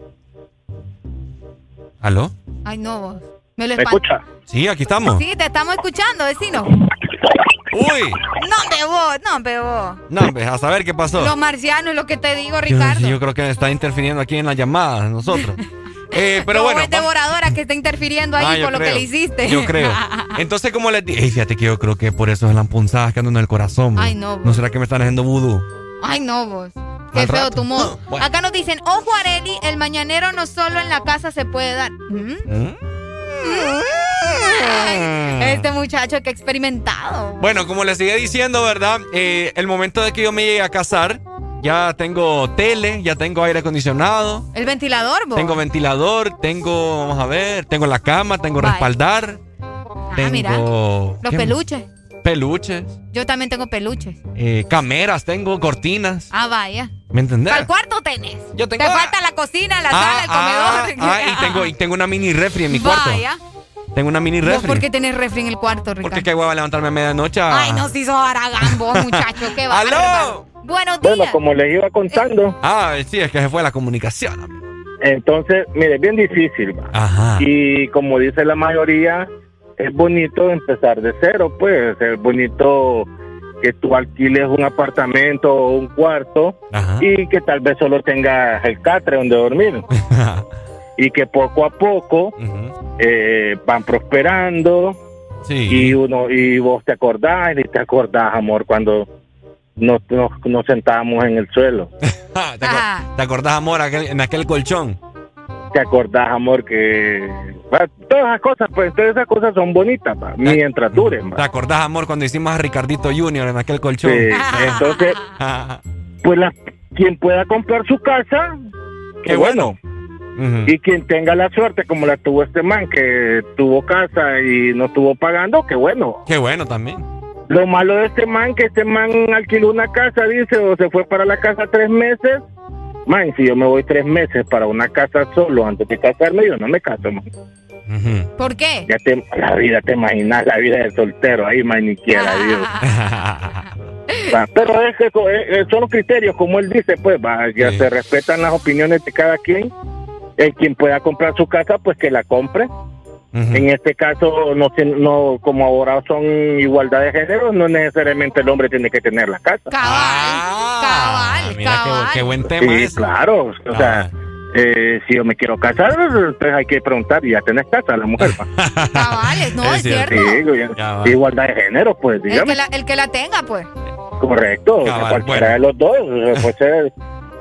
¿Aló? Ay, no, vos. Me lo ¿Me escucha? Sí, aquí estamos. Sí, te estamos escuchando, vecino. Uy. No, me vos, no, me vos. No, hombre, a saber qué pasó. Los marcianos, lo que te digo, Yo, Ricardo. yo creo que está interfiriendo aquí en las llamadas, nosotros. [LAUGHS] Eh, pero No, bueno. es devoradora que está interfiriendo ahí Ah, yo con lo que creo. le hiciste. Yo creo. [LAUGHS] Entonces, como les dije, Ey, fíjate que yo creo que por eso es la punzadas que andan en el corazón. Ay, no, ¿No será que me están haciendo vudú? Ay, no, vos. Qué feo rato. tu modo. [GASPS] Bueno. Acá nos dicen, ojo Areli, el mañanero no solo en la casa se puede dar. ¿Mm? ¿Mm? Ay, Este muchacho que ha experimentado. Bueno, como les sigue diciendo, ¿verdad? Eh, el momento de que yo me llegue a casar, ya tengo tele, ya tengo aire acondicionado, El ventilador, vos. tengo ventilador, tengo, vamos a ver, tengo la cama, tengo Vaya. respaldar, Ah, tengo... mira. Los peluches. Peluches, Yo también tengo peluches. eh, cameras, tengo cortinas, Ah, vaya. ¿me entendés? ¿Cuál cuarto tenés? Yo tengo- Te falta la cocina, la Ah, sala, el ah, comedor. [LAUGHS] ah, y tengo, y tengo una mini refri en mi cuarto. Vaya. Tengo una mini ¿Vos refri. por qué tenés refri en el cuarto, Ricardo? Porque qué hueva levantarme a medianoche. a- Ay, no, si sos aragán vos, muchacho. Qué ¡Aló! bárbaro. Buenos días. Bueno, como les iba contando, Ah, sí, es que se fue la comunicación. entonces, mire, es bien difícil. va. Ajá. Y como dice la mayoría, es bonito empezar de cero, pues, es bonito que tú alquiles un apartamento o un cuarto y que tal vez solo tengas el catre donde dormir. [LAUGHS] y que poco a poco eh, van prosperando y uno y vos te acordás y te acordás, amor, cuando nos, nos, nos sentábamos en el suelo. [LAUGHS] ¿Te, acor- te acordás, amor, aquel- en aquel colchón? Te acordás, amor, que... Todas esas cosas, pues, todas esas cosas son bonitas, mientras duren. ¿Te acordás, amor, cuando hicimos a Ricardito Junior en aquel colchón? Sí, [LAUGHS] entonces, [LAUGHS] pues la, quien pueda comprar su casa, qué bueno. Y quien tenga la suerte, como la tuvo este man, que tuvo casa y no estuvo pagando, qué bueno. Qué bueno también. Lo malo de este man, que este man alquiló una casa, dice, o se fue para la casa tres meses. Man, si yo me voy tres meses para una casa solo antes de casarme, yo no me caso, man. ¿Por qué? Ya te, la vida, te imaginas, la vida de soltero, ahí, man, ni quiera, Dios. [LAUGHS] Va, Pero es que eso, eh, eh, son los criterios, como él dice, pues, va, ya se respetan las opiniones de cada quien. El quien pueda comprar su casa, pues que la compre. En este caso, no, no como ahora son igualdad de género, no necesariamente el hombre tiene que tener la casa. Cabal, Mira qué, cabal. qué buen tema Sí, claro. O sea, eh, si yo me quiero casar, entonces hay que preguntar, ¿ya tenés casa la mujer? [LAUGHS] Cabales, no, es, cierto. Sí, igualdad de género, pues, El que, dígame. la, el que la tenga, pues. Correcto, o sea, Cabal, cualquiera de los dos, ser-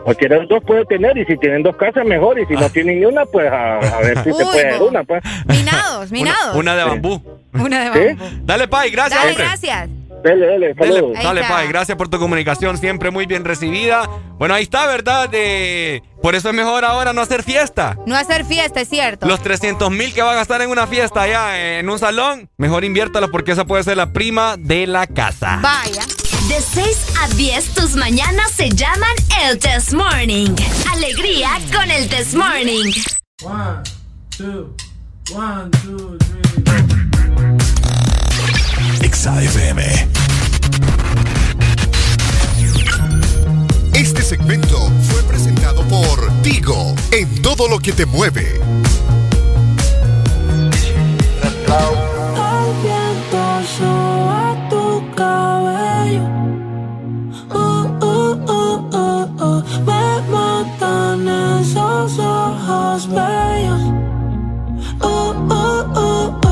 cualquiera de los dos puede tener, y si tienen dos casas, mejor, y si no tienen ni una, pues a, a ver si se Uy, puede dar bo. una, pues. Minados, minados. Una de bambú. Una de bambú. Dale, Pai, gracias, Dale, hombre. gracias. Dale, dale, Dale, saludos. dale. Pai, gracias por tu comunicación, siempre muy bien recibida. Bueno, ahí está, ¿verdad? De... Por eso es mejor ahora no hacer fiesta. No hacer fiesta, es cierto. Los 300 mil que va a gastar en una fiesta allá en un salón, mejor inviértalos porque esa puede ser la prima de la casa. Vaya. De 6 a 10, tus mañanas se llaman el Test Morning. Alegría con el Test Morning. One, two, one, two, three. Exa FM. Este segmento fue presentado por Tigo en todo lo que te mueve. El viento så har spøger Oh, oh, oh, oh.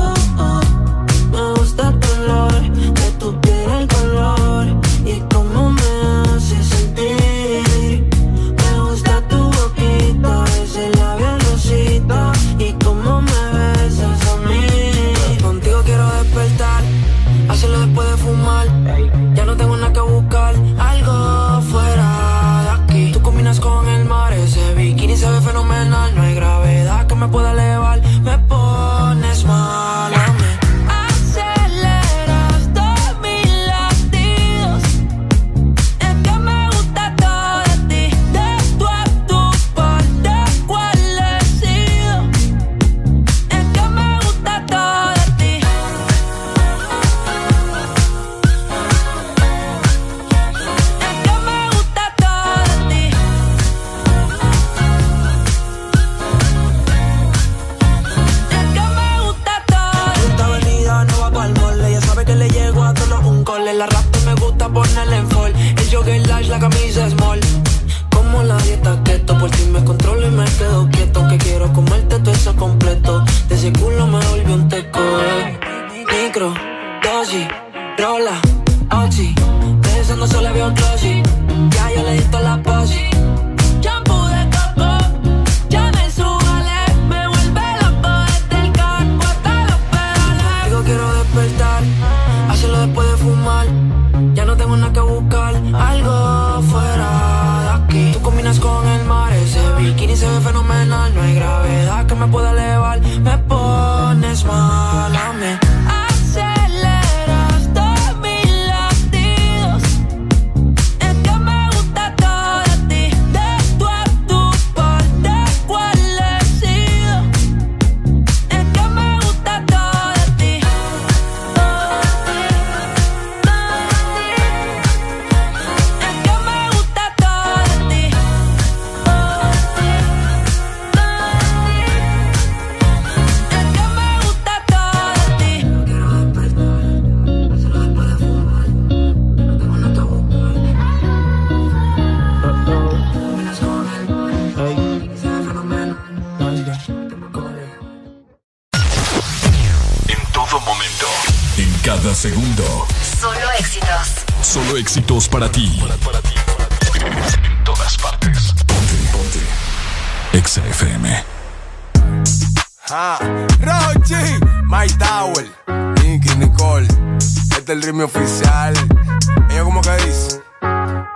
La camisa small. Como la dieta keto, por ti me controlo y me quedo quieto. Que quiero comerte todo eso completo. De ese culo me volvió un teco. Eh. Micro, dosis, rola, oxi. Pensando solo veo glossy. Ya yo le di toda la posi. Me pueda elevar, me pones mal a mí. Segundo. Solo éxitos. Solo éxitos para ti. En todas partes. Ponte, ponte. Exa FM. Ah, Rochi, My Tower, Nicky, Nicole. Este es el ritmo oficial. Ella como que dice.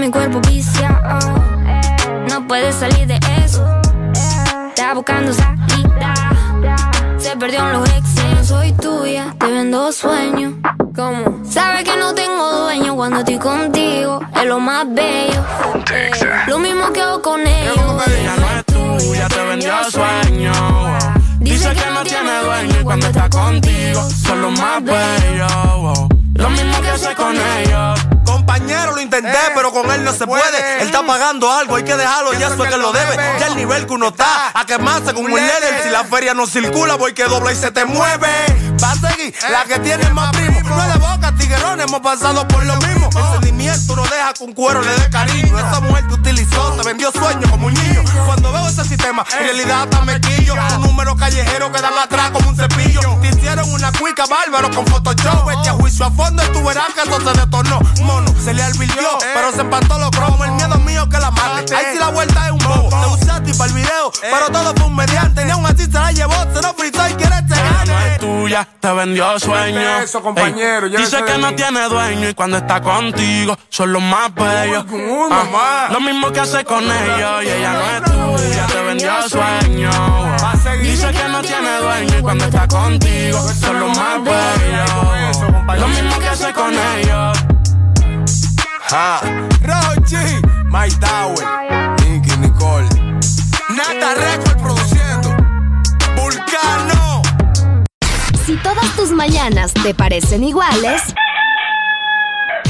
Mi cuerpo viciado. No puedes salir de eso. Está buscando salida. Se perdió en los exes. No soy tuya, te vendo sueños. ¿Cómo? Sabes que no tengo dueño cuando estoy contigo. Es lo más bello. Lo mismo que hago con ellos. Ella no es tuya, te vendió sueño. Dice que no tiene dueño y cuando está contigo son los más bellos. Lo mismo que hace con ellos. Compañero, lo intenté, pero con él no se puede. Él está pagando algo, hay que dejarlo, ya eso es que lo debe. Ya el nivel que uno está, a quemarse con un líder. Si la feria no circula, voy que dobla y se te mueve. Va a seguir la que tiene más primo. No es de boca, tiguerón, hemos pasado por lo mismo. El sentimiento no deja que un cuero le dé cariño. Esa mujer te utilizó, te vendió sueños como un niño. Cuando veo ese sistema, en realidad hasta me quillo. Un número callejero que dan atrás como un cepillo. Te hicieron una cuica bárbaro con Photoshop. Este a juicio a fondo y tú verás que eso se detornó. Mono, se le advirtió, pero se empató los cromos. El miedo mío que la mate. Ahí sí la vuelta es un bobo. Te usé a ti para el video, pero todo fue un mediante. Ni aún así se la llevó, se lo fritó y quiere este no gane. es tuya, te vendió sueño. Eso, compañero, dice que no tiene dueño y cuando está contigo son los más bellos. Ah, mamá. lo mismo que hace con ellos y ella no es tuya, te vendió sueño. Dice que no tiene dueño y cuando está contigo son lo más bello. Lo mismo que hace con ellos. Ha, Rochi, My Tower, Nicky Nicole, Nata Record produciendo, Vulcano. Si todas tus mañanas te parecen iguales,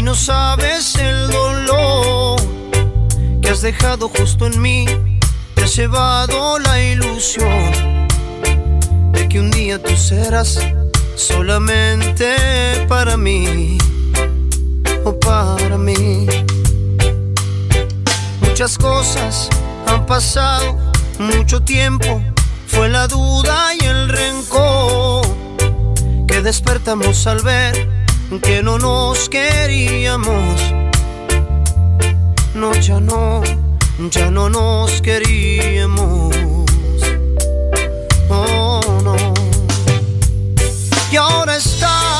y no sabes el dolor que has dejado justo en mí. Te has llevado la ilusión de que un día tú serás solamente para mí o para mí. Muchas cosas han pasado, mucho tiempo, fue la duda y el rencor que despertamos al ver que no nos queríamos. No, ya no, ya no nos queríamos. Oh, no. Y ahora estás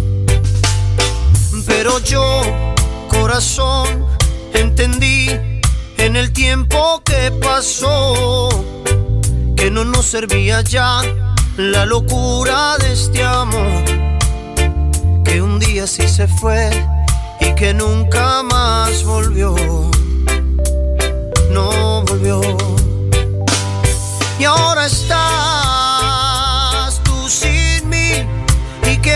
Pero yo, corazón, entendí en el tiempo que pasó que no nos servía ya la locura de este amor que un día sí se fue y que nunca más volvió. No volvió. Y ahora estás tú sin mí. ¿Y qué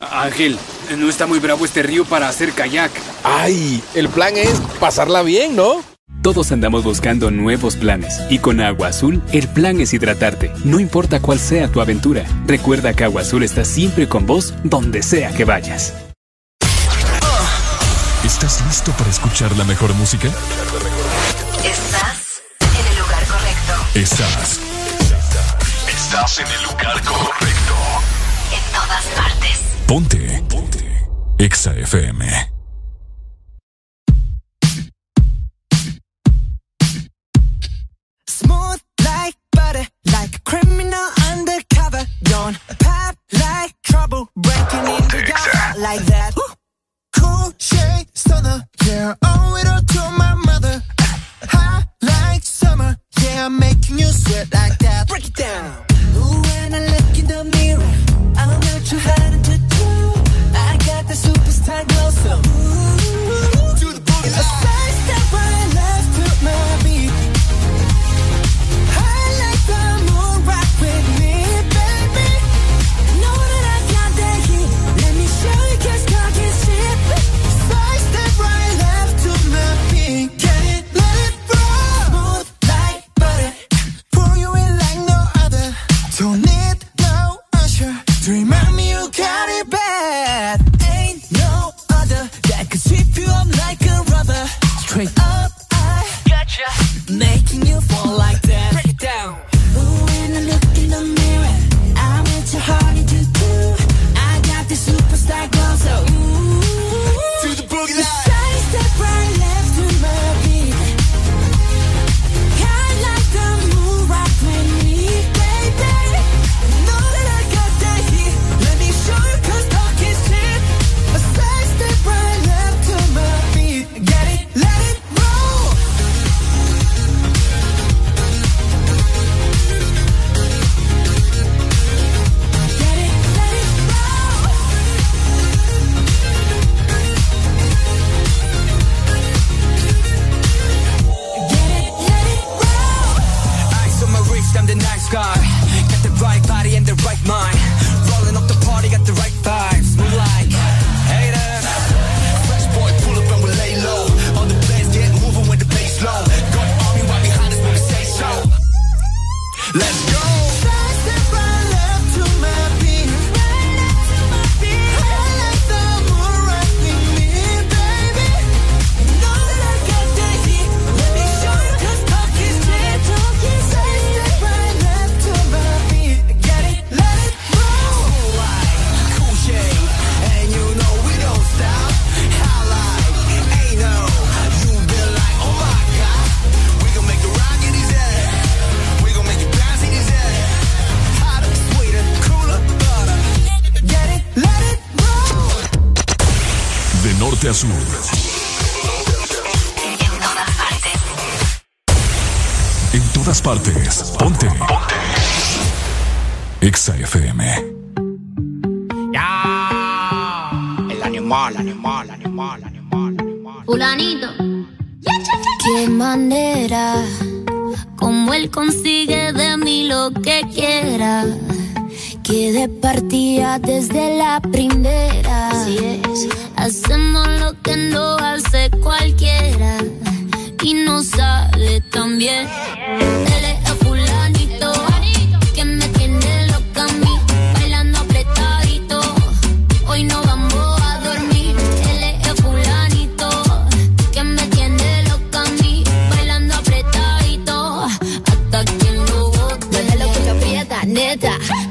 Ángel, no está muy bravo este río para hacer kayak. ¡Ay! El plan es pasarla bien, ¿no? Todos andamos buscando nuevos planes y con Agua Azul el plan es hidratarte, no importa cuál sea tu aventura. Recuerda que Agua Azul está siempre con vos donde sea que vayas. ¿Estás listo para escuchar la mejor música? Estás en el lugar correcto. Estás. Estás en el lugar correcto. En todas partes. Ponte. Ponte. Exa FM. Smooth like butter, like a criminal undercover. Don't pop like trouble, breaking into your heart like that. Cool shade stunner, yeah, oh, owe it all to my mother. Hot like summer, yeah, I'm making you sweat like that. Break it down superstar glow so Straight up, I gotcha. Making you fall like that. Norte a sur. En todas partes. Ponte. Ponte. Exa FM. El animal, animal, animal, animal. Fulanito. Qué manera, como él consigue de mí lo que quiera. Que de partida desde la primera. Hacemos lo que no hace cualquiera. Y no sale tan bien.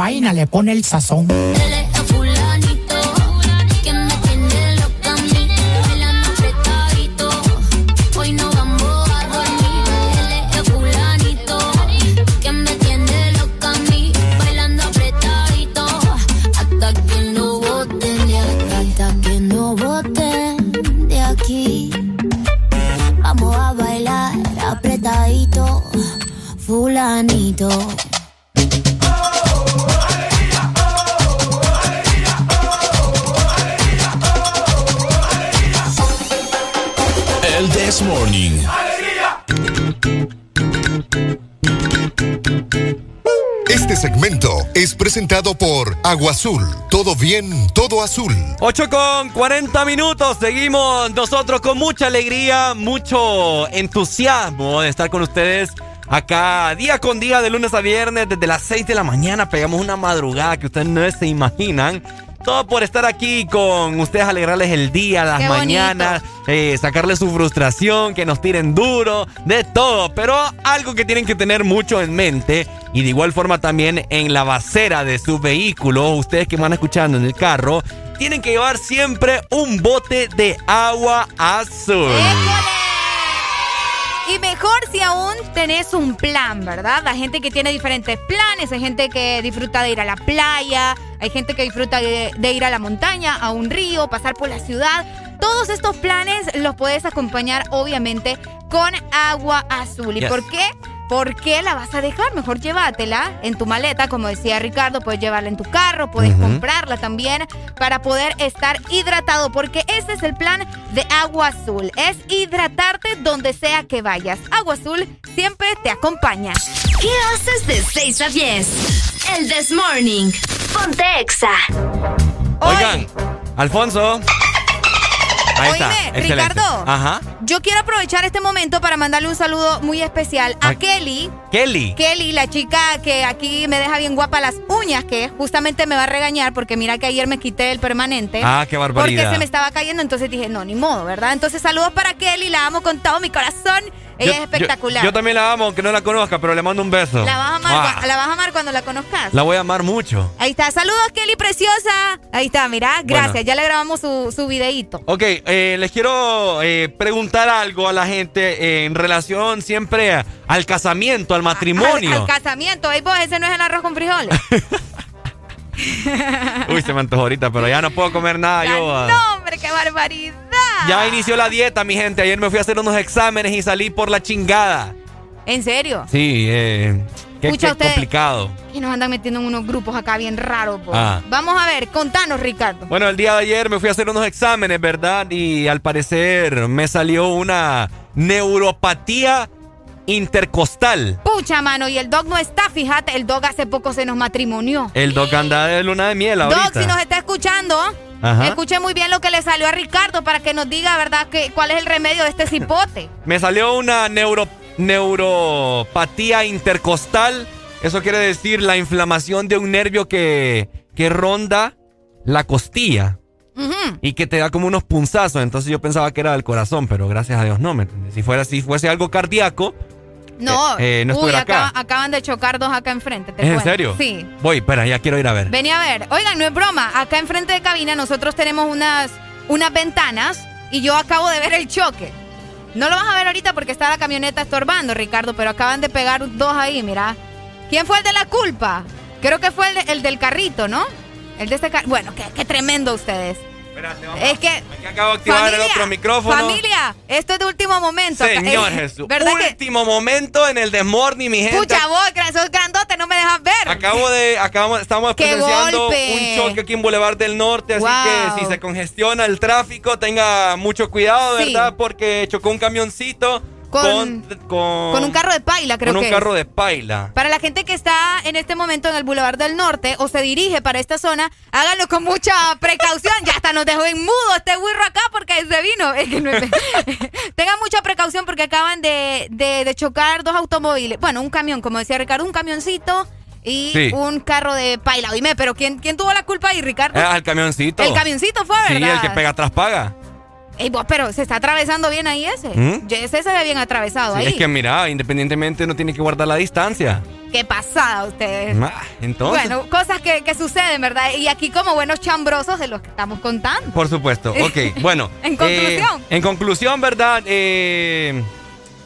Vaina le pone el sazón. Por Agua Azul. Todo bien, todo azul. 8 con 40 minutos. Seguimos nosotros con mucha alegría, mucho entusiasmo de estar con ustedes acá día con día, de lunes a viernes, desde las 6 de la mañana. Pegamos una madrugada que ustedes no se imaginan. Todo por estar aquí con ustedes, alegrarles el día, las Qué mañanas, eh, sacarles su frustración, que nos tiren duro, de todo. Pero algo que tienen que tener mucho en mente y de igual forma también en la basera de su vehículo, ustedes que van escuchando en el carro, tienen que llevar siempre un bote de agua azul. Y mejor si aún tenés un plan, ¿verdad? La gente que tiene diferentes planes, hay gente que disfruta de ir a la playa, hay gente que disfruta de, de ir a la montaña, a un río, pasar por la ciudad. Todos estos planes los puedes acompañar, obviamente, con agua azul. ¿Y Yes. por qué? ¿Por qué la vas a dejar? Mejor llévatela en tu maleta, como decía Ricardo, puedes llevarla en tu carro, puedes comprarla también para poder estar hidratado, porque ese es el plan de Agua Azul, es hidratarte donde sea que vayas. Agua Azul siempre te acompaña. ¿Qué haces de 6 a 10? El This Morning. Ponte Exa. Oigan, Alfonso. Ahí está. Oíme, excelente. Ricardo. Ajá. Yo quiero aprovechar este momento para mandarle un saludo muy especial a Ay. Kelly. Kelly. Kelly, la chica que aquí me deja bien guapa las uñas, que justamente me va a regañar porque mira que ayer me quité el permanente. Ah, qué barbaridad. Porque se me estaba cayendo, entonces dije, no, ni modo, ¿verdad? Entonces saludos para Kelly, la amo con todo mi corazón. Ella Yo- es espectacular. Yo, yo también la amo, aunque no la conozca, pero le mando un beso. la, vas a amar, Ah, la vas a amar cuando la conozcas. la voy a amar mucho. Ahí está, saludos Kelly preciosa. Ahí está, mira, gracias, Bueno. ya le grabamos su, su videíto. Ok, eh, les quiero eh, preguntar algo a la gente eh, en relación siempre a- al casamiento, al matrimonio. Al, al casamiento, ahí vos, ese no es el arroz con frijoles. [LAUGHS] Uy, se me antojó ahorita, pero ya no puedo comer nada yo. ah. no, hombre, qué barbaridad. Ya inició la dieta, mi gente. Ayer me fui a hacer unos exámenes y salí por la chingada. ¿En serio? Sí, eh, qué, qué usted. complicado. Y nos andan metiendo en unos grupos acá bien raros. Ah. Vamos a ver, contanos, Ricardo. Bueno, el día de ayer me fui a hacer unos exámenes, ¿verdad? Y al parecer me salió una neuropatía intercostal. Pucha, mano, y el dog no está, fíjate, el dog hace poco se nos matrimonió. El doc anda de luna de miel ahorita. Dog, si nos está escuchando, Ajá. muy bien lo que le salió a Ricardo para que nos diga, ¿verdad?, que, cuál es el remedio de este cipote. [LAUGHS] Me salió una neuro, neuropatía intercostal. Eso quiere decir la inflamación de un nervio que, que ronda la costilla. y que te da como unos punzazos. Entonces yo pensaba que era del corazón, pero gracias a Dios no, ¿me entiendes? Si fuera si fuese algo cardíaco, No, Eh, eh, no uy, estuviera acá- acá. acaban de chocar dos acá enfrente. te ¿es en serio? Sí. Voy, espera, ya quiero ir a ver. Vení a ver. Oigan, no es broma. Acá enfrente de cabina nosotros tenemos unas, unas ventanas y yo acabo de ver el choque. No lo vas a ver ahorita porque está la camioneta estorbando, Ricardo, pero acaban de pegar dos ahí, mira. ¿Quién fue el de la culpa? Creo que fue el, de- el del carrito, ¿no? El de este carrito. Bueno, qué, qué tremendo ustedes. Es que. Acabo de activar el Familia, otro micrófono. Familia, esto es de último momento. Señor eh, Jesús. ¿Verdad que? Último momento en el Desmorning, mi gente. Pucha, vos, sos grandote, no me dejas ver. Acabo de, acabamos, estamos ¡Qué presenciando golpe! un choque aquí en Boulevard del Norte, así Wow. que si se congestiona el tráfico, tenga mucho cuidado, Sí. ¿verdad? Porque chocó un camioncito con, Con- con, Con un carro de paila, creo con que un carro es. de paila. Para la gente que está en este momento en el Boulevard del Norte o se dirige para esta zona, háganlo con mucha precaución. Ya hasta nos dejó en mudo este wirro acá porque se vino. Es que no es- [LAUGHS] Tengan mucha precaución porque acaban de, de- de chocar dos automóviles. Bueno, un camión, como decía Ricardo, un camioncito y Sí. un carro de paila. Dime, pero ¿quién, quién tuvo la culpa ahí, Ricardo? Ah, el camioncito. el camioncito fue, ¿verdad? Sí, el que pega atrás paga. Ey, vos, pero se está atravesando bien ahí ese. ¿Mm? Ese se ve bien atravesado Sí, ahí. es que mira, independientemente no tiene que guardar la distancia. Qué pasada ustedes. Ah, Entonces, Bueno, cosas que, que suceden, ¿verdad? Y aquí como buenos chambrosos de los que estamos contando. por supuesto. Ok, [LAUGHS] bueno. En eh, conclusión. en conclusión, ¿verdad? Eh,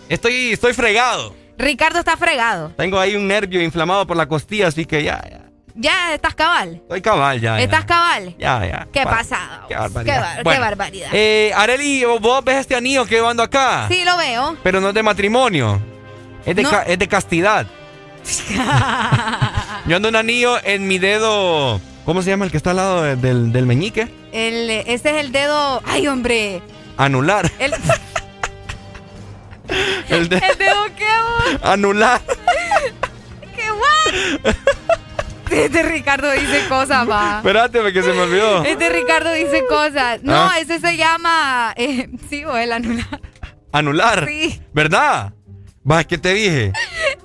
estoy, estoy fregado. Ricardo está fregado. Tengo ahí un nervio inflamado por la costilla, así que ya, ya. Ya estás cabal. Estoy cabal ya. ya. ¿Estás cabal? Ya, ya. Qué Va- pasada. Qué barbaridad. Qué, bar- qué Bueno, barbaridad. Eh, Areli, vos ves este anillo que yo ando acá. sí, lo veo. Pero no es de matrimonio. Es de, No. es de castidad. [LAUGHS] Yo ando un anillo en mi dedo. ¿Cómo se llama el que está al lado de- del, del meñique? El, ese es el dedo. Ay, hombre. Anular. El, [LAUGHS] [LAUGHS] El de- el dedo qué, anular. ¿Qué guay? Este Ricardo dice cosas, va. Espérate, porque se me olvidó. Este Ricardo dice cosas. No, ¿Ah? ese se llama. eh, sí, o el anular. Anular. Sí. ¿Verdad? ¿Vas que te dije?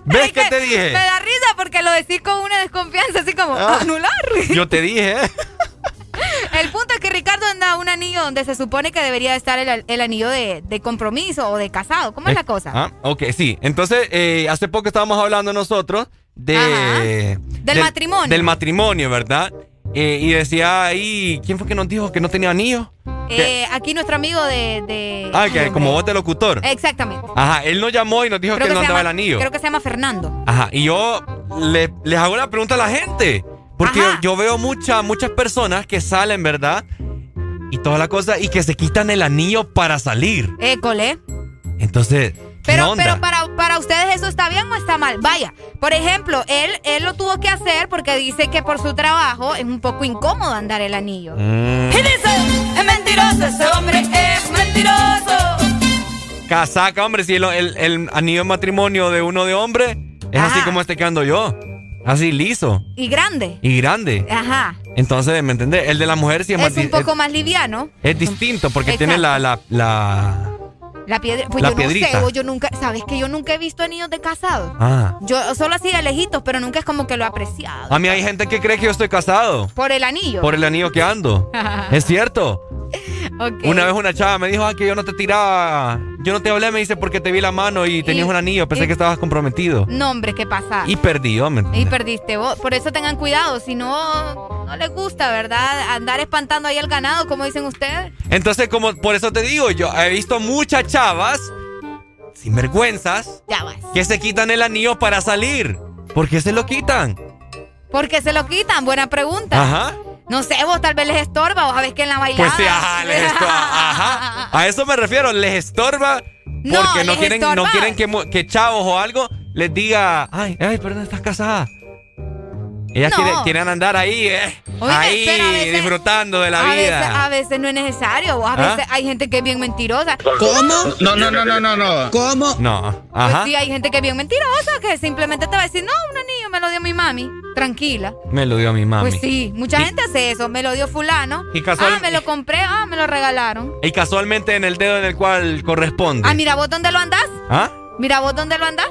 ¿Ves Es que te dije? Me da risa porque lo decís con una desconfianza, así como Ah. anular. Yo te dije, ¿eh? El punto es que Ricardo anda un anillo donde se supone que debería estar el, el anillo de, de compromiso o de casado. ¿Cómo es la cosa? Ah, ok, sí. Entonces, eh, hace poco estábamos hablando nosotros de... Del matrimonio. Del matrimonio, ¿verdad? Eh, y decía ahí, ¿quién fue que nos dijo que no tenía anillo? Eh, aquí nuestro amigo de. de- Ah, que como voz de locutor. Exactamente. Ajá, él nos llamó y nos dijo que, no andaba llama- el anillo. Creo que se llama Fernando. Ajá, y yo le- les hago la pregunta a la gente. Porque yo veo mucha, muchas personas que salen, ¿verdad? Y toda la cosa, y que se quitan el anillo para salir. École. Entonces, ¿qué Pero, pero para, para ustedes eso está bien o está mal. Vaya, por ejemplo, él, él lo tuvo que hacer porque dice que por su trabajo es un poco incómodo andar el anillo. Mm, Y dice, es mentiroso, ese hombre es mentiroso. casaca, hombre, si el, el- el anillo de matrimonio de uno de hombre es así como este que ando yo. Así liso Y grande. y grande. Ajá. Entonces, ¿me entendés? El de la mujer sí es, más Es un poco más liviano. es, es distinto porque Exacto. tiene la, la, la... La piedra. Pues La yo piedrita. no sé, yo nunca. ¿Sabes que yo nunca he visto anillos de casado? Ah. Yo solo así de lejitos, pero nunca es como que lo he apreciado. A mí hay gente que cree que yo estoy casado Por el anillo. por el anillo que ando. [LAUGHS] es cierto. Ok. Una vez una chava me dijo ah, que yo no te tiraba. Yo no te hablé, me dice, porque te vi la mano y tenías Y- un anillo. Pensé y- que estabas comprometido. No, hombre, ¿qué pasa? Y perdió, ¿me Y perdiste vos. Por eso tengan cuidado. Si no, no les gusta, ¿verdad? Andar espantando ahí al ganado, como dicen ustedes. Entonces, como por eso te digo, yo he visto muchas chavas sin vergüenzas Ya vas. que se quitan el anillo para salir. ¿Por qué se lo quitan? ¿Por qué se lo quitan? Buena pregunta. Ajá. No sé, vos tal vez les estorba. Vos sabés que en la bailada. Pues sí, ajá, les estorba. [LAUGHS] Ajá. A eso me refiero, les estorba No, porque no, quieren, no estorba. quieren que, que chavos o algo les diga, ay, ay, perdón, estás casada. Ellas No. quieren, quieren andar ahí, eh, Oye, ahí pero a veces- disfrutando de la a vida. Veces, a veces no es necesario. A ¿Ah? veces hay gente que es bien mentirosa. No, no, no, no, no, no. ¿Cómo? No, Pues ajá. sí, hay gente que es bien mentirosa, que simplemente te va a decir, no, un anillo me lo dio mi mami. Tranquila. Me lo dio mi mami. Pues sí, mucha Y- gente hace eso. Me lo dio fulano. Y casual- Ah, me lo compré. Ah, me lo regalaron. Y casualmente en el dedo en el cual corresponde. Ah, mira vos dónde lo andás. ¿Ah? Mira vos dónde lo andás.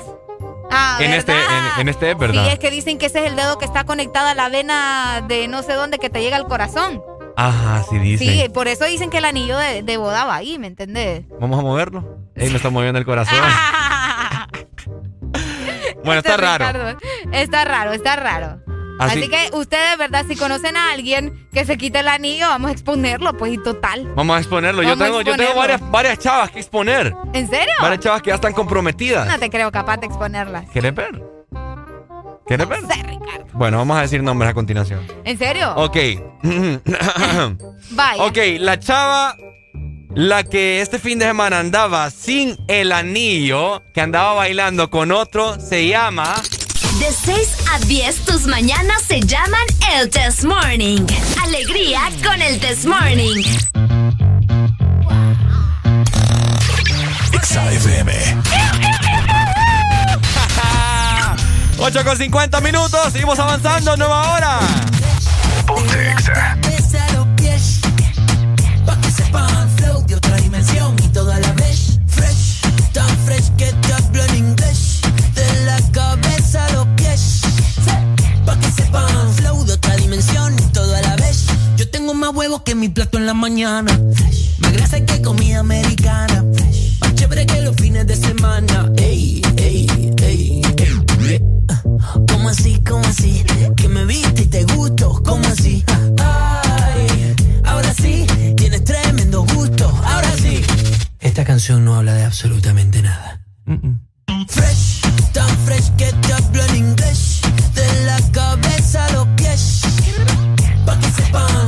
Ah, En este, en, en este es verdad. Sí, es que dicen que ese es el dedo que está conectado a la vena de no sé dónde que te llega al corazón. Ajá, sí dicen. Sí, por eso dicen que el anillo de, de boda va ahí, ¿me entendés? Vamos a moverlo. Ey, me está moviendo el corazón. [LAUGHS] bueno, está raro. Está raro, está raro. Así- Así, que ustedes, ¿verdad? Si conocen a alguien que se quite el anillo, vamos a exponerlo, pues, y total. Vamos a exponerlo. Yo Vamos tengo, yo tengo varias, varias chavas que exponer. ¿En serio? Varias chavas que ya están comprometidas. No te creo capaz de exponerla. ¿Quieres ver? ¿Quieres ver? sé, Ricardo. Bueno, vamos a decir nombres a continuación. ¿En serio? Ok. [COUGHS] Vaya. ok, la chava, la que este fin de semana andaba sin el anillo, que andaba bailando con otro, se llama... De 6 a 10 tus mañanas se llaman el Test Morning. Alegría con el Test Morning. XAFM. 8 [LAUGHS] con 50 minutos, seguimos avanzando, nueva hora. Ponte Exa. Huevos que mi plato en la mañana, más grasa que comida americana, más chévere que los fines de semana. Ey, ey, ey, ey. ¿Cómo así? ¿Cómo así? Que me viste y te gusto. ¿Cómo así? Ay, ahora sí, tienes tremendo gusto. Ahora sí. Esta canción no habla de absolutamente nada. Fresh, tan fresh que te hablo en inglés. De la cabeza a los pies. Pa' que sepan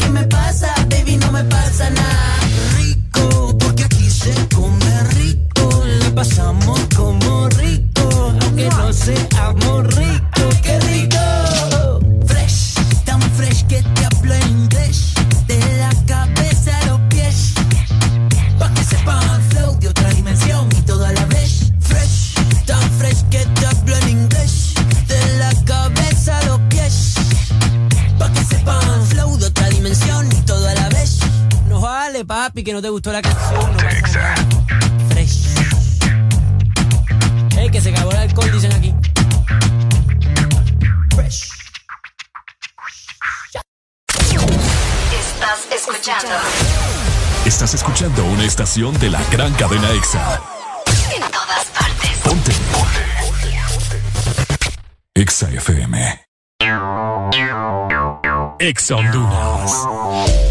Me pasa nada. Rico, porque aquí se come rico. Le pasamos como rico, aunque no seamos papi, que no te gustó la canción. No pasa. Fresh. Ey, que se acabó el alcohol, dicen aquí. Fresh. Estás escuchando Estás escuchando una estación de la gran cadena EXA. en todas partes. Ponte. EXA FM. EXA Honduras.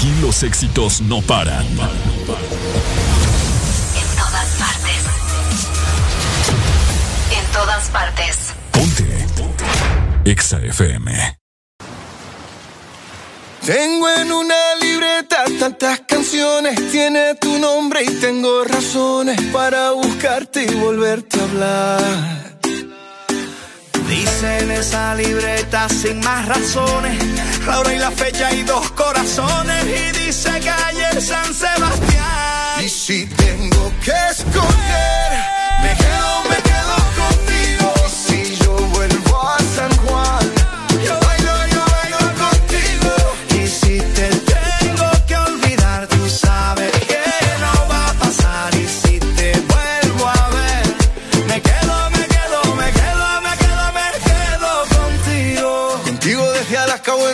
Aquí los éxitos no paran. En todas partes. En todas partes. Ponte. EXA FM. Tengo en una libreta tantas canciones, tiene tu nombre y tengo razones para buscarte y volverte a hablar. Dice en esa libreta sin más razones, la hora y la fecha y dos corazones. Y dice calle San Sebastián. Y si tengo que escoger,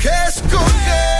que escoger,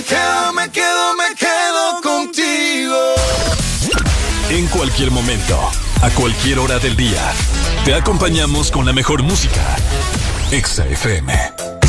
Me quedo, me quedo, me quedo contigo. En cualquier momento, a cualquier hora del día, te acompañamos con la mejor música. Exa FM.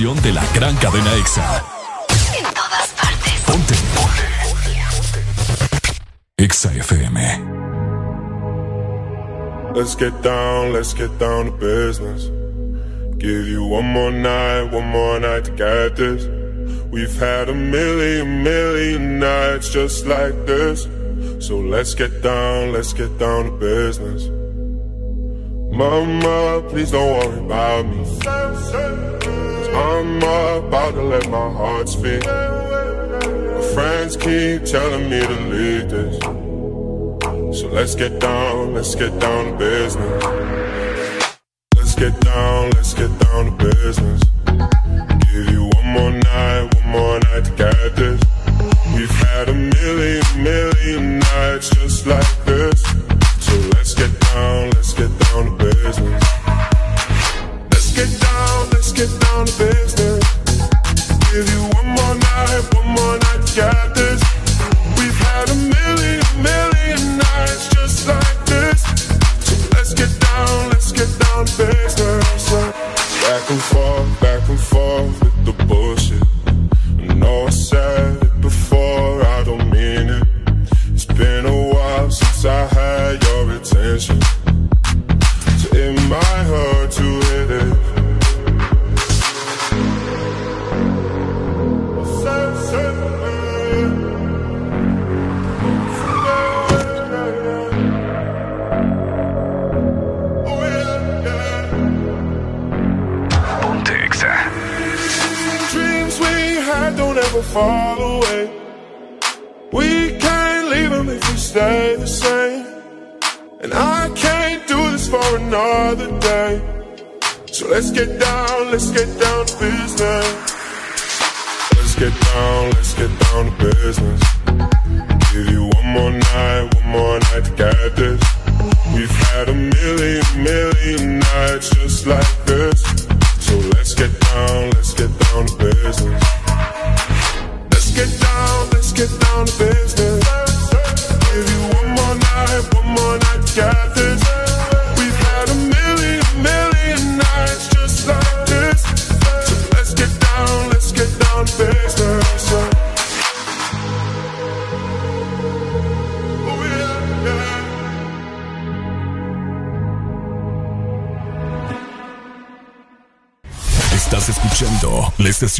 Estación de la gran cadena EXA. En todas partes. Ponte. EXA FM. Let's get down, let's get down to business. Give you one more night, one more night to get this. We've had a million, million nights just like this. So let's get down, let's get down to business. Mama, please don't worry about me. I'm about to let my heart speak. My friends keep telling me to leave this. So let's get down, let's get down to business.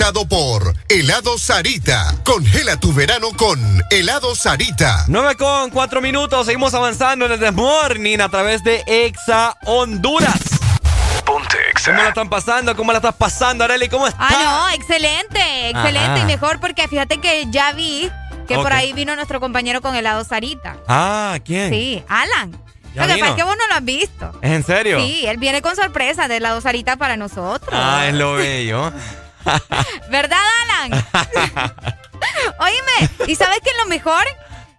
Presentado por Helado Sarita. Congela tu verano con Helado Sarita. 9 con 4 minutos, seguimos avanzando en el The Morning a través de Exa Honduras. Ponte Exa. ¿Cómo la están pasando? ¿Cómo la estás pasando, Arely? ¿Cómo estás? Ah, no, excelente, excelente Ajá. y mejor porque fíjate que ya vi que por ahí vino nuestro compañero con helado Sarita. Ah, ¿quién? Sí, Alan. ¿Ya Lo que pasa es que vos no lo has visto. ¿Es en serio? Sí, él viene con sorpresa de helado Sarita para nosotros. Ah, es lo bello. ¿Verdad, Alan? [LAUGHS] Oíme, ¿y sabes qué es lo mejor?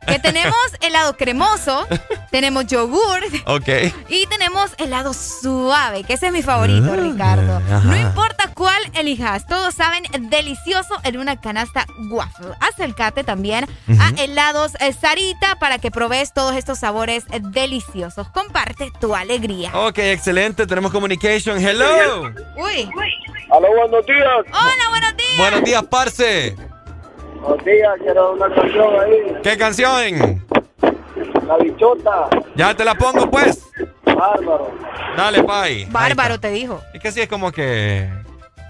Que tenemos helado cremoso, tenemos yogur ok. y tenemos helado suave, que ese es mi favorito, Ah, Ricardo. ajá. No importa cuál elijas, todos saben delicioso en una canasta waffle. Acércate también a Ujú. helados eh, Sarita para que probes todos estos sabores eh, deliciosos. Comparte tu alegría. Ok, excelente. Tenemos communication. Hello. Uy. Aló, buenos días. Hola, buenos días. Buenos días, parce. Buenos días, quiero una canción ahí. ¿Qué canción? La bichota. Ya te la pongo, pues. Bárbaro. Dale, pai. Bárbaro te dijo. Es que sí, es como que...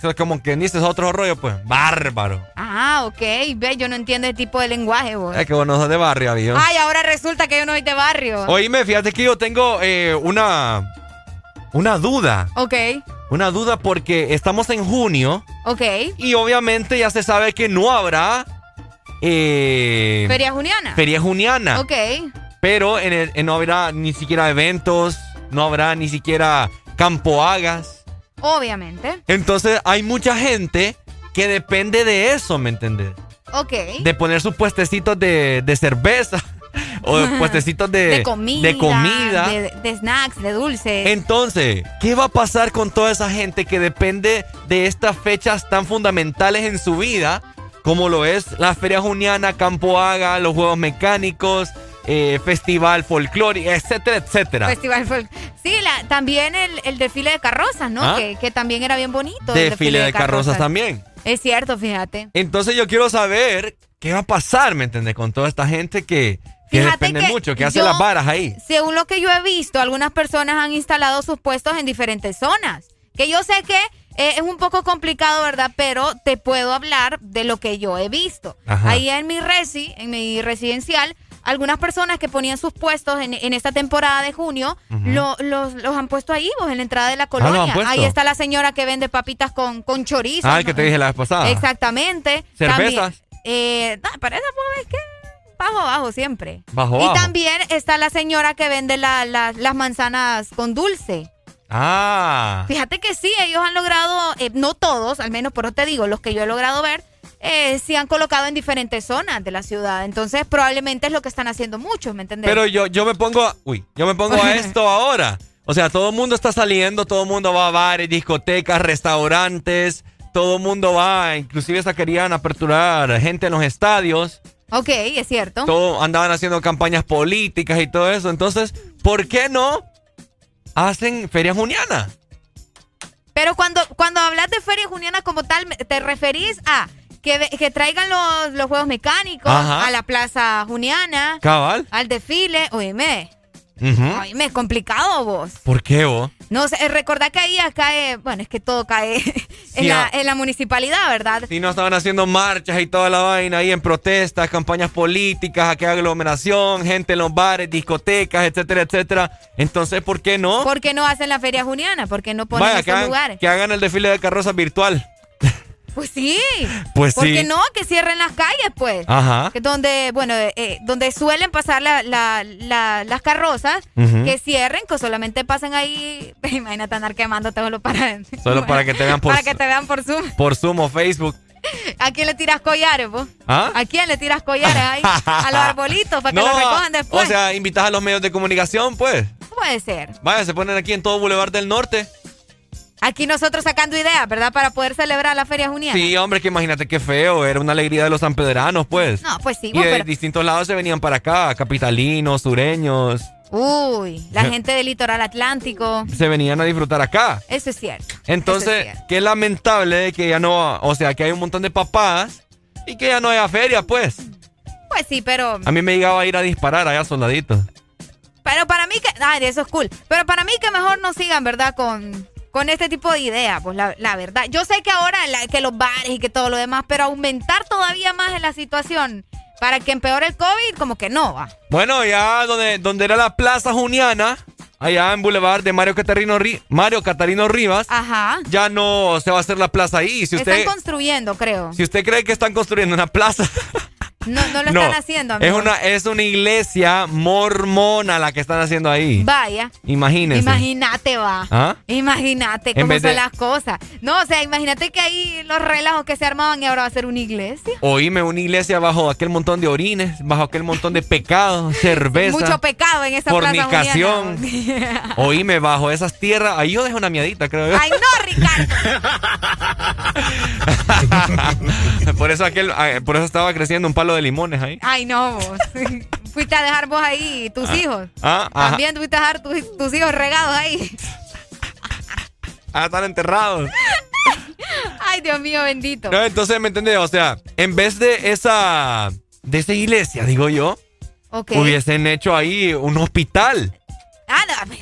Es como que dices otro rollo, pues. Bárbaro. Ah, ok. Ve, yo no entiendo el tipo de lenguaje, vos. Es que vos no sos de barrio, amigo. Ay, ahora resulta que yo no soy de barrio. Oíme, fíjate que yo tengo eh, una... Una duda. Ok, Una duda porque estamos en junio ok. y obviamente ya se sabe que no habrá... eh, Feria Juniana. Feria Juniana. Ok. Pero en el- en no habrá ni siquiera eventos, no habrá ni siquiera campo hagas. Obviamente. Entonces hay mucha gente que depende de eso, ¿me entendés? Ok. De poner sus puestecitos de, de cerveza [LAUGHS] o de [LAUGHS] puestecitos de, de comida. de comida. De, de snacks, de dulces. Entonces, ¿qué va a pasar con toda esa gente que depende de estas fechas tan fundamentales en su vida? Como lo es la Feria Juniana, Campo Haga, los Juegos Mecánicos, eh, Festival Folclórico, etcétera, etcétera. Festival folk. Sí, la, también el, el desfile de carrozas, ¿no? ¿Ah? Que, que también era bien bonito. Desfile de carrozas también. Es cierto, fíjate. Entonces yo quiero saber qué va a pasar, ¿me entiendes? Con toda esta gente que, que Fíjate depende que mucho, que hace yo- las varas ahí. Según lo que yo he visto, algunas personas han instalado sus puestos en diferentes zonas. Que yo sé que eh, es un poco complicado, ¿verdad? Pero te puedo hablar de lo que yo he visto. Ajá. Ahí en mi resi, en mi residencial, algunas personas que ponían sus puestos en, en esta temporada de junio, lo- los, los han puesto ahí, pues, en la entrada de la Ah, ¿lo han colonia. ahí está la señora que vende papitas con, con chorizo. Ah, el que te dije la vez pasada. Exactamente. ¿Cervezas? También, eh, nah, para esa pues, es que bajo, bajo siempre. Bajo, y bajo. también está la señora que vende la- la- las manzanas con dulce. Ah. Fíjate que sí, ellos han logrado, eh, no todos, al menos por eso te digo, los que yo he logrado ver, eh, sí han colocado en diferentes zonas de la ciudad. Entonces, probablemente es lo que están haciendo muchos, ¿me entendés? Pero yo, yo me pongo, a- uy, yo me pongo a [LAUGHS] esto ahora. O sea, todo el mundo está saliendo, todo el mundo va a bares, discotecas, restaurantes, todo el mundo va, inclusive hasta querían aperturar gente en los estadios, Ok, es cierto. todo, andaban haciendo campañas políticas y todo eso. Entonces, ¿por qué no hacen feria juniana? Pero cuando, cuando hablas de Feria Juniana como tal, ¿te referís a que, que traigan los, los juegos mecánicos Ajá. a la Plaza Juniana? Cabal. Al desfile. Oíme, Ujú. oíme, es complicado vos. ¿Por qué vos? No sé, eh, recordá que ahí cae, bueno, es que todo cae [LAUGHS] en, Sí, la, ah. en la municipalidad, ¿verdad? Si no estaban haciendo marchas y toda la vaina ahí en protestas, campañas políticas, aquí aglomeración, gente en los bares, discotecas, etcétera, etcétera. Entonces, ¿por qué no? ¿Por qué no hacen la Feria Juniana? ¿Por qué no ponen Vaya, que esos hagan, lugares? que hagan el desfile de carrozas virtual. Pues sí. Pues ¿Por sí. qué no? Que cierren las calles, pues. Ajá. Que donde, bueno, eh, eh, donde suelen pasar la- la- la- las carrozas, que cierren, que solamente pasen ahí. [LAUGHS] Imagínate andar quemándote solo para. Solo para que te vean por, [LAUGHS] para que te vean por Zoom. por Zoom o Facebook. ¿A quién le tiras collares, vos? ¿Ah? ¿A quién le tiras collares ahí? [LAUGHS] A los arbolitos para que los recojan después. O sea, invitas a los medios de comunicación, pues. Puede ser. Vaya, se ponen aquí en todo Boulevard del Norte. Aquí nosotros sacando ideas, ¿verdad? Para poder celebrar la Feria Juniana. Sí, hombre, que imagínate qué feo. Era una alegría de los sanpedranos, pues. No, pues sí, Y vos, de pero- distintos lados se venían para acá, capitalinos, sureños. Uy, la [LAUGHS] gente del litoral atlántico. Se venían a disfrutar acá. Eso es cierto. Entonces, qué lamentable que ya no, o sea, que hay un montón de papás y que ya no haya feria, pues. Pues sí, pero. A mí me llegaba a ir a disparar allá soldaditos. Pero para mí que. Ay, eso es cool. Pero para mí que mejor no sigan, ¿verdad? Con, con este tipo de ideas, pues la, la verdad. Yo sé que ahora la- que los bares y que todo lo demás, pero aumentar todavía más en la situación para que empeore el COVID, como que no va. Bueno, ya donde, donde era la Plaza Juniana, allá en Boulevard de Mario Catarino, Ri- Mario Catarino Rivas, Ajá. ya no se va a hacer la plaza ahí. Si usted, Están construyendo, creo. si usted cree que están construyendo una plaza, [LAUGHS] No, no lo no. están haciendo, es amigo. una, es una iglesia mormona la que están haciendo ahí. Vaya. Imagínense. Imagínate, va. ¿Ah? Imagínate cómo son de- las cosas. No, o sea, imagínate que ahí los relajos que se armaban y ahora va a ser una iglesia. Oíme una iglesia bajo aquel montón de orines, bajo aquel montón de pecados, [LAUGHS] cerveza. Mucho pecado en esa fornicación. plaza. [LAUGHS] Oíme, bajo esas tierras, ahí yo dejo una miadita, creo yo. Ay, no, Ricardo. [LAUGHS] por eso aquel, ah, por eso estaba creciendo un palo de limones ahí. Ay, no, vos. [LAUGHS] Fuiste a dejar vos ahí tus hijos. Ah. También fuiste a dejar tus, tus hijos regados ahí. [LAUGHS] Ah, están enterrados. [LAUGHS] Ay, Dios mío, bendito. No, entonces, ¿me entiendes? O sea, en vez de esa, de esa iglesia, digo yo, hubiesen hecho ahí un hospital. Ah, no,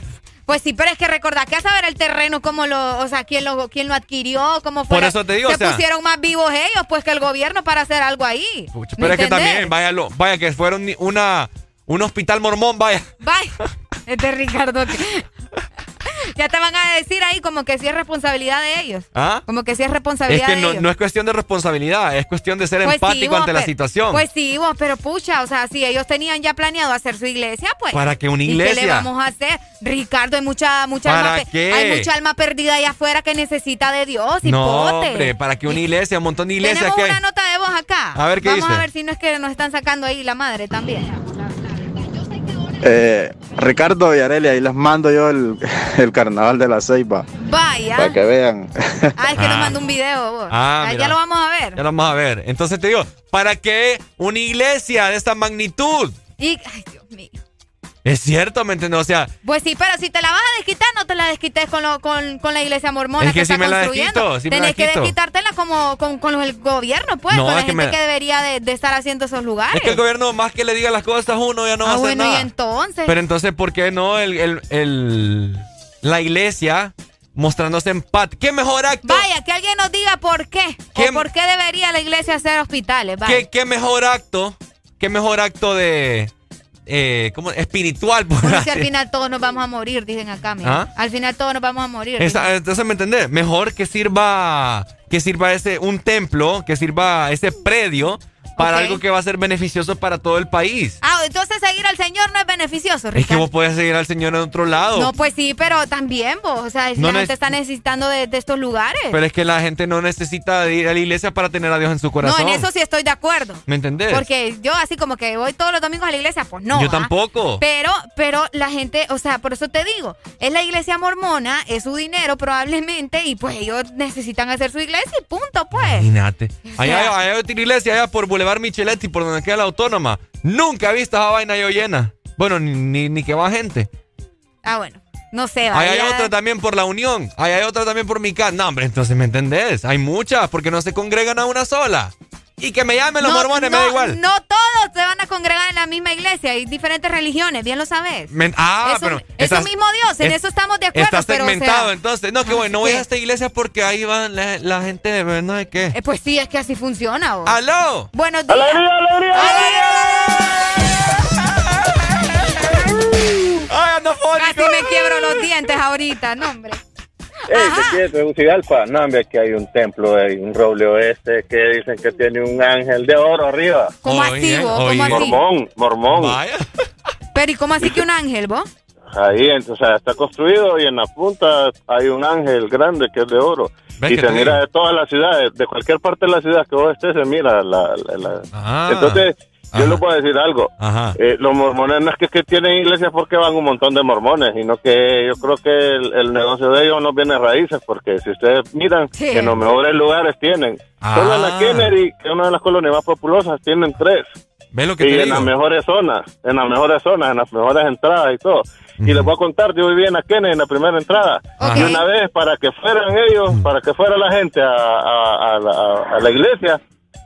pues sí, pero es que recordá que a saber el terreno, cómo lo, o sea, quién lo, quién lo adquirió, cómo fue. Por eso te digo, Se o sea- pusieron más vivos ellos, pues, que el gobierno para hacer algo ahí. ¿Me Pero es que también, vaya, lo- vaya que fueron una, un hospital mormón, vaya. Bye. [LAUGHS] Este Ricardo. que- [LAUGHS] ya te van a decir ahí como que sí es responsabilidad de ellos. ¿Ah? Como que sí es Es responsabilidad que de no, ellos. no es cuestión de responsabilidad, es cuestión de ser Pues sí, empático vos, ante la situación. Pues sí, vos, pero pucha, o sea, si ellos tenían ya planeado hacer su iglesia, pues. ¿Para qué una ¿Y qué iglesia? le vamos a hacer? Ricardo, hay mucha, mucha ¿Para alma qué? hay mucha alma perdida allá afuera que necesita de Dios, no, hombre, para que una iglesia, un montón de iglesias Tenemos que una nota de voz acá. A ver, ¿qué Vamos dice? a ver si no es que nos están sacando ahí la madre también. Eh, Ricardo y Areli, ahí les mando yo el, [LAUGHS] el carnaval de la Ceiba. Vaya. Para que vean. Ah, es que Ah. nos mandó un video. vos. Ah, Ah, ya lo vamos a ver. Ya lo vamos a ver. Entonces te digo, ¿para qué una iglesia de esta magnitud? Y, ay, Dios mío. Es cierto, ¿me entiendes? O sea, Pues sí, pero si te la vas a desquitar, no te la desquites con, lo- con, con la iglesia mormona Es que que, sí está me la construyendo. desquito, sí me la Tenés que desquitártela como con, con el gobierno, pues, No, con la es que gente me- que debería de, de estar haciendo esos lugares. es que el gobierno más que le diga las cosas a uno ya no va ah, a hacer bueno, nada. y entonces. Pero entonces, ¿por qué no el, el- el- la iglesia mostrándose empate? ¿Qué mejor acto? Vaya, que alguien nos diga por qué. ¿Qué- O por qué debería la iglesia hacer hospitales. Vaya. ¿Qué, qué mejor acto? ¿Qué mejor acto de... Eh, ¿cómo? Espiritual, por Bueno, si al final todos nos vamos a morir, dicen acá, mira. ¿Ah? Al final todos nos vamos a morir. Esa- entonces, ¿me entendés? Mejor que sirva que sirva ese un templo, que sirva ese predio para algo que va a ser beneficioso para todo el país. Ah, entonces seguir al Señor no es beneficioso, Es que Ricardo. vos podés seguir al Señor en otro lado. No, pues sí, pero también vos, o sea, No la gente está necesitando de, de estos lugares. Pero es que la gente no necesita de ir a la iglesia para tener a Dios en su no, corazón. en eso sí estoy de acuerdo. ¿Me entendés? Porque yo así como que voy todos los domingos a la iglesia, pues no. Yo ¿ah? tampoco. Pero, pero la gente, o sea, por eso te digo, es la iglesia mormona, es su dinero probablemente, y pues ellos necesitan hacer su iglesia y punto, pues. Imagínate. O Allá, sea- allá hay otra iglesia, allá por Boulevard Micheletti, por donde queda la autónoma. Nunca he visto esa vaina yo llena. Bueno, ni, ni, ni que va gente. Ah, bueno, no sé, Ahí vaya. hay otra también por la Unión. Ahí hay otra también por mi casa. No, hombre, entonces me entendés. Hay muchas porque no se congregan a una sola. Y que me llamen los No, mormones, no, me da igual. No todos se van a congregar en la misma iglesia, hay diferentes religiones, bien lo sabes. Ah, es un, pero. es un mismo Dios, en es- eso estamos de acuerdo. Está pero, o sea, segmentado, entonces. No, que bueno, no voy a esta iglesia porque ahí va la, la gente de no sé qué. eh, pues sí, es que así funciona. vos. ¡Aló! Buenos días. ¡Alegría, alegría! ¡Ay, ando Casi me quiebro los dientes ahorita, no, hombre. Ey, ¿qué quieres, Tegucigalpa? No, hombre, aquí hay un templo, hay un roble oeste que dicen que tiene un ángel de oro arriba. ¿Cómo así, vos? ¿Cómo así? Mormón, mormón. Pero ¿y cómo así que un ángel, vos? Ahí, entonces, o sea, está construido y en la punta hay un ángel grande que es de oro. ¿Ves Y se mira de todas las ciudades, de cualquier parte de la ciudad que vos estés, se mira la... la- la- Ah. Entonces, yo les voy a decir algo. Ajá. Eh, los mormones no es que, que tienen iglesias porque van un montón de mormones, sino que yo creo que el, el negocio de ellos no viene raíces, porque si ustedes miran, Sí. en los mejores lugares tienen. Solo en Ah. la Kennedy, que es una de las colonias más populosas, tienen tres. ¿Ves lo que Y te en digo? las mejores zonas, en las mejores zonas, en las mejores entradas y todo. Y les voy a contar, yo vivía en la Kennedy, en la primera entrada. Y una vez, para que fueran ellos, para que fuera la gente a, a- a la, a la iglesia,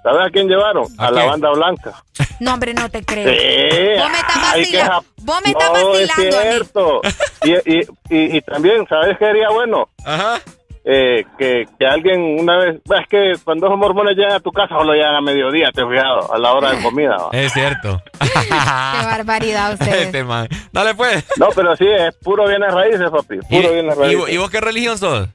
¿sabes a quién llevaron? A, la banda blanca. No, hombre, no te creo. Sí. Vos me estás vacilando. Vos me estás No, es vacilando mí. cierto. [LAUGHS] Y, y, y, y también, ¿sabes qué sería bueno? Ajá. Eh, que, que alguien una vez... Es que cuando esos mormones llegan a tu casa, solo llegan a mediodía, te he fijado, a la hora de comida. ¿va? Es cierto. [LAUGHS] Qué barbaridad [LAUGHS] ustedes. Este man. Dale pues. No, pero sí, es puro bienes raíces, papi. ¿Y, Puro bienes y raíces. vos- y vos qué religión sos?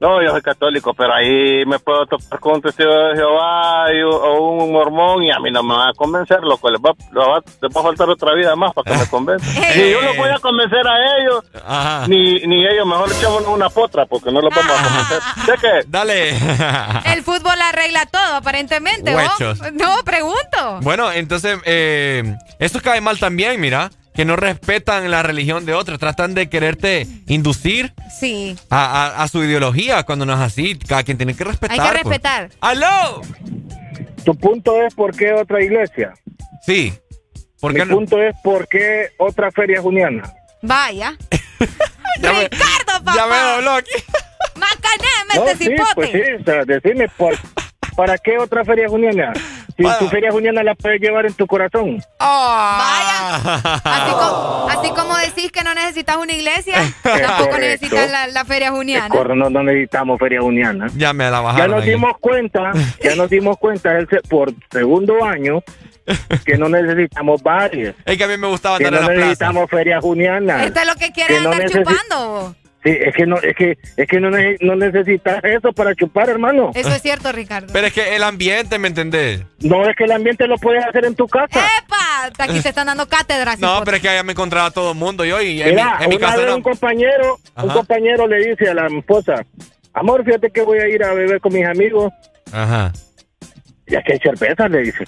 No, yo soy católico, pero ahí me puedo topar con un testigo de Jehová y, o un mormón y a mí no me va a convencer, loco. Les va, les va, les va a faltar otra vida más para que me convenzan. Ni [LAUGHS] yo los voy a convencer a ellos, Ajá. ni, ni ellos. Mejor echamos una potra porque no los vamos a convencer. ¿Sé qué? Dale. [LAUGHS] El fútbol arregla todo, aparentemente, ¿vos? Huechos. No, pregunto. Bueno, entonces, eh, esto cae mal también, mira. Que no respetan la religión de otros. Tratan de quererte inducir Sí, a, a- a su ideología cuando no es así. Cada quien tiene que respetar. hay que pues. respetar. ¡Aló! Tu punto es por qué otra iglesia. Sí. ¿Por Mi qué no? punto es por qué otra feria juniana. Vaya. [LAUGHS] [LAUGHS] Ya me- Ricardo, papá. Ya me dobló aquí. Macaneme No, este sí, cipote. pues sí, o sea, decime, por, ¿para qué otra feria juniana? Si tu feria juniana la puedes llevar en tu corazón. Vaya. Así, co- así como decís que no necesitas una iglesia, [LAUGHS] tampoco necesitas la, la feria juniana. Corre, no, no necesitamos feria juniana. Ya me la Ya bajaron. nos ahí. dimos cuenta, ya nos dimos cuenta por segundo año que no necesitamos varios. Es que a mí me gustaba Que andar no en la plaza. necesitamos feria juniana. Esto es lo que quieren Que no andar chupando. Sí, es que no, es que, es que no, ne- no necesitas eso para chupar, hermano. Eso es cierto, Ricardo. Pero es que el ambiente, ¿me entendés? No es que el ambiente lo puedes hacer en tu casa. ¡Epa! Aquí te están dando cátedra. No, pero es que allá me encontraba todo el mundo yo y en, Mira, mi, en mi una casa vez no. un compañero, un compañero le dice a la esposa, amor, fíjate que voy a ir a beber con mis amigos. Ajá. Ya que hay cerveza, le dice.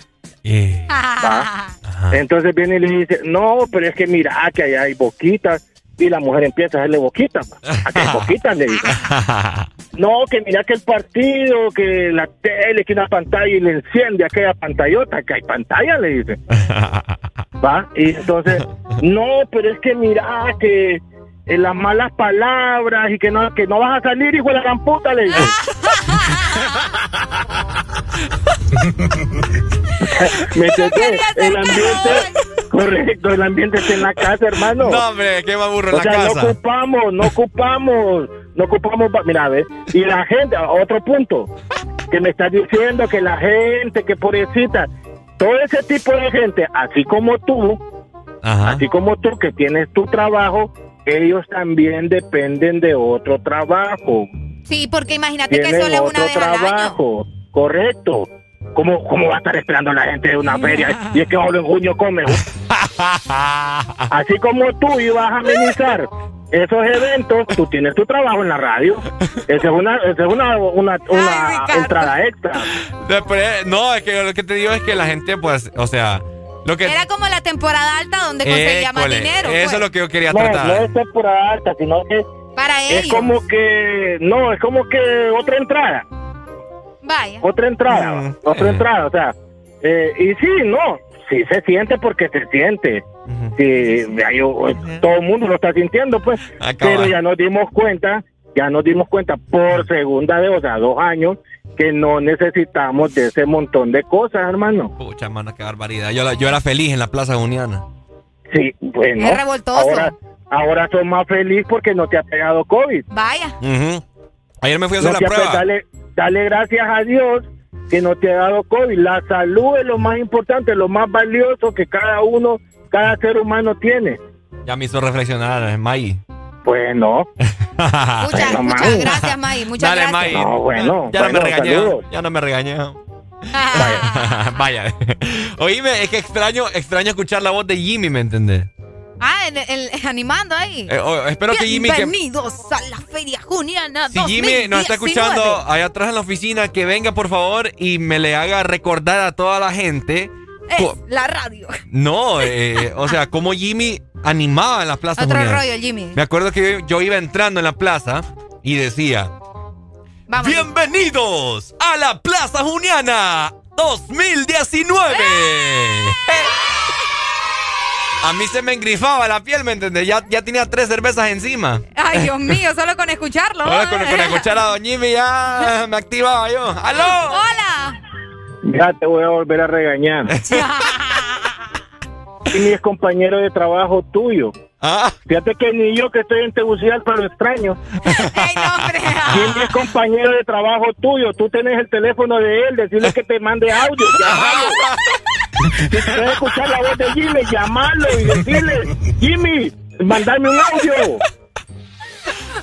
¿va? Entonces viene y le dice, no, pero es que mira, que allá hay boquitas. Y la mujer empieza a hacerle boquitas. va. Aquí hay [LAUGHS] boquitas, le dice. No, que mira que el partido, que la tele, que una pantalla y le enciende aquella pantallota, que hay pantalla, le dice. [LAUGHS] ¿Va? Y entonces, no, pero es que mira que eh, las malas palabras y que no, que no vas a salir, hijo de la gran puta, le dice. [LAUGHS] ¿Me entendés? El ambiente, correcto, el ambiente está en la casa, hermano. No, hombre, qué me aburro en O la sea, no casa. ocupamos, no ocupamos, no ocupamos, mira, ¿ves? Y la gente, otro punto, que me está diciendo que la gente, que pobrecita, todo ese tipo de gente, así como tú, así como tú que tienes tu trabajo, ellos también dependen de otro trabajo. Sí, porque imagínate que solo es una otro vez al año. trabajo, correcto. ¿Cómo, ¿Cómo va a estar esperando la gente de una feria? Y es que solo en junio come. [LAUGHS] Así como tú ibas a amenizar esos eventos, tú tienes tu trabajo en la radio. Esa es una, esa es una, una, una entrada extra. Después, no, es que lo que te digo es que la gente, pues, o sea, lo que... Era como la temporada alta donde conseguía más dinero. Eso pues. es lo que yo quería No, tratar. no es temporada alta, sino que Para es ellos. como que, no, es como que otra entrada. Vaya. otra entrada, otra entrada, o sea, eh, y sí, no, sí se siente porque se siente, sí, ya yo- todo el mundo lo está sintiendo, pues, pero ya nos dimos cuenta, ya nos dimos cuenta por segunda vez, o sea, dos años, que no necesitamos de ese montón de cosas, hermano. Pucha, mano, qué barbaridad. Yo, la- yo era feliz en la Plaza Uniana. Sí, bueno, Es revoltoso. ahora, ahora soy más feliz porque no te ha pegado COVID. Vaya. Ujú. Ayer me fui a hacer No la prueba. Dale, dale gracias a Dios que no te ha dado COVID. La salud es lo más importante, lo más valioso que cada uno, cada ser humano tiene. Ya me hizo reflexionar, May. Pues no. [LAUGHS] Muchas, Bueno, muchas gracias, May. Muchas Dale, gracias. May. No, bueno, Ya no me bueno, regañé. saludos. Ya no me regañé. [LAUGHS] Vaya. [LAUGHS] Vaya. Oíme, es que extraño, extraño escuchar la voz de Jimmy, ¿me entendés? Ah, el, el- animando ahí. Eh, oh, espero que Jimmy... Que, Bienvenidos a la Feria Juniana si Jimmy nos está 2019. escuchando allá atrás en la oficina, que venga por favor y me le haga recordar a toda la gente. Es la radio. No, eh, o sea, como Jimmy animaba en las plazas Otro Juniana. rollo, Jimmy. Me acuerdo que yo, yo iba entrando en la plaza y decía, Vamos. bienvenidos a la Plaza Juniana 2019. A mí se me engrifaba la piel, ¿me entendés? Ya, ya tenía tres cervezas encima. Ay, Dios mío, solo con escucharlo. Ahora con, con escuchar a Don Jimmy ya me activaba yo. ¡Aló! Hola. Ya te voy a volver a regañar. [LAUGHS] Jimmy es compañero de trabajo tuyo. Ah. Fíjate que ni yo que estoy en Tegucigalpa lo extraño. Jimmy es compañero de trabajo tuyo. Tú tenés el teléfono de él, decirle que te mande audio, llamalo. [LAUGHS] Si quieres escuchar la voz de Jimmy, llamalo y decirle, Jimmy, mandame un audio.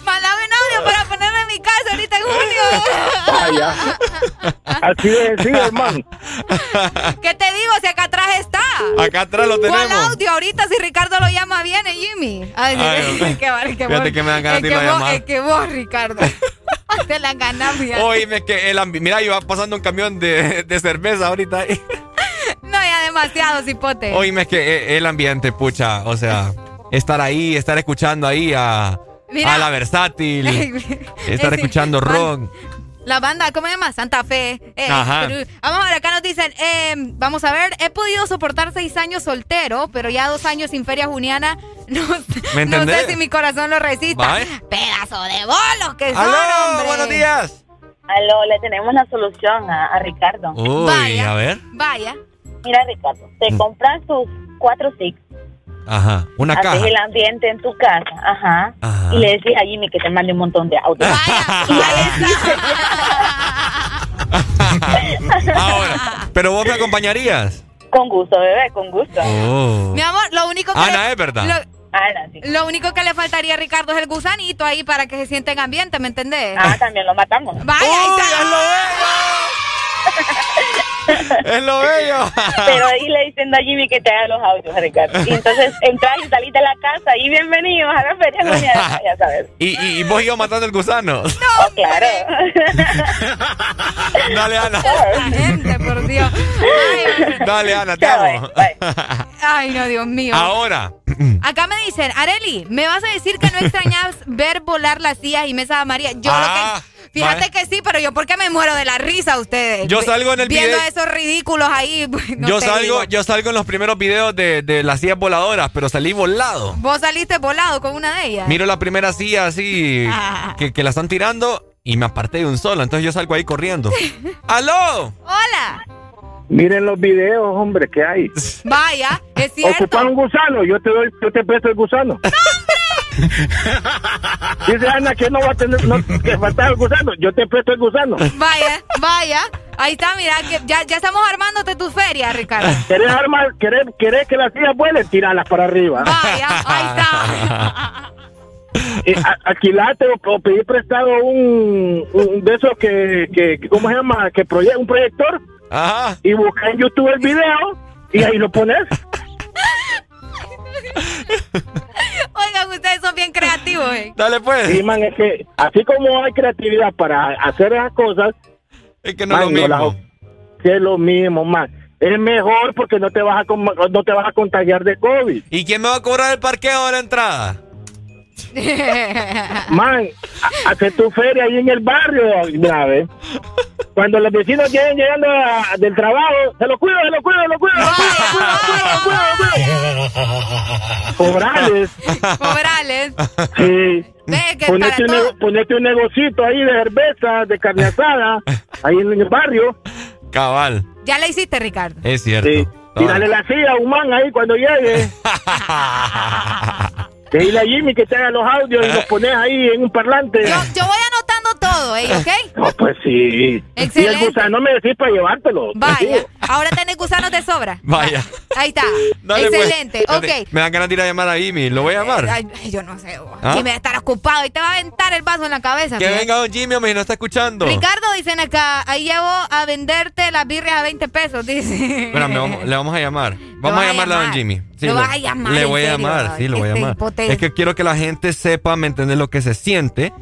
Mándame un audio para ponerlo en mi casa ahorita en junio. Vaya. Así es, sí, hermano. ¿Qué te digo? Si acá atrás está. Acá atrás lo ¿Cuál tenemos. audio? Ahorita si Ricardo lo llama viene, Jimmy. Ay, Ay, es que, es que fíjate vos- que me dan ganas es de que irlo a vos- llamar. Es que vos, Ricardo. [LAUGHS] Te la ganas, que el ambi- Mira, iba pasando un camión de, de cerveza ahorita. No, ya demasiado, cipote. Oíme que eh, el ambiente, pucha. O sea, estar ahí, estar escuchando ahí a, Mira. a la versátil. [LAUGHS] estar escuchando rock. La banda, ¿cómo se llama? Santa Fe. Eh, Ajá. pero- vamos a ver, acá nos dicen, eh, vamos a ver, he podido soportar seis años soltero, pero ya dos años sin feria juniana, [LAUGHS] no, ¿Me no sé si mi corazón lo resista. Pedazo de bolos que son, ¡Aló! hombre. ¡Buenos días! Aló, le tenemos la solución a, a Ricardo. Uy, a ver. Vaya. Mira, Ricardo, te compras tus cuatro six, Ajá. Una haces caja. el ambiente en tu casa, ajá, Ajá. y le decís a Jimmy que te mande un montón de audios. [LAUGHS] [LAUGHS] Ahora, pero vos me acompañarías. Con gusto, bebé, con gusto. Oh. Mi amor, lo único que... Ana, le- es verdad. lo- Ah, sí. Lo único que le faltaría a Ricardo es el gusanito ahí para que se sienta en ambiente, ¿me entendés? Ah, también lo matamos. Vaya, ahí está. [LAUGHS] ¡Es lo bello! Pero ahí le diciendo a Jimmy que te haga los audios, Ricardo. Y entonces entras y salís de la casa y bienvenidos a la feria [LAUGHS] ya sabes. ¿Y, y, y vos ibas matando el gusano? Oh, claro. [LAUGHS] Dale, Ana. Gente, por Dios. Dale, Ana, te amo. Ay, no, Dios mío. Ahora. Acá me dicen, Areli, ¿me vas a decir que no extrañas ver volar las sillas y mesas amarillas? Yo Ah, lo que... Fíjate que sí, pero yo porque me muero de la risa a ustedes. Yo salgo en el Viendo video- esos ridículos ahí. pues, [LAUGHS] no yo salgo, digo. yo salgo en los primeros videos de, de las sillas voladoras, pero salí volado. Vos saliste volado con una de ellas. Miro la primera silla así [LAUGHS] que, que la están tirando y me aparté de un solo, entonces yo salgo ahí corriendo. [LAUGHS] ¡Aló! Hola. Miren los videos, hombre, que hay. Vaya, es cierto. Ocupan un gusano, yo te doy, yo te presto el gusano. [LAUGHS] Dice Ana que no va a tener, no, que falta el gusano, yo te presto el gusano. Vaya, vaya. Ahí está, mira, que ya, ya estamos armándote tu feria, Ricardo. ¿Querés armar, querés, querés que las sillas vuelen? Tiralas para arriba. Vaya, ahí está. [LAUGHS] Eh, a- alquilate o, o pedir prestado un, un de esos que, que, ¿cómo se llama? Que proye un proyector. Ajá. Y busca en YouTube el video y ahí lo pones. [LAUGHS] Ustedes son bien creativos, eh. Dale pues. Sí, man, es que así como hay creatividad para hacer esas cosas, es que no es lo mismo. que es lo mismo, man. Es mejor porque no te vas a no te vas a contagiar de COVID. ¿Y quién me va a cobrar el parqueo de la entrada? [LAUGHS] Man, ha- hace tu feria ahí en el barrio, mira, ve. Cuando los vecinos lleguen llegando a- del trabajo, se lo cuido, se lo cuido, se lo cuido, se lo cuido, se lo cuido, se lo cuido, se lo cuido. Cobrales. Cobrales. Sí. Ponete un, todo- nego- ponete un negocito ahí de cerveza, de carne asada, ahí en el barrio. Cabal, Ya la hiciste, Ricardo. es cierto. Sí. Tírale la silla a un man ahí cuando llegue. [LAUGHS] Dile a Jimmy que te haga los audios y los pones ahí en un parlante. Yo, yo voy todo, ¿eh? ¿Ok? [LAUGHS] No, pues sí. Excelente. Y el gusano me decís para llevártelo. Vaya. Ahora tenés gusanos de sobra. Vaya. Ahí está. [LAUGHS] Dale, pues. Excelente. Dale. Ok. Me dan ganas de ir a llamar a Jimmy. ¿Lo voy a llamar? Ay, ay, yo no sé. ¿Ah? Jimmy va a estar ocupado y te va a aventar el vaso en la cabeza. Que venga don Jimmy, hombre, no está escuchando. Ricardo, dicen acá, ahí llevo a venderte las birrias a 20 pesos, dice. Espérame, vamos- le vamos a llamar. [LAUGHS] Vamos a a llamarle a don. Jimmy. Lo vas a llamar, Le voy a llamar, sí, lo voy a este llamar. Es que quiero que la gente sepa, ¿me entiendes? Lo que se siente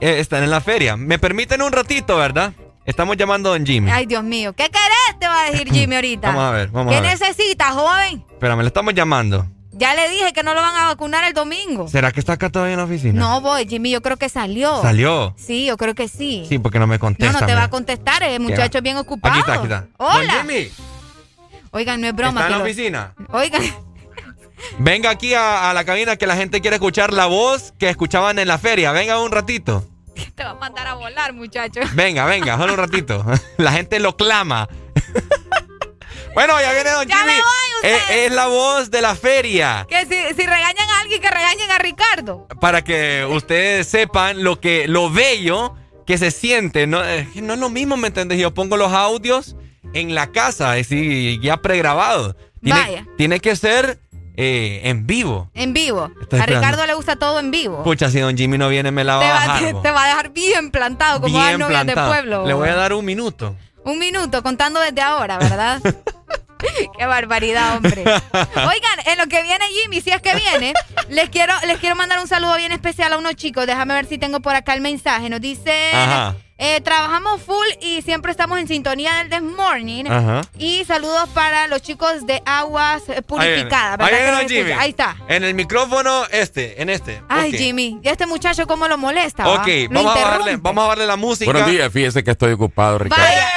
eh, estar en la feria. Me permiten un ratito, ¿verdad? Estamos llamando a don Jimmy. Ay, Dios mío. ¿Qué querés? Te va a decir Jimmy ahorita. [CLEARS THROAT] Vamos a ver, vamos ¿Qué a ver. necesitas, joven? Espérame, le estamos llamando. Ya le dije que no lo van a vacunar el domingo. ¿Será que está acá todavía en la oficina? No voy, Jimmy, yo creo que salió. ¿Salió? Sí, yo creo que sí. Sí, porque no me no, contesta. no te va a contestar, el muchacho es bien ocupado. Aquí está, aquí está. Hola. Don Jimmy, Oigan, no es broma. ¿está en la lo- oficina? Oigan, Venga aquí a, a la cabina que la gente quiere escuchar la voz que escuchaban en la feria. Venga un ratito. [LAUGHS] te va a mandar a volar, muchacho. Venga, venga, solo un ratito. [LAUGHS] La gente lo clama. [LAUGHS] bueno, ya viene Don Ya Jimmy. me voy, es, es la voz de la feria. Que si, si regañan a alguien, que regañen a Ricardo. Para que ustedes sepan lo que, lo bello que se siente. No, no es lo mismo, ¿me entiendes? Yo pongo los audios en la casa, es decir, ya pregrabados. Tiene, Vaya. tiene que ser eh, en vivo. En vivo. Estoy a esperando. Ricardo le gusta todo en vivo. Pucha, si Don Jimmy no viene, me la va te, a va, bajar. te, va a dejar bien plantado, como las novias de pueblo. Le voy a dar un minuto. Un minuto, contando desde ahora, ¿verdad? [LAUGHS] [LAUGHS] Qué barbaridad, hombre. Oigan, en lo que viene Jimmy, si es que viene, les quiero, les quiero mandar un saludo bien especial a unos chicos. Déjame ver si tengo por acá el mensaje. Nos dice, Ajá. eh, trabajamos full y siempre estamos en sintonía del This Morning. Ajá. Y saludos para los chicos de aguas purificadas. Ahí ¿verdad viene que nos Don Jimmy. Ahí está. En el micrófono este, en este. Ay. Jimmy, ¿y este muchacho cómo lo molesta? va? Ok, Lo vamos a, darle, vamos a darle la música. Buenos días, fíjese que estoy ocupado, Ricardo. Vaya,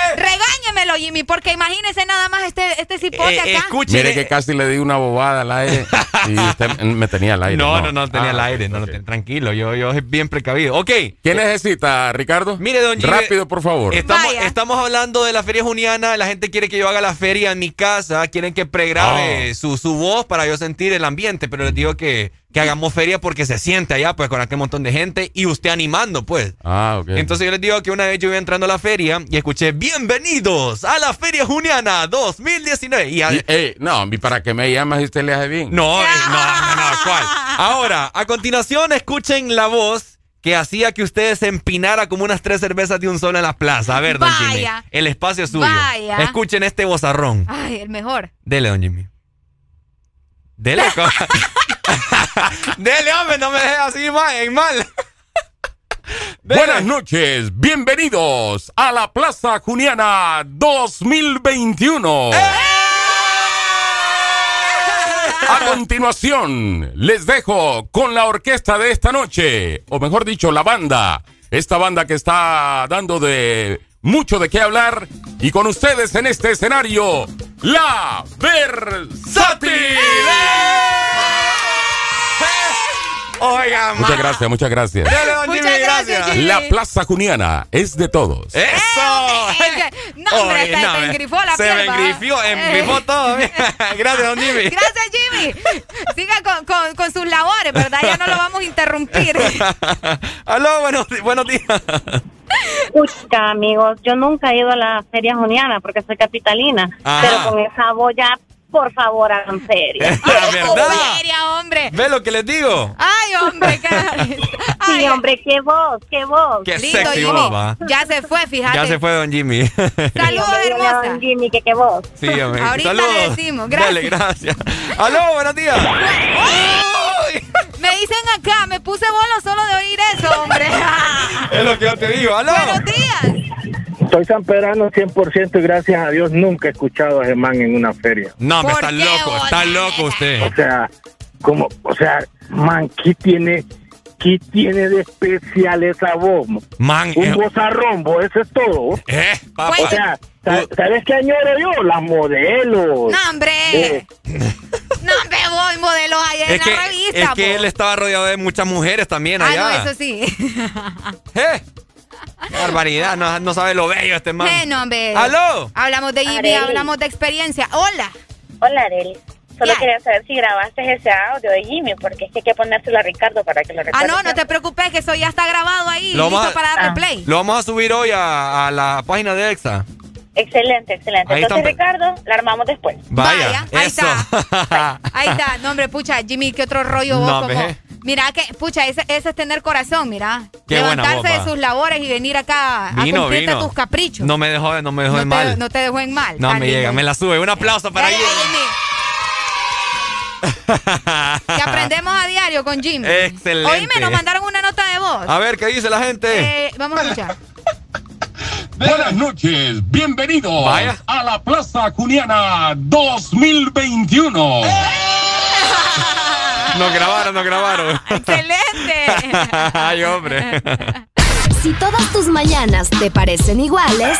Jimmy, porque imagínese nada más este, este cipote Eh, acá. Mire que casi le di una bobada al aire [LAUGHS] y usted me tenía al aire. No, no, no, tenía Ah, el aire, no, no, ten- tranquilo, yo, yo bien precavido. Ok. ¿Qué necesita, Ricardo? Mire, don Jimmy. Rápido, por favor. Estamos, estamos hablando de la feria juniana, la gente quiere que yo haga la feria en mi casa, quieren que pregrabe Ah. su, su voz para yo sentir el ambiente, pero les digo que, que hagamos feria porque se siente allá, pues, con aquel montón de gente y usted animando, pues. Ah, ok. Entonces yo les digo que una vez yo iba entrando a la feria y escuché, bienvenidos a la Feria Juniana 2019. Y, Y, no, ¿y para que me llamas si usted le hace bien? no, eh, [LAUGHS] no, no, no, ¿cuál? Ahora, a continuación, escuchen la voz que hacía que ustedes se empinara como unas tres cervezas de un solo en la plaza. A ver, don Jimmy. El espacio es suyo. Vaya. Escuchen este vozarrón. Ay, el mejor. Dele, don Jimmy. Dele, [LAUGHS] [LAUGHS] Dele, hombre, no me dejes así mal, en mal. [LAUGHS] Buenas noches, bienvenidos a la Plaza Juniana 2021. A continuación, les dejo con la orquesta de esta noche, o mejor dicho, la banda. Esta banda que está dando de mucho de qué hablar. Y con ustedes en este escenario, la Versátil. Oiga, Muchas gracias, muchas gracias. Muchas Jimmy, gracias, gracias. Jimmy. La Plaza Juniana es de todos. ¡Eso! Es que- no, hombre, Oye, no, te me- engrifó la Se me engrifió, engrifó Eh. todo. [LAUGHS] Gracias, don Jimmy. Gracias, Jimmy. Siga con, con- con sus labores, ¿verdad? Ya no lo vamos a interrumpir. [LAUGHS] Aló, buenos, buenos días. Pucha, amigos, yo nunca he ido a la feria juniana porque soy capitalina, Ajá. pero con esa boya, por favor, hagan feria. [LAUGHS] La verdad. Feria, hombre. ¿Ve lo que les digo? Ay, hombre, qué... [LAUGHS] Sí, hombre, qué voz, qué voz. Qué Lindo, sexy Jimmy. voz, va. Ya se fue, fíjate. Ya se fue don Jimmy. Saludos, [LAUGHS] hermosa. don Jimmy, que qué voz. Sí, hombre. Ahorita Saludos. le decimos, gracias. Dale, gracias. Aló, buenos días. ¡Ay! Me dicen acá, me puse bolo solo de oír eso, hombre. [LAUGHS] Es lo que yo te digo. Aló. Buenos días. Soy sanpedrano 100% y gracias a Dios nunca he escuchado a Germán en una feria. No, me ¿Por está loco, está loco usted. O sea, como, o sea, man, ¿qué tiene, qué tiene de especial esa voz? Man, Un eh, bozarrombo, eso es todo. eh, papá. O sea, sa- ¿sabes qué añoro yo? Las modelos. No, hombre. Eh, [LAUGHS] No, hombre, voy modelos allá en es que, la revista. es que po. él estaba rodeado de muchas mujeres también Ah, allá. no, eso sí. [LAUGHS] ¿Eh? Barbaridad, no, no sabe lo bello este man. Eh, no, hombre. ¡Aló! Hablamos de Jimmy, hablamos de experiencia. Hola. Hola, Arely. Solo Ya. quería saber si grabaste ese audio de Jimmy, porque es que hay que ponérselo a Ricardo para que lo Ah, recuerde. no, no te preocupes, que eso ya está grabado ahí, Lo listo vamos a- para darle Ah. play. Lo vamos a subir hoy a, a la página de EXA. Excelente, excelente. Ahí Entonces, están- Ricardo, la armamos después. Vaya, ahí eso. está. [LAUGHS] Ahí está. No, hombre, pucha, Jimmy, qué otro rollo vos No, como. Mira que, pucha, ese, ese es tener corazón, mira. Qué Levantarse de sus labores y venir acá a cumplirte vino. tus caprichos. No me dejó, no me dejó no, en te, mal. no te dejó en mal. No, me llega, me la sube. Un aplauso para Jimmy. [LAUGHS] Que aprendemos a diario con Jimmy. Excelente. Oíme, nos mandaron una nota de voz. A ver, ¿qué dice la gente? Eh, vamos a escuchar. [LAUGHS] Buenas noches, bienvenidos Vaya. a la Plaza Juniana 2021. [LAUGHS] Nos grabaron, nos grabaron. ¡Excelente! Ay, hombre. Si todas tus mañanas te parecen iguales,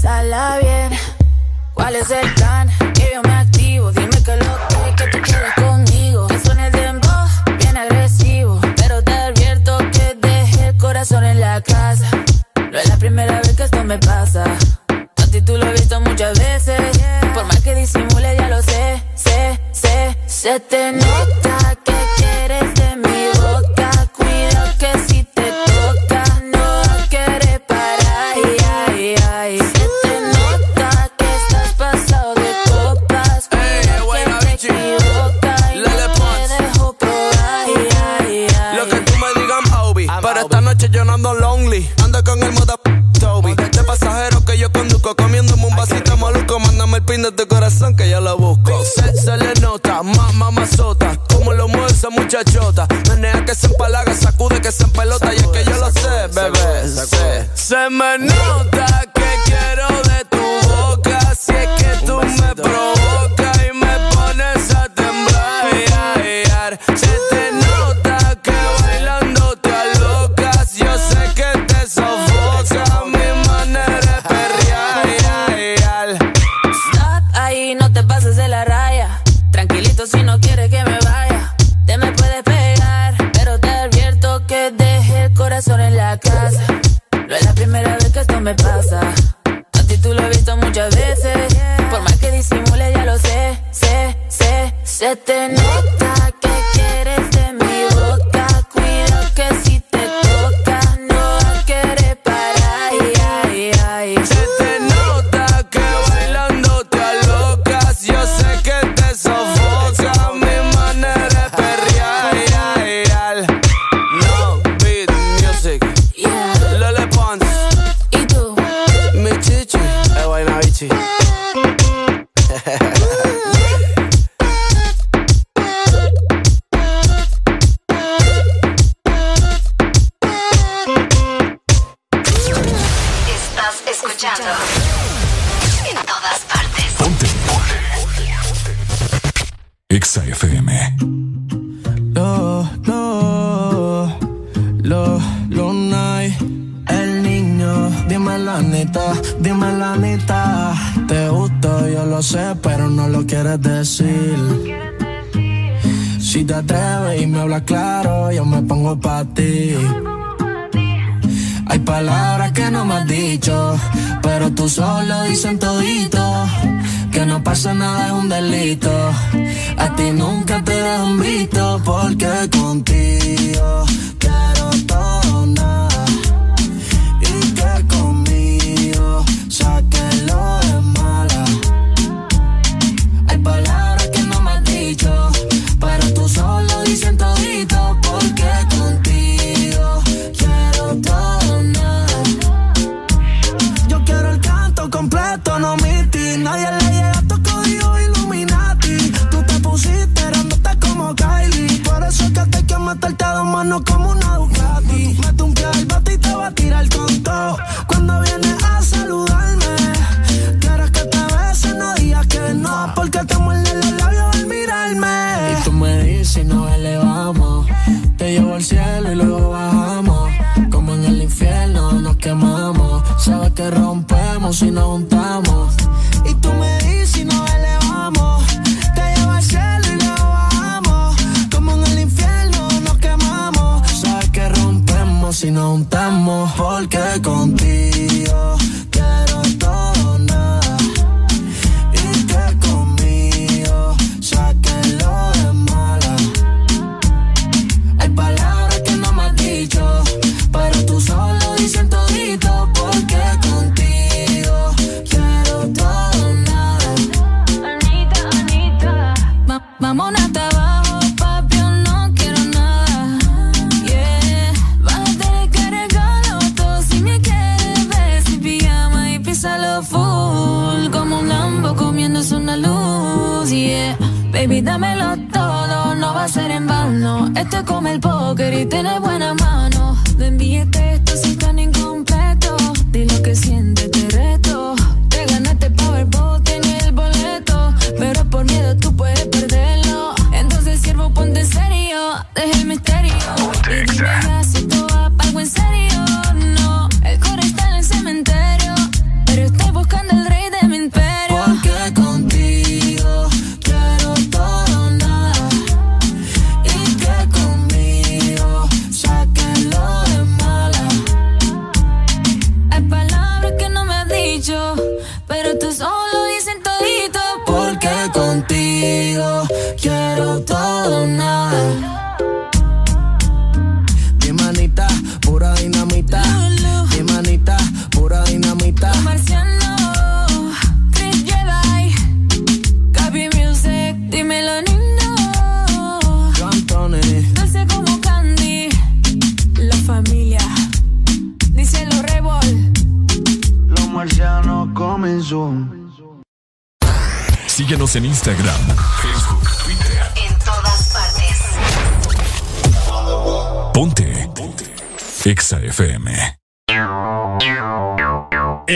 Fue a pasarla bien. ¿Cuál es el plan? Que yo me activo. Dime que lo que, que tú quieres conmigo. Que suene el dembow, bien agresivo. Pero te advierto que dejé el corazón en la casa. No es la primera vez que esto me pasa. A ti tú lo has visto muchas veces. Por más que disimule, ya lo sé, sé, sé. Se te nota Ando con el moda Toby. De pasajero que yo conduzco. Comiéndome un vasito maluco. Mándame el pin de tu corazón que yo lo busco. Se, le nota, más mamazota. Como lo mueve esa muchachota. Menea que se empalaga, sacude que se empelota. Y es que yo lo sé, bebé. sé. Se me nota pasa. A ti tú lo he visto muchas veces. Por más que disimule, ya lo sé, sé, sé, se te nota. FM. Lo, lo, lo, lo night. El niño, dime la neta, dime la neta. Te gusto, yo lo sé, pero no lo quieres decir. Si te atreves y me hablas claro, yo me pongo pa' ti. Hay palabras que no me has dicho, pero tú solo dices todito que no pasa nada es un delito. A ti nunca te dan visto porque contigo que rompemos y nos juntamos. si buena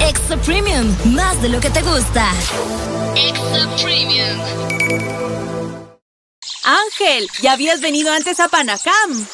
Exa Premium, más de lo que te gusta. Exa Premium. Ángel, ¿ya habías venido antes a Panacam?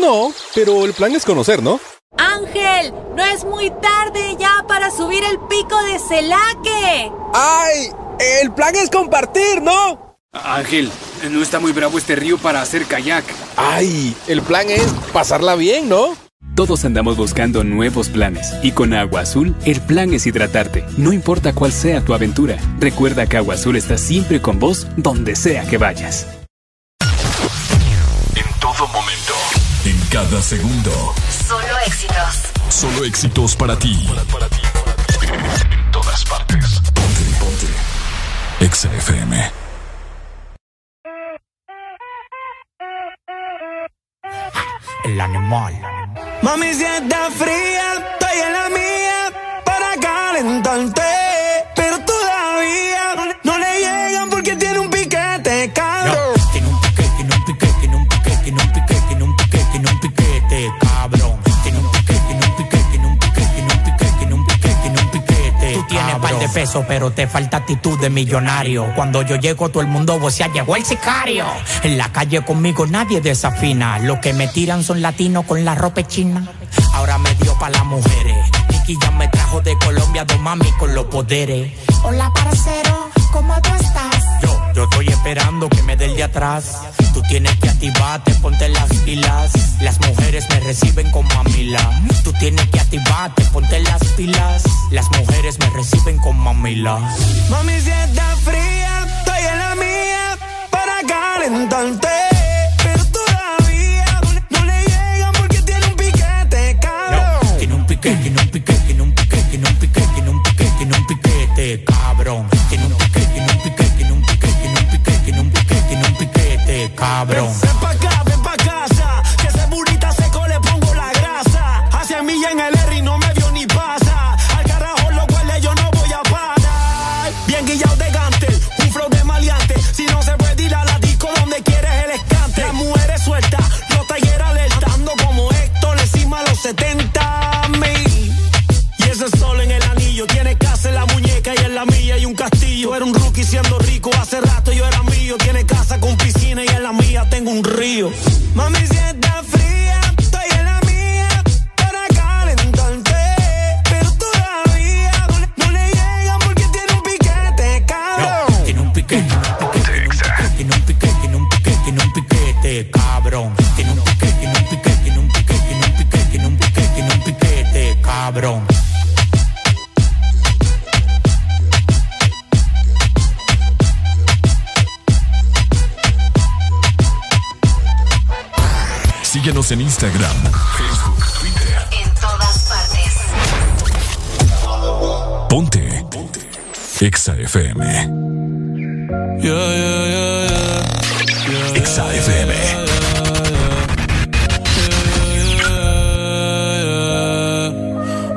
No, pero el plan es conocer, ¿no? Ángel, no es muy tarde ya para subir el pico de Celaque. ¡Ay! El plan es compartir, ¿no? Ángel, no está muy bravo este río para hacer kayak. ¡Ay! El plan es pasarla bien, ¿no? Todos andamos buscando nuevos planes y con Agua Azul el plan es hidratarte, no importa cuál sea tu aventura. Recuerda que Agua Azul está siempre con vos donde sea que vayas. En todo momento. En cada segundo. Solo éxitos. Solo éxitos para ti. En todas partes. Ponte, ponte. Exa FM. El animal. Mami, si está fría, estoy en la mía para calentarte. Pero todavía no le llegan porque tiene un piquete, cabrón. Tiene un piquete, tiene un piquete, tiene un piquete, tiene un piquete, De pesos, pero te falta actitud de millonario. Cuando yo llego, todo el mundo vocea, llegó el sicario. En la calle conmigo nadie desafina. Los que me tiran son latinos con la ropa china. Ahora me dio pa' las mujeres. Nicky ya me trajo de Colombia dos mami con los poderes. Hola, parcero, ¿cómo estás? Yo, estoy esperando que me dé el de atrás. Tú tienes que activarte, ponte las pilas. Las mujeres me reciben con mamila. Tú tienes que activarte, ponte las pilas. Las mujeres me reciben con mamila. Mami, si está fría, estoy en la mía para calentarte. Pero todavía no le llegan porque tiene un piquete, cabrón. Tiene un piquete, tiene un piquete, tiene un piquete, tiene un piquete, tiene un piquete, tiene un piquete, cabrón. Cabrón. Ven pa' acá, ven pa' casa. Que ese burrita seco le pongo la grasa. Hacia mí en el R y no me vio ni pasa. Al carajo lo huele, yo no voy a parar. Bien guillado de gante, un flow de maleante. Si no se puede ir a la disco donde quieres el escante. Las mujeres sueltas, los talleres alertando como Héctor encima de los 70 mil. Y ese sol en el anillo tiene casa en la muñeca y en la mía hay un castillo. Era un Mami, Síguenos en Instagram, Facebook, Twitter. En todas partes. Ponte. Ponte. Exa FM. Exa FM.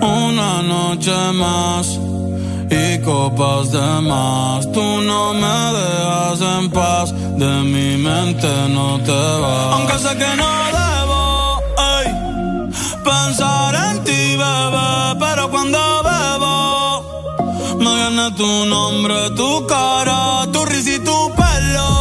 Una noche más y copas de más. Tú no me dejas en paz, de mi mente no te vas. Aunque sé que no debo ey, en ti, bebé, pero cuando bebo me viene tu nombre, tu cara, tu risa y tu pelo.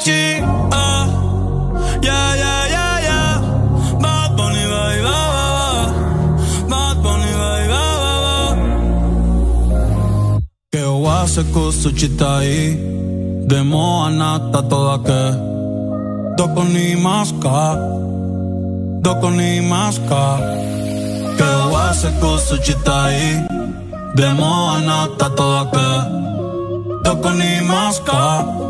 Itachi ah. Yeah, yeah, yeah, yeah. Bad Bunny, ba, ba. Bad Bunny, se questo città Demo anata toda che Doko ni ni maska Che ho se questo città Demo anata toda che Doko ni maska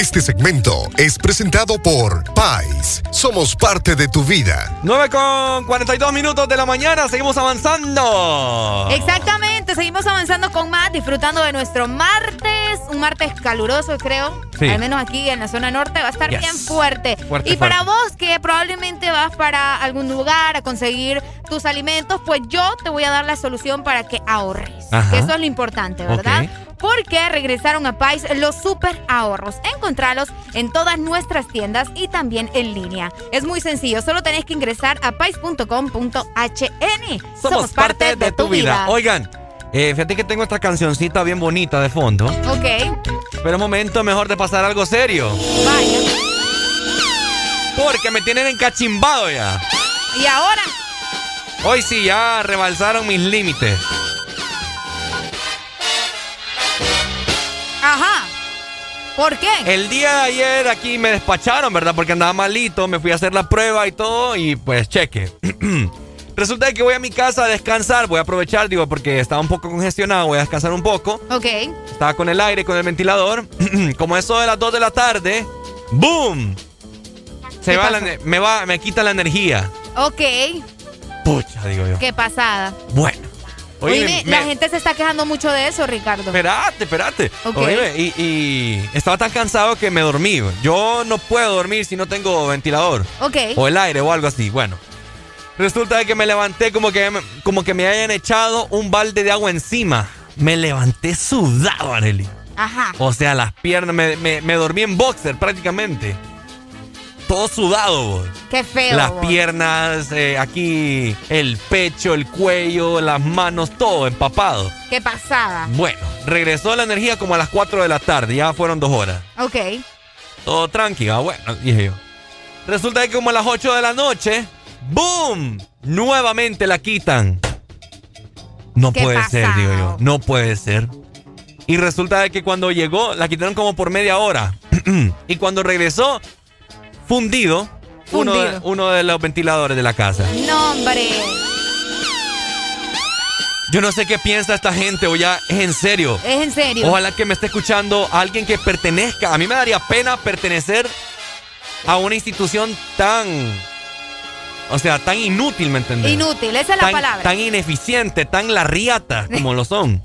Este segmento es presentado por Pais. Somos parte de tu vida. 9 con 42 minutos de la mañana, seguimos avanzando. Exactamente, seguimos avanzando con más, disfrutando de nuestro martes, un martes caluroso creo, Sí. al menos aquí en la zona norte va a estar Yes. bien fuerte. Fuerte, y para fuerte. vos que probablemente vas para algún lugar a conseguir tus alimentos, pues yo te voy a dar la solución para que ahorres. Ajá. Que eso es lo importante, ¿verdad? Ok. Porque regresaron a Pais los super ahorros. Encontralos en todas nuestras tiendas y también en línea. Es muy sencillo, solo tenés que ingresar a pais.com.hn. Somos, parte de tu vida. Oigan, eh, fíjate que tengo esta cancioncita bien bonita de fondo. Ok. Pero un momento mejor de pasar algo serio. Vaya. Porque me tienen encachimbado ya. ¿Y ahora? Hoy sí ya rebalsaron mis límites. Ajá. ¿Por qué? El día de ayer aquí me despacharon, ¿verdad? Porque andaba malito, me fui a hacer la prueba y todo y pues cheque. [CLEARS THROAT] Resulta que voy a mi casa a descansar, voy a aprovechar, digo, porque estaba un poco congestionado, voy a descansar un poco. Ok. Estaba con el aire, con el ventilador. [CLEARS THROAT] Como eso de las 2 de la tarde, ¡boom! Se ¿Qué va la, me va, me quita la energía. Ok. Pucha, digo yo. Qué pasada. Bueno. Oye, me- la gente se está quejando mucho de eso, Ricardo. Espérate, espérate. Ok. Oíme, y, y estaba tan cansado que me dormí. Yo no puedo dormir si no tengo ventilador. Ok. O el aire o algo así. Bueno. Resulta de que me levanté como que, me- como que me hayan echado un balde de agua encima. Me levanté sudado, Arely. Ajá. O sea, las piernas, me, me- me dormí en boxer prácticamente. Todo sudado. Qué feo. Las vos. piernas, eh, aquí, el pecho, el cuello, las manos, todo empapado. Qué pasada. Bueno, regresó la energía como a las 4 de la tarde, ya fueron dos horas. Ok. Todo tranquilo, ah, bueno, dije yo. Resulta que como a las 8 de la noche, ¡boom! Nuevamente la quitan. No puede ser, digo yo. No puede ser. Y resulta de que cuando llegó, la quitaron como por media hora. [CLEARS THROAT] y cuando regresó, fundido, Uno, de, Fundido. uno de los ventiladores de la casa. No, hombre. Yo no sé qué piensa esta gente o ya es en serio. Es en serio. Ojalá que me esté escuchando alguien que pertenezca. A mí me daría pena pertenecer a una institución tan. O sea, tan inútil, ¿me entendés? Inútil, esa es la tan, palabra. tan ineficiente, tan larriata como lo son.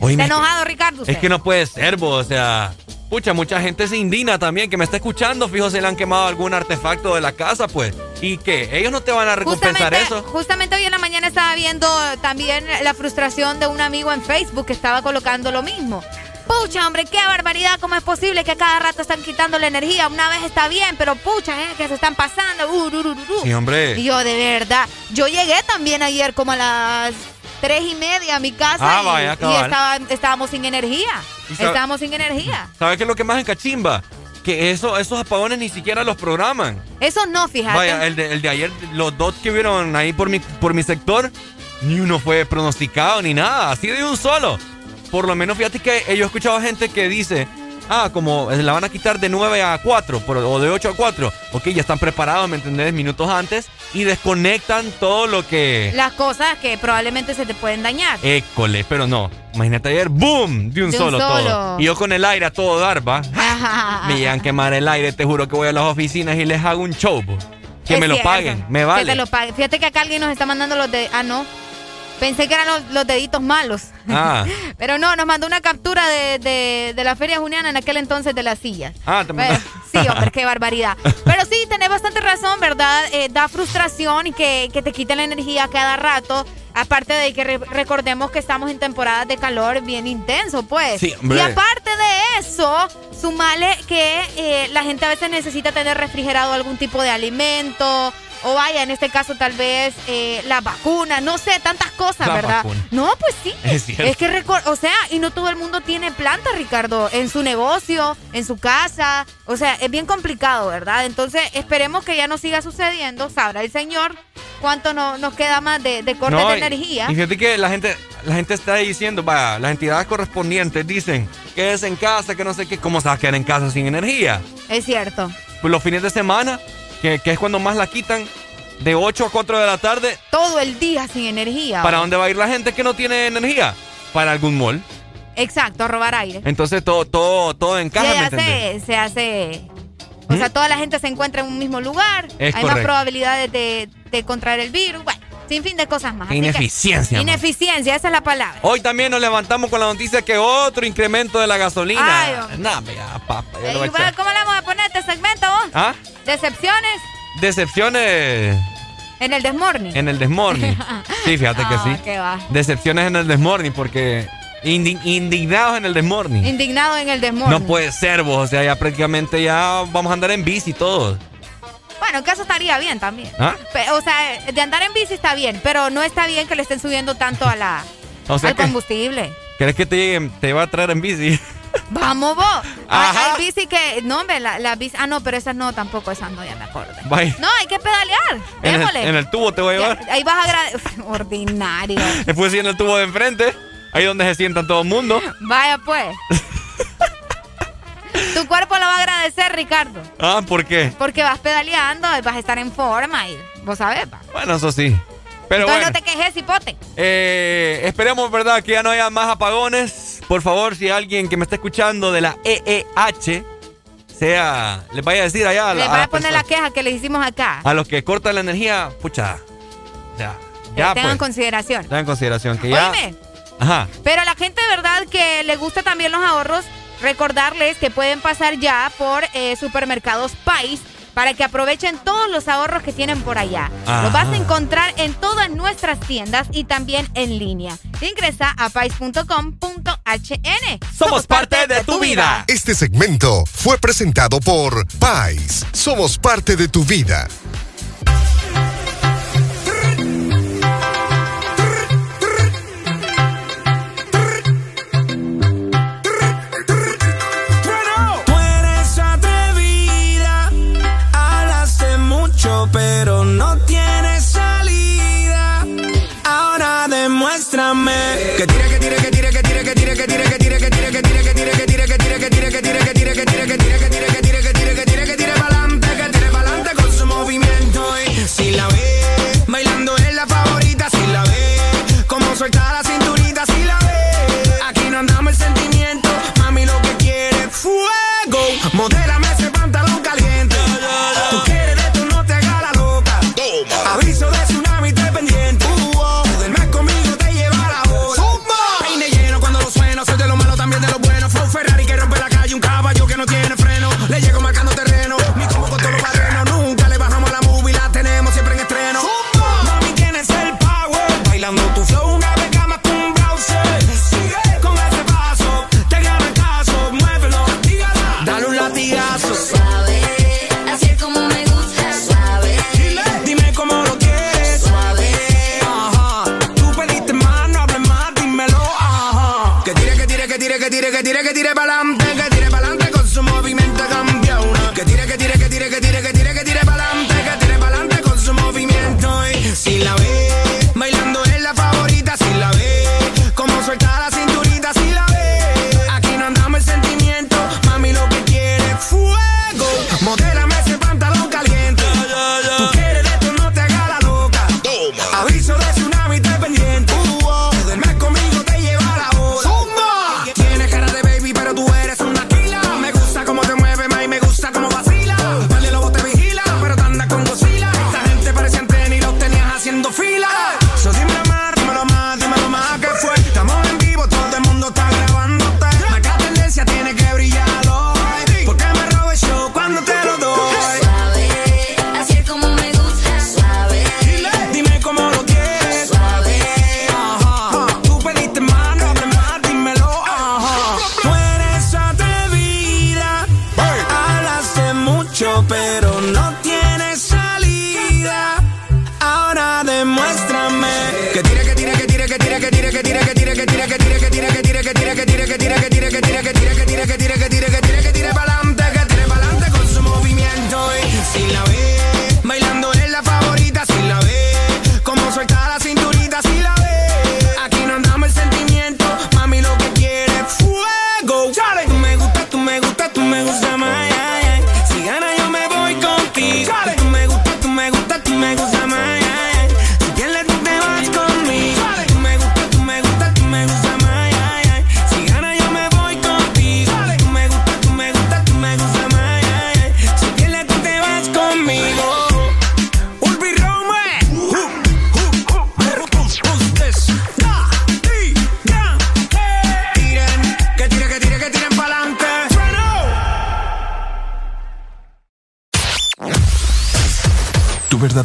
Oíme, ¿Está enojado, Ricardo? usted? es que no puede ser, vos, o sea. Pucha, mucha gente se indigna también que me está escuchando. Fijo, se le han quemado algún artefacto de la casa, pues. ¿Y qué? ¿Ellos no te van a recompensar Justamente, eso? justamente hoy en la mañana estaba viendo también la frustración de un amigo en Facebook que estaba colocando lo mismo. Pucha, hombre, qué barbaridad, ¿cómo es posible que a cada rato están quitando la energía? Una vez está bien, pero pucha, eh, que se están pasando. Uh. Sí, hombre. Y yo, de verdad, yo llegué también ayer como a las tres y media a mi casa Ah, y, vaya, y estaba- estábamos sin energía. ¿Y sabe- Estábamos sin energía. ¿Sabes qué es lo que más encachimba? Que eso, esos apagones ni siquiera los programan. Eso no, fíjate. Vaya, el de, el de ayer, los dos que vieron ahí por mi, por mi sector, ni uno fue pronosticado ni nada, así de un solo. Por lo menos fíjate que yo he escuchado gente que dice, ah, como la van a quitar de 9 a 4 por- o de 8 a 4, ok, ya están preparados, ¿me entendés? Minutos antes y desconectan todo lo que... Las cosas que probablemente se te pueden dañar. École, pero no. Imagínate ayer, ¡boom! De un, De un solo, todo. Y yo con el aire a todo dar, ¿va? [LAUGHS] Me llegan a quemar el aire, te juro que voy a las oficinas y les hago un show. Que Es me lo paguen, me Que vale. te lo paguen. Fíjate que acá alguien nos está mandando los de... Ah, no. Pensé que eran los, los deditos malos. Ah, [LAUGHS] Pero no, nos mandó una captura de, de, de la Feria Juniana en aquel entonces de las sillas. ah, te Pero- sí, hombre, qué barbaridad. [LAUGHS] Pero sí, tenés bastante razón, ¿verdad? Eh, da frustración y que, que te quiten la energía cada rato. Aparte de que re- recordemos que estamos en temporadas de calor bien intenso, pues. Sí, hombre. Y aparte de eso, sumale que eh, la gente a veces necesita tener refrigerado algún tipo de alimento. O vaya, en este caso tal vez eh, la vacuna, no sé, tantas cosas, La ¿verdad? vacuna. No, pues sí. [LAUGHS] Es cierto. Es que, o sea, y no todo el mundo tiene planta, Ricardo, en su negocio, en su casa. O sea, es bien complicado, ¿verdad? Entonces, esperemos que ya no siga sucediendo. Sabrá el Señor cuánto no, nos queda más de, de cortes No, de energía. Y fíjate que la gente, la gente está diciendo, vaya, las entidades correspondientes dicen que es en casa, que no sé qué, ¿cómo se va a quedar en casa sin energía? Es cierto. Pues los fines de semana, que, que es cuando más la quitan, de 8 a 4 de la tarde, Todo el día sin energía. ¿para dónde va a ir la gente que no tiene energía? Para algún mall. Exacto, a robar aire. Entonces todo, todo, todo en Y casa, ¿me allá entendés? se, se hace. O sea, toda la gente se encuentra en un mismo lugar. Es Hay más probabilidades de, de contraer el virus. Bueno, sin fin de cosas más. Que- Ineficiencia. Ineficiencia, esa es la palabra. Hoy también nos levantamos con la noticia que otro incremento de la gasolina. Ay. Nah, ya Ey, lo voy a bueno, echar. ¿Cómo le vamos a poner este segmento vos? ¿Ah? ¿Decepciones Decepciones en el Desmorning? en el Desmorning. Sí, fíjate que [LAUGHS] Ah, sí. qué va. Decepciones en el Desmorning porque indi- indignados en el Desmorning. Indignado en el Desmorning. No puede ser vos, o sea, ya prácticamente ya vamos a andar en bici todos. Bueno, que eso estaría bien también. ¿Ah? O sea, de andar en bici está bien, pero no está bien que le estén subiendo tanto a la, O sea al que, combustible. ¿crees que te, llegue- te va a traer en bici? [LAUGHS] Vamos vos. Ajá. hay bici que. No, hombre, la, la bici. Ah, no, pero esas no, tampoco, esas no, ya me acordé. Vaya. No, hay que pedalear. En el, en el tubo te voy a Ya, llevar. ahí vas a agradecer. [LAUGHS] Ordinario. [LAUGHS] Después sí en el tubo de enfrente, ahí donde se sientan todo el mundo. Vaya pues. Tu cuerpo lo va a agradecer, Ricardo. Ah, ¿por qué? Porque vas pedaleando y vas a estar en forma y vos sabés. Bueno, eso sí. Pero Entonces bueno. no te quejes, hipote. Eh, esperemos, ¿verdad? Que ya no haya más apagones. Por favor, si alguien que me está escuchando de la EEH, sea, les vaya a decir allá a, la- Le a voy a las poner la queja que le hicimos acá. a los que cortan la energía, pucha, ya, ya tengan en pues, consideración. tengan en consideración que ya, Oíme, ajá, pero a la gente de verdad que le gusta también los ahorros, recordarles que pueden pasar ya por eh, supermercados Pais para que aprovechen todos los ahorros que tienen por allá. Ajá. Los vas a encontrar en todas nuestras tiendas y también en línea. Ingresa a pais.com.hn. Somos parte de tu vida. Este segmento fue presentado por Pais. Somos parte de tu vida. Pero diré balam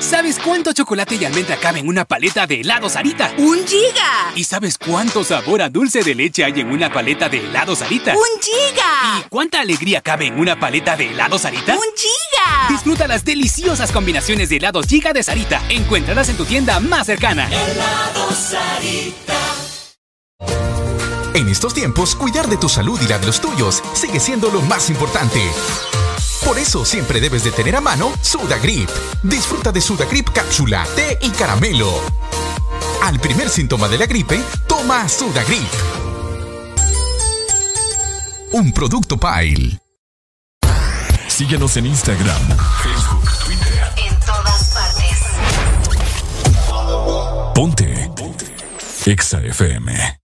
¿Sabes cuánto chocolate y almendra cabe en una paleta de helado Sarita? ¡Un giga! ¿Y sabes cuánto sabor a dulce de leche hay en una paleta de helado Sarita? ¡Un giga! ¿Y cuánta alegría cabe en una paleta de helado Sarita? ¡Un giga! Disfruta las deliciosas combinaciones de helados Giga de Sarita. Encuéntralas en tu tienda más cercana. En estos tiempos, cuidar de tu salud y la de los tuyos sigue siendo lo más importante. Por eso siempre debes de tener a mano Sudagrip. Disfruta de Sudagrip cápsula, té y caramelo. Al primer síntoma de la gripe, toma Sudagrip. Un producto Pile. Síguenos en Instagram, Facebook, Twitter. En todas partes. Ponte. Ponte. Exa FM.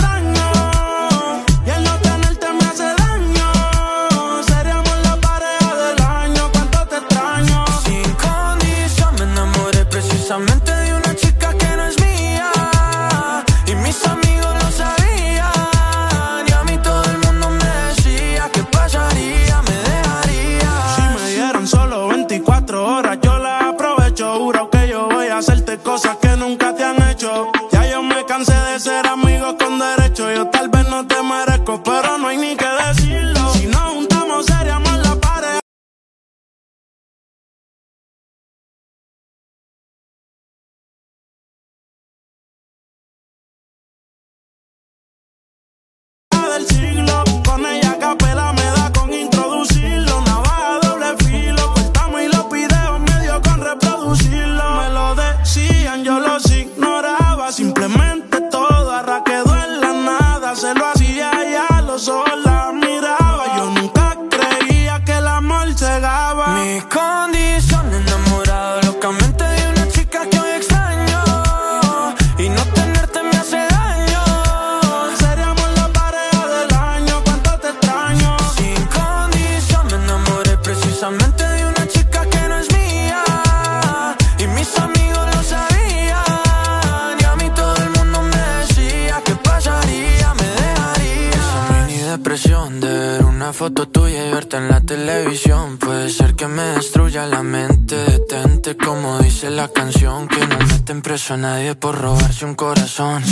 A nadie por robarse un corazón.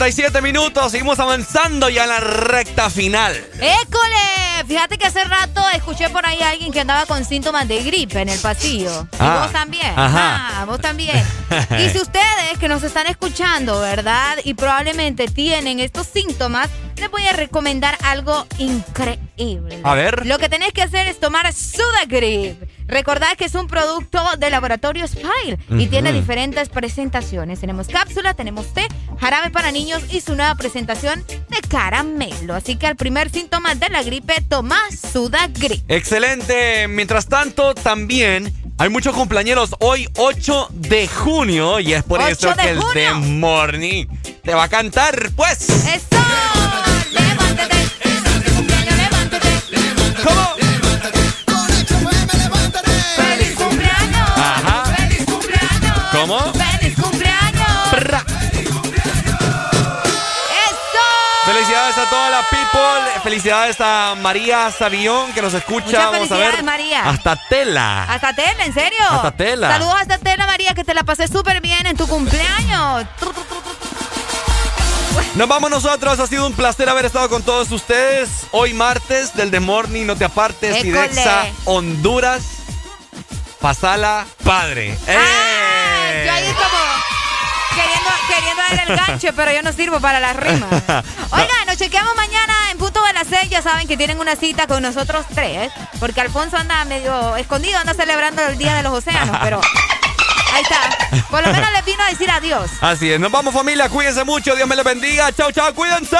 57 minutos, seguimos avanzando ya en la recta final. ¡École! Fíjate que hace rato escuché por ahí a alguien que andaba con síntomas de gripe en el pasillo. Y Ah, vos también. ajá. Ah, vos también. y si [LAUGHS] ustedes que nos están escuchando, ¿verdad? Y probablemente tienen estos síntomas, les voy a recomendar algo increíble. A ver. Lo que tenés que hacer es tomar Sudagrip. Recordad que es un producto de laboratorio Spire y Ujú. tiene diferentes presentaciones. Tenemos cápsula, tenemos té, jarabe para niños y su nueva presentación de caramelo. Así que al primer síntoma de la gripe, toma Sudagrip. Excelente. Mientras tanto, también hay muchos cumpleaños hoy, 8 de junio, y es por 8 eso que el junio. The Morning te va a cantar, pues. ¡Eso! ¡Levántate! ¡Levántate! ¿Cómo? ¡Feliz cumpleaños! Ajá. ¡Feliz cumpleaños! ¿Cómo? A toda la people. Felicidades a María Savillón que nos escucha. Muchas Vamos a ver. María. Hasta Tela. Hasta Tela, ¿en serio? Hasta Tela. Saludos hasta Tela, María, que te la pasé súper bien en tu cumpleaños. Nos vamos nosotros. Ha sido un placer haber estado con todos ustedes. Hoy martes del The Morning. No te apartes. Fidexa, Honduras. Pasala, padre. ¡Eh! Yo ahí como queriendo, el gancho, pero yo no sirvo para las rimas. [LAUGHS] Oigan, nos chequeamos mañana en punto de las seis. Ya saben que tienen una cita con nosotros tres, porque Alfonso anda medio escondido, anda celebrando el Día de los Océanos, pero ahí está. Por lo menos les vino a decir adiós. Así es. Nos vamos familia. Cuídense mucho. Dios me les bendiga. Chao, chao. Cuídense.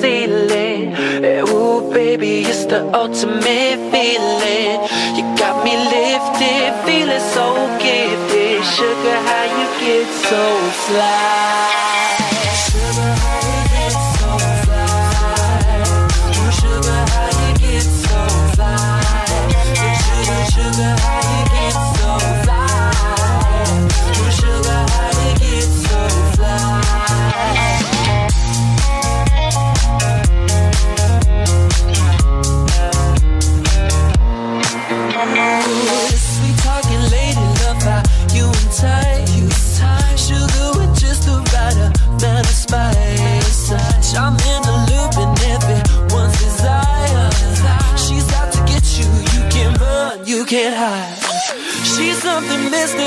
Ceiling. Eh, Ooh, baby, it's the ultimate feeling. You got me lifted, feeling so gifted. Sugar, how you get so fly?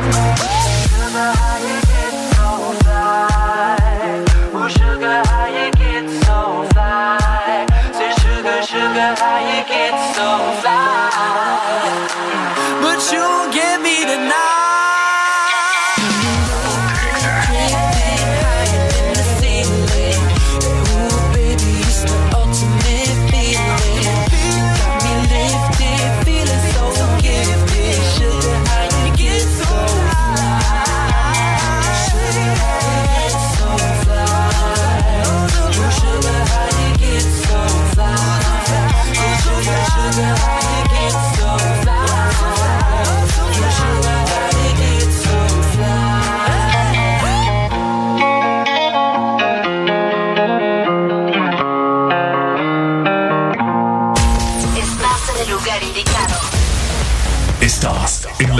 Never.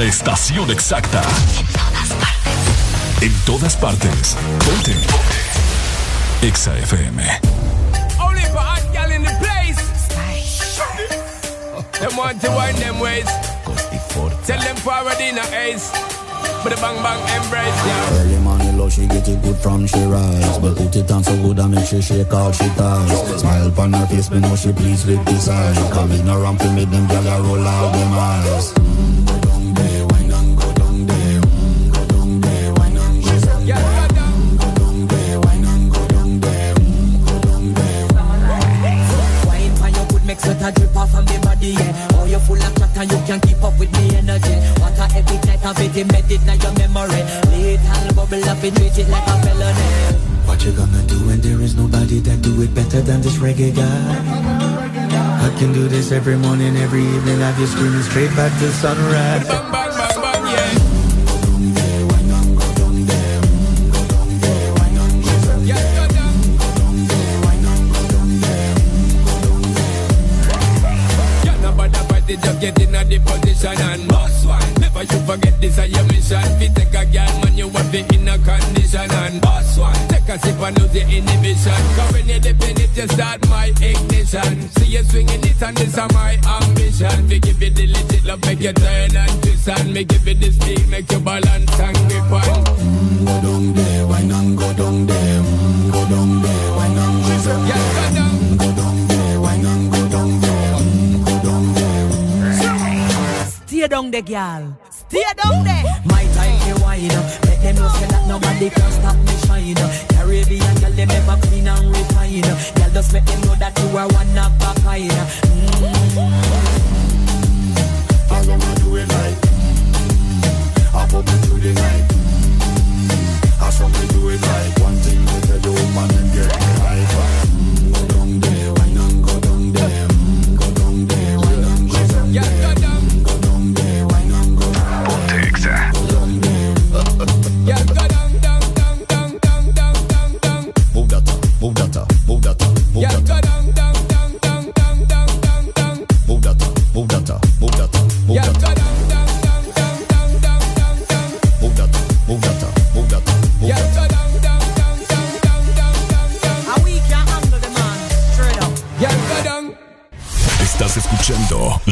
Estás en la estación exacta. En todas partes. Ponte. Exa FM. Only for hot gal in the place. Them want to wind them ways. Tell them forward in a ace. But the bang bang embrace, yeah. Early money low, she get it good from she rise. But put it on so good I make she shake all she ties. Smile upon her face, me know she pleased with this eye. Come in around to make them gyal a roll out them eyes. Little bubble up and treat it like a felony. What you gonna do when there is nobody that do it better than this reggae guy? I can do this every morning, every evening. Have you screaming straight back to sunrise. Can't nobody fight it, just get in a the position and. Never you forget this is your mission. Fi take a girl, man, you want be in a condition and boss one. Take a sip and lose your inhibition. Cause when you dip in it, you start my ignition. See you swinging it and this is my ambition. We give you the legit love, make you turn and twist and me give you the speed, make you balance and grip on. Mm, go down there, wine and go down there. Mm, go down there, wine and go down there. Mm, go down there, wine and go down there. Mm, go down there. Stay down there, girl. Stay down there. My time wine up. Let them know that nobody can stop me shine. Caribbean girl, them ever clean and refine. Girl, just make them know that you are one of a kind. I wanna do it like mm, I pop it through the night mm, I saw me do it like One thing to tell you woman and get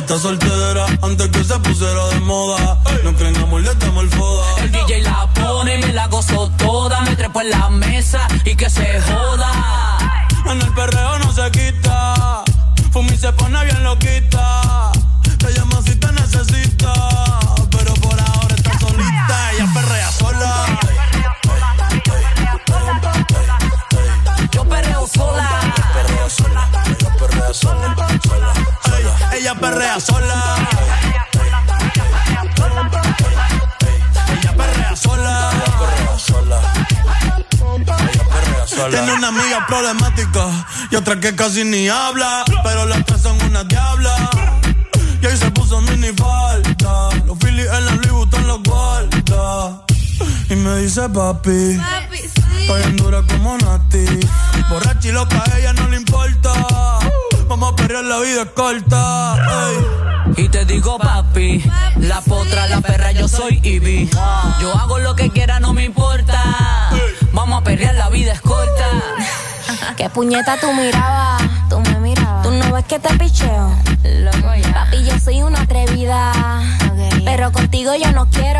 está soltera Puñeta, tú miraba, tú me mirabas. Tú no ves que te picheo. Loco ya. Papi, yo soy una atrevida. Pero contigo yo no quiero.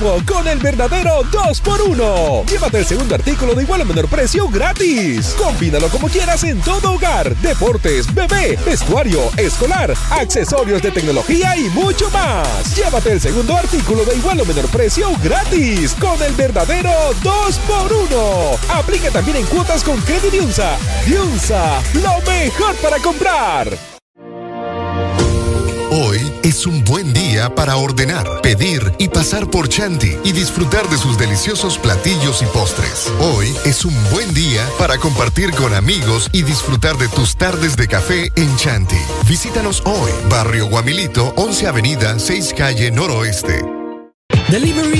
Con el verdadero 2x1. Llévate el segundo artículo de igual o menor precio gratis. Combínalo como quieras en todo hogar, deportes, bebé, vestuario, escolar, accesorios de tecnología y mucho más. Llévate el segundo artículo de igual o menor precio gratis con el verdadero 2x1. Aplica también en cuotas con Credit Diunsa. Diunsa, lo mejor para comprar. Hoy es un buen para ordenar, pedir y pasar por Chanti y disfrutar de sus deliciosos platillos y postres. Hoy es un buen día para compartir con amigos y disfrutar de tus tardes de café en Chanti. Visítanos hoy, Barrio Guamilito, 11 Avenida, 6 Calle Noroeste. Delivery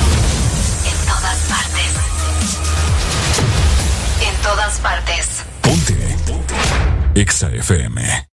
todas partes. Ponte. Exa FM.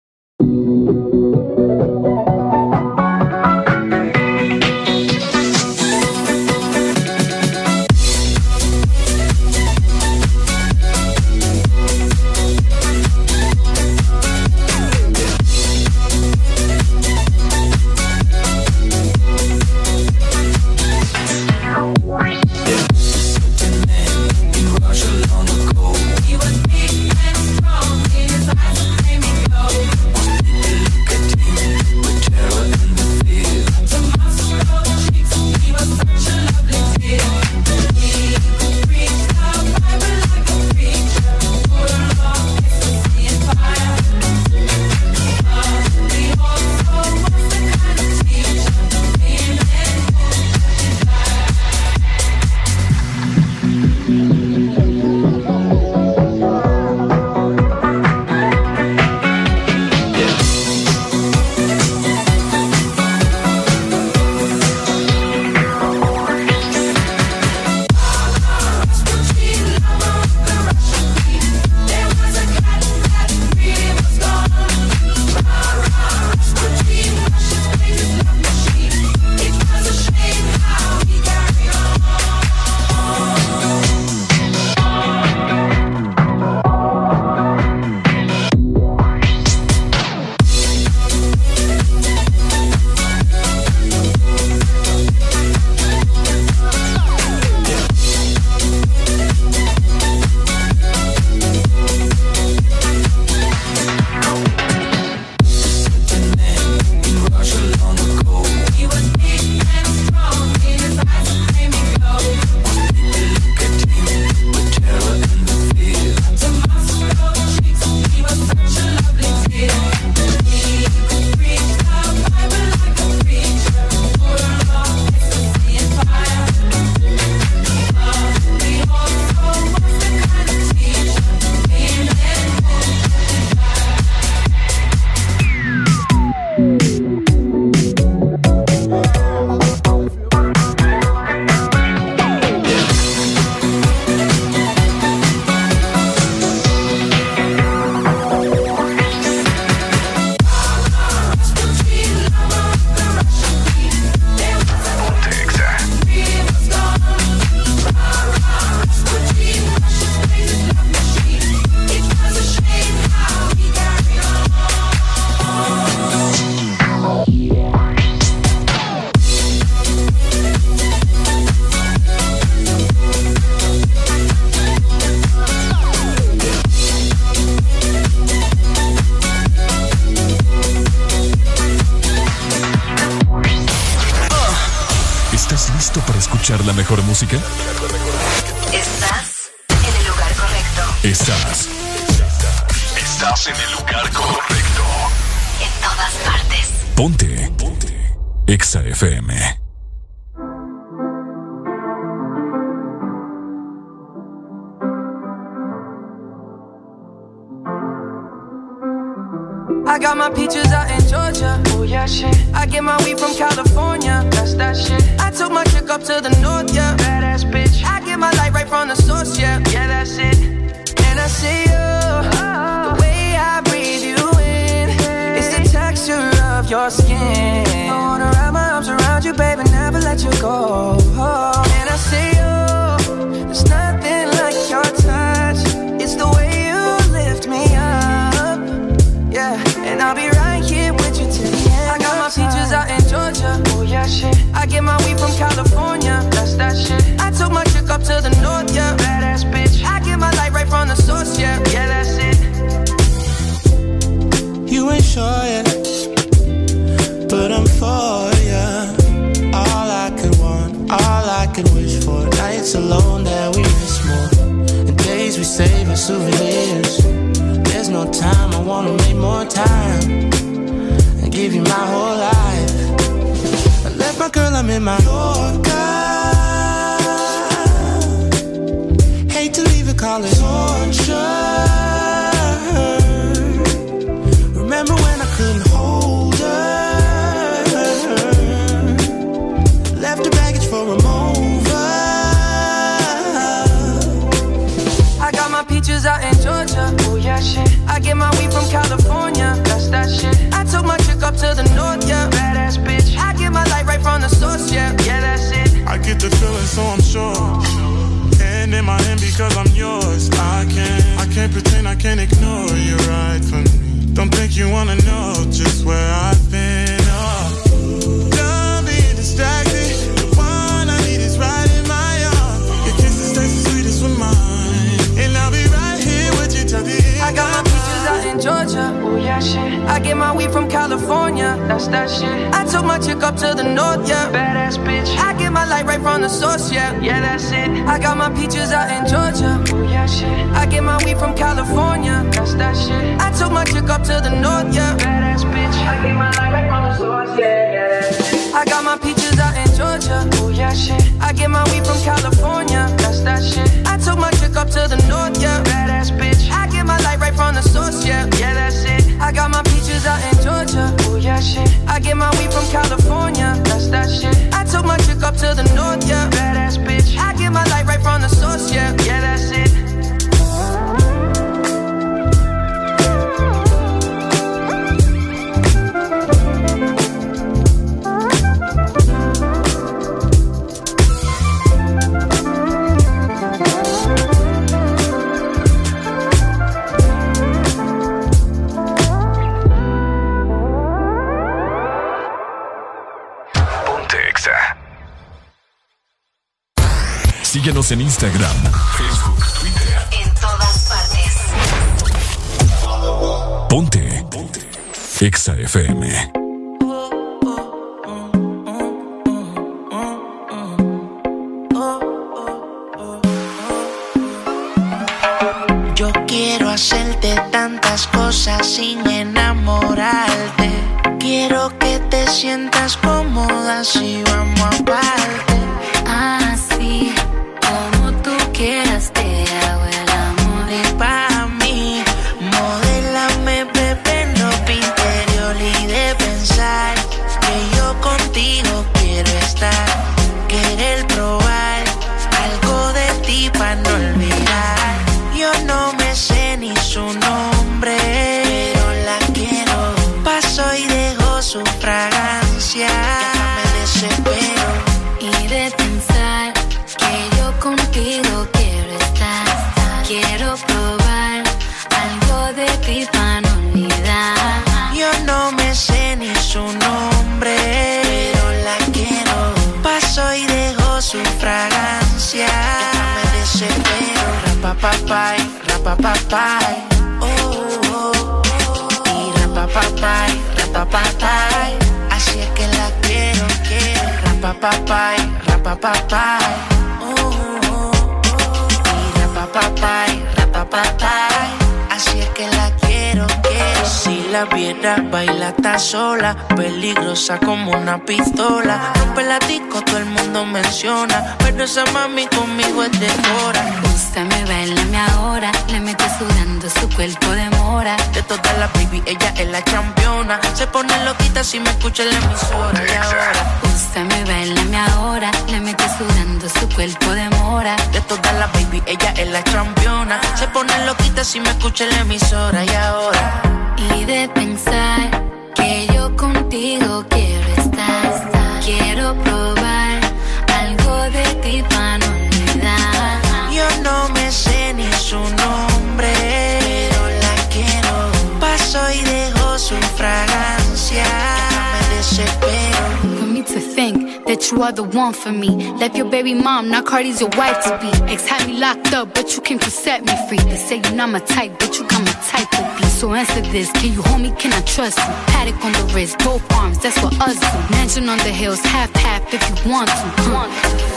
For me. Left your baby mom, now Cardi's your wife to be. Ex had me locked up, but you came to set me free. They say you're not my type, but you got my type to be. So answer this, can you hold me, can I trust you? Paddock on the wrist, both arms, that's what us do. Mansion on the hills, half half if you want to.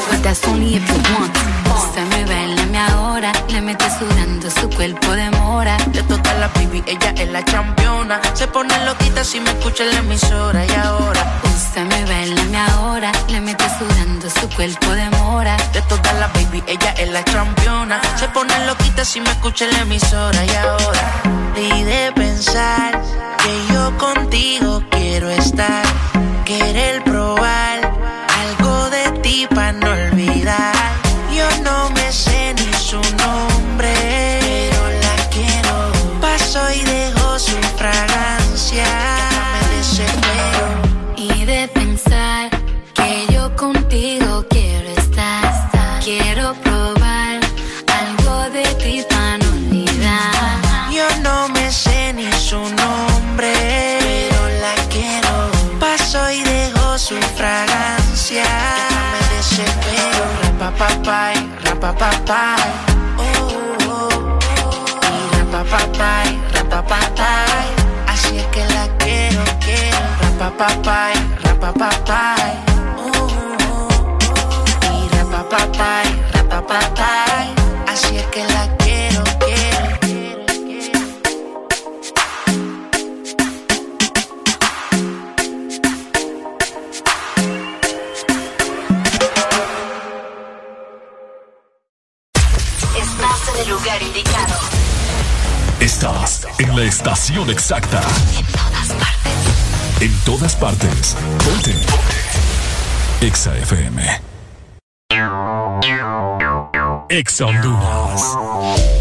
But that's only if you want to. Úsame, bailame ahora, le mete sudando su cuerpo de mora. De todas las baby, ella es la campeona. Se pone loquita si me escucha en la emisora. Y ahora, Úsame, bailame ahora, le mete sudando su cuerpo de mora. de todas las baby, ella es la campeona. Se pone loquita si me escucha en la emisora. Y ahora, y de pensar que yo contigo quiero estar. Querer probar algo de ti para no su nombre, pero la quiero. Paso y dejo su fragancia. Me desespero. Y de pensar que yo contigo quiero estar. Quiero probar algo de ti para olvidar. Yo no me sé ni su nombre, pero la quiero. Paso y dejo su fragancia. Me desespero. Rapapapay, rapapapay. Oh, Rapapapay, rapapapay. Oh, partes. Ponte. Exa FM. Exa Honduras.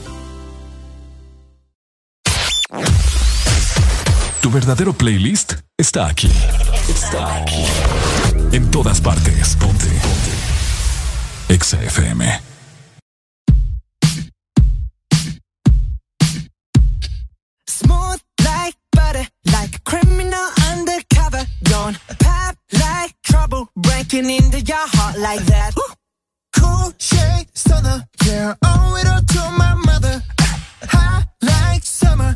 Tu verdadero playlist está aquí. Está aquí. En todas partes. Ponte. Ponte. Exa FM. Smooth like butter, like a criminal undercover. Don't pop like trouble. breaking into your heart like that. Cool shade stunner, yeah, owe it all to my mother. High like summer,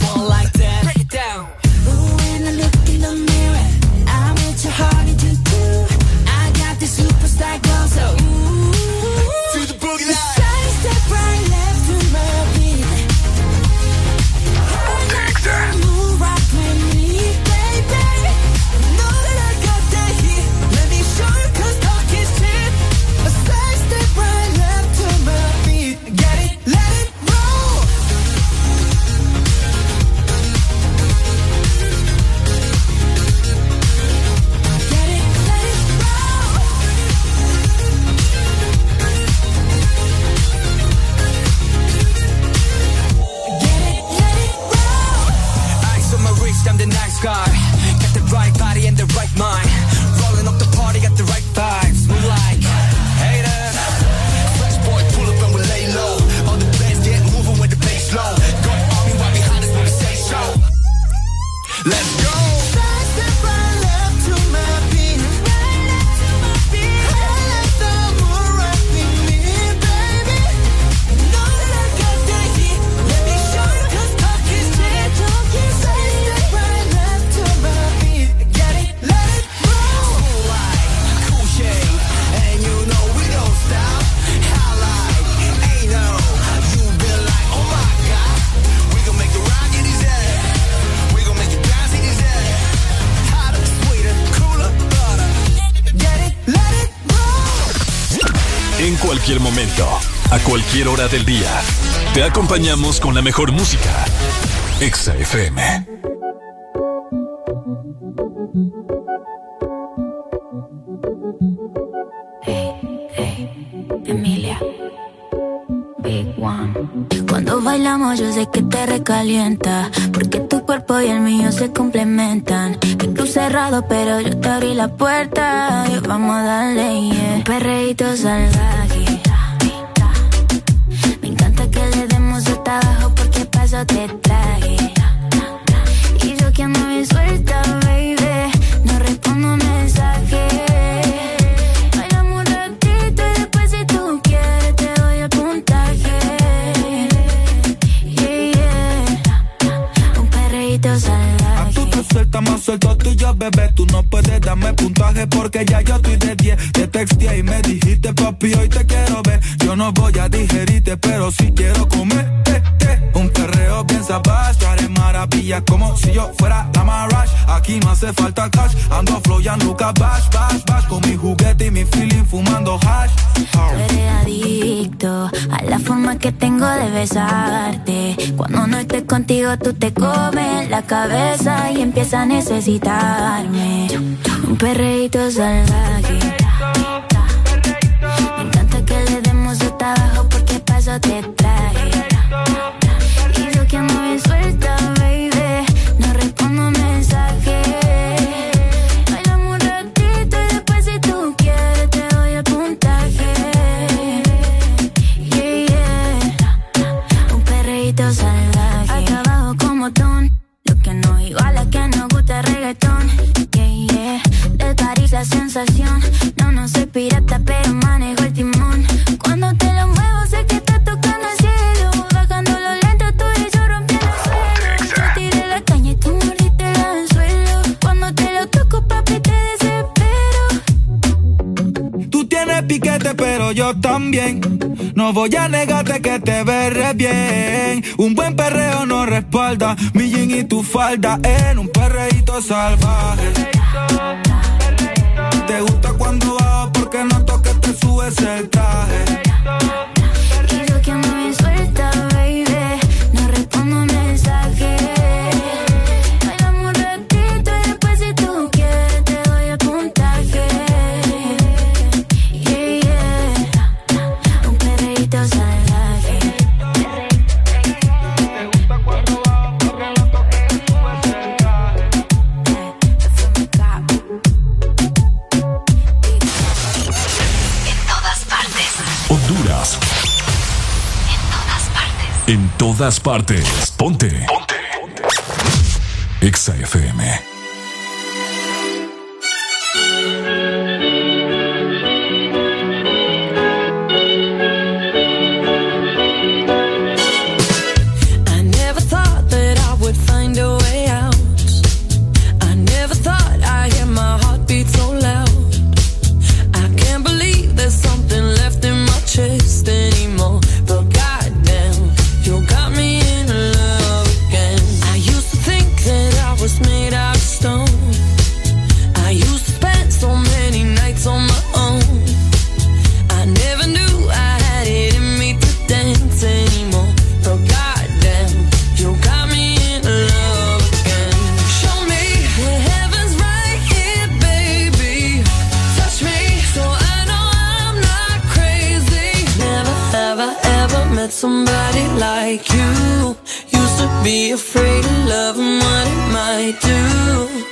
fall cualquier momento, a cualquier hora del día, te acompañamos con la mejor música. Exa FM. Emilia. Big One. Cuando bailamos yo sé que te recalienta, porque tu cuerpo y el mío se complementan. El club cerrado, pero yo te abrí la puerta y vamos a darle, yeah. Un perreíto salvaje. Paso te traje. Y yo que ando bien suelta, baby, no respondo mensajes. Bailamos un ratito y después si tú quieres te doy el puntaje. Yeah, yeah. Un perreíto salvaje. Tú te sueltas más suelto tú y yo, bebé. Tú no puedes darme puntaje porque ya yo estoy de 10. Te texté y me dijiste, papi, hoy te quiero ver. Yo no voy a digerirte, pero sí quiero comer. Eh, eh. Te haré maravillas como si yo fuera la Marash. Aquí no hace falta cash, ando flow y Lucas bash, bash, bash. Con mi juguete y mi feeling fumando hash. Tú eres adicto a la forma que tengo de besarte. Cuando no estoy contigo, tú te comes la cabeza y empiezas a necesitarme. Un perreíto salvaje. Me encanta que le demos hasta abajo porque paso te traje. piquete, pero yo también. No voy a negarte que te veré bien. Un buen perreo no respalda mi jean y tu falda en un perreíto salvaje. Te gusta cuando bajo porque no toques te subes el traje todas partes. Ponte. Ponte. Ponte. Exa FM. Be afraid of love and what it might do.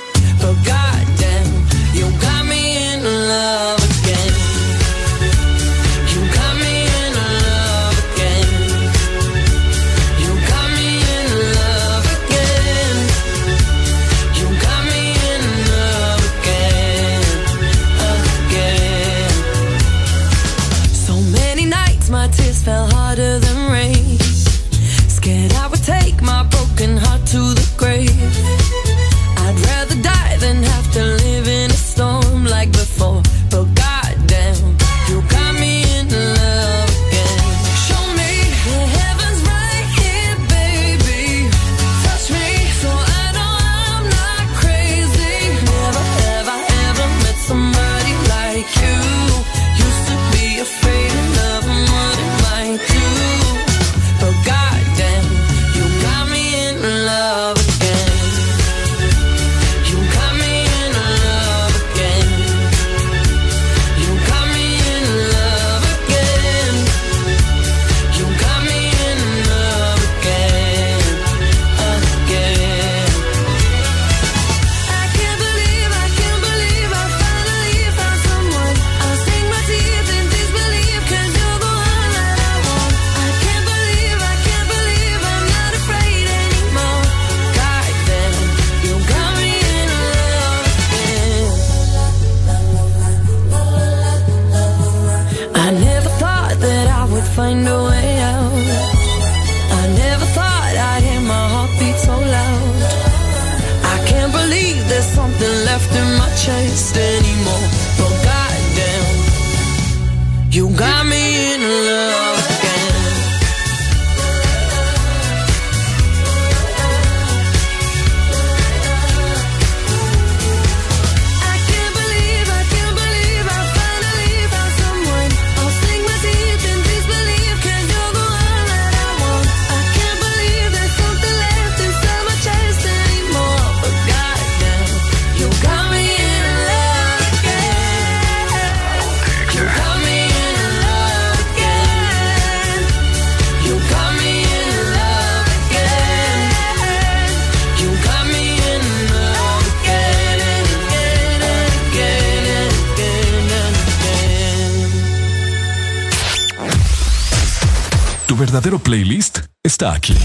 está aquí.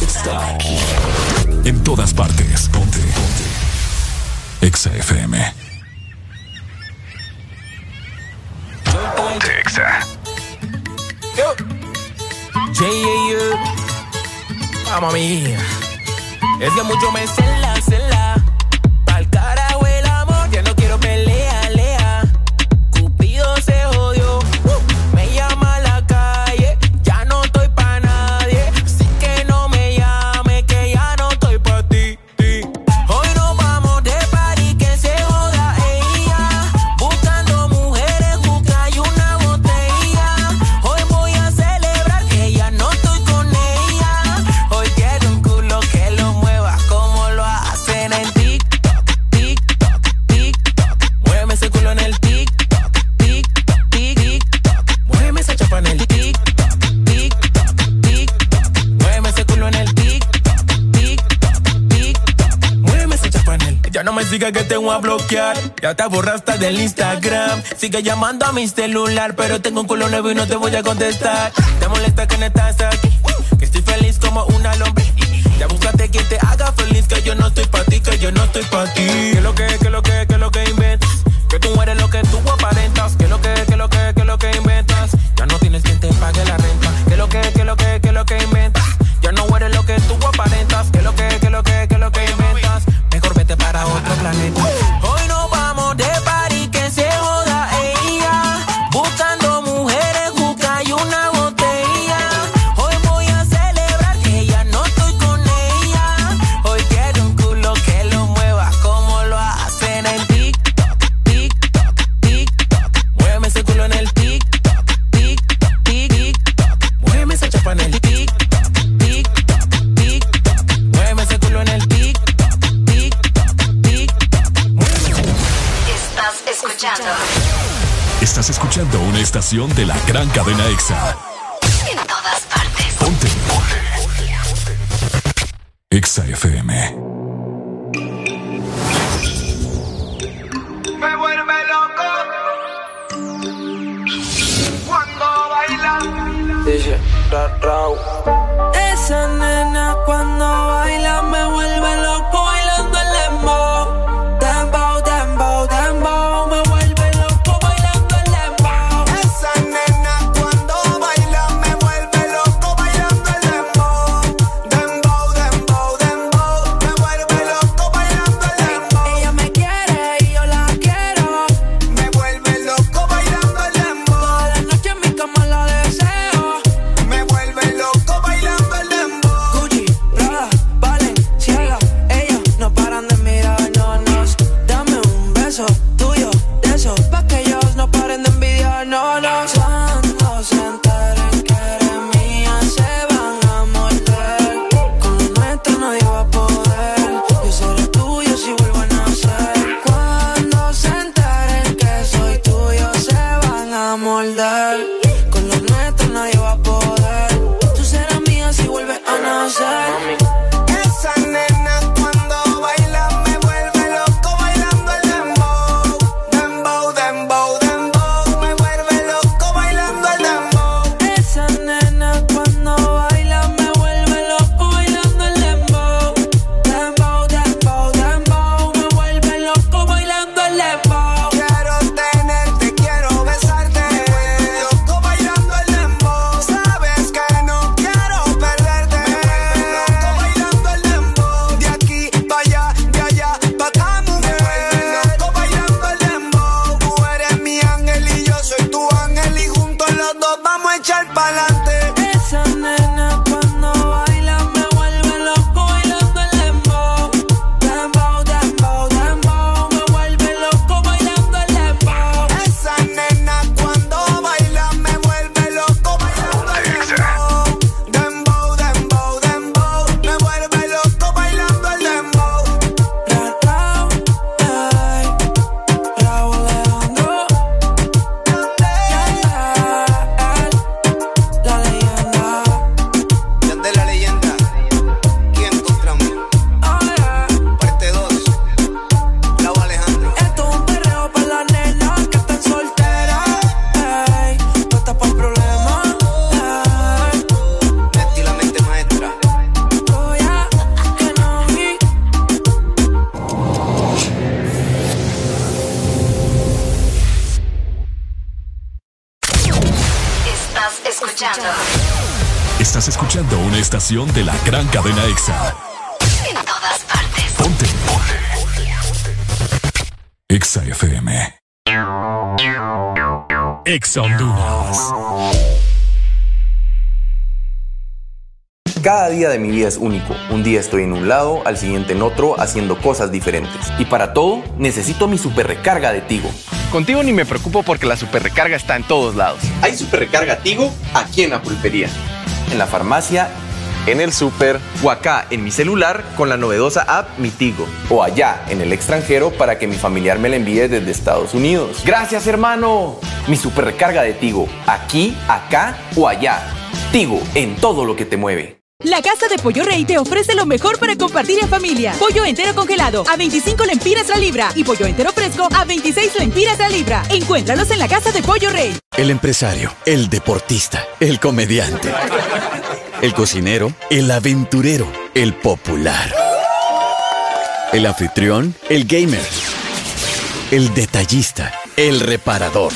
Está aquí. En todas partes. Ponte. Ponte. Exa FM. Ponte Exa. Yo. Yeah, mami. Es que mucho me a bloquear. Ya te borraste del Instagram. Sigue llamando a mi celular, pero tengo un culo nuevo y no te voy a contestar. Te molesta que no estás aquí. Que estoy feliz como una lombriz. Ya búscate quien te haga feliz, que yo no estoy pa' ti, que yo no estoy pa' ti. Que que, que lo que, que lo que estación de la gran cadena EXA. en todas partes. Ponte. EXA FM. Estación de la gran cadena EXA. en todas partes. Ponte. EXA FM. EXA Honduras. Cada día de mi vida es único. Un día estoy en un lado, al siguiente en otro, haciendo cosas diferentes. Y para todo, necesito mi super recarga de Tigo. Contigo ni me preocupo porque la super recarga está en todos lados. Hay super recarga Tigo aquí en la pulpería, en la farmacia, en el super o acá en mi celular con la novedosa app Mi Tigo. O allá en el extranjero para que mi familiar me la envíe desde Estados Unidos. Gracias hermano. Mi super recarga de Tigo, aquí, acá o allá. Tigo en todo lo que te mueve. La Casa de Pollo Rey te ofrece lo mejor para compartir en familia. Pollo entero congelado a 25 lempiras la libra y pollo entero fresco a 26 lempiras la libra. Encuéntralos en la Casa de Pollo Rey. El empresario, el deportista, el comediante, el cocinero, el aventurero, el popular, el anfitrión, el gamer, el detallista, el reparador.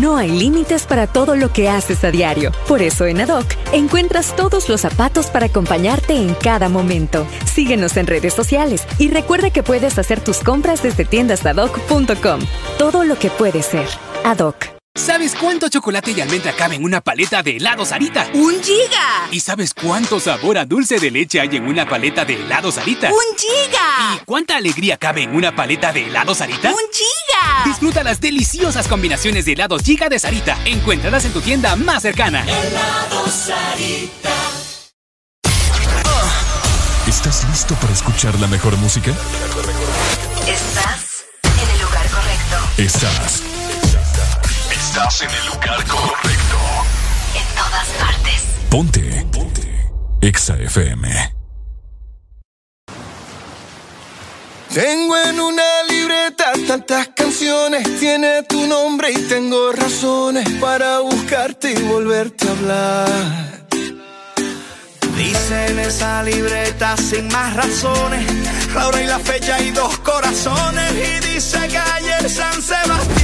No hay límites para todo lo que haces a diario. Por eso en Adoc encuentras todos los zapatos para acompañarte en cada momento. Síguenos en redes sociales y recuerda que puedes hacer tus compras desde tiendasadoc.com. Todo lo que puede ser. Adoc. ¿Sabes cuánto chocolate y almendra cabe en una paleta de helado Sarita? ¡Un giga! ¿Y sabes cuánto sabor a dulce de leche hay en una paleta de helado Sarita? ¡Un giga! ¿Y cuánta alegría cabe en una paleta de helado Sarita? ¡Un giga! Disfruta las deliciosas combinaciones de helados Giga de Sarita. Encuéntralas en tu tienda más cercana. Helado Sarita. ¿Estás listo para escuchar la mejor música? Estás en el lugar correcto. Estás. Estás en el lugar correcto. En todas partes. Ponte. Ponte. Exa FM. Tengo en una libreta tantas canciones, tiene tu nombre y tengo razones para buscarte y volverte a hablar. Dice en esa libreta sin más razones, la hora y la fecha y dos corazones. Y dice que ayer San Sebastián.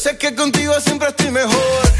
sé que contigo siempre estoy mejor.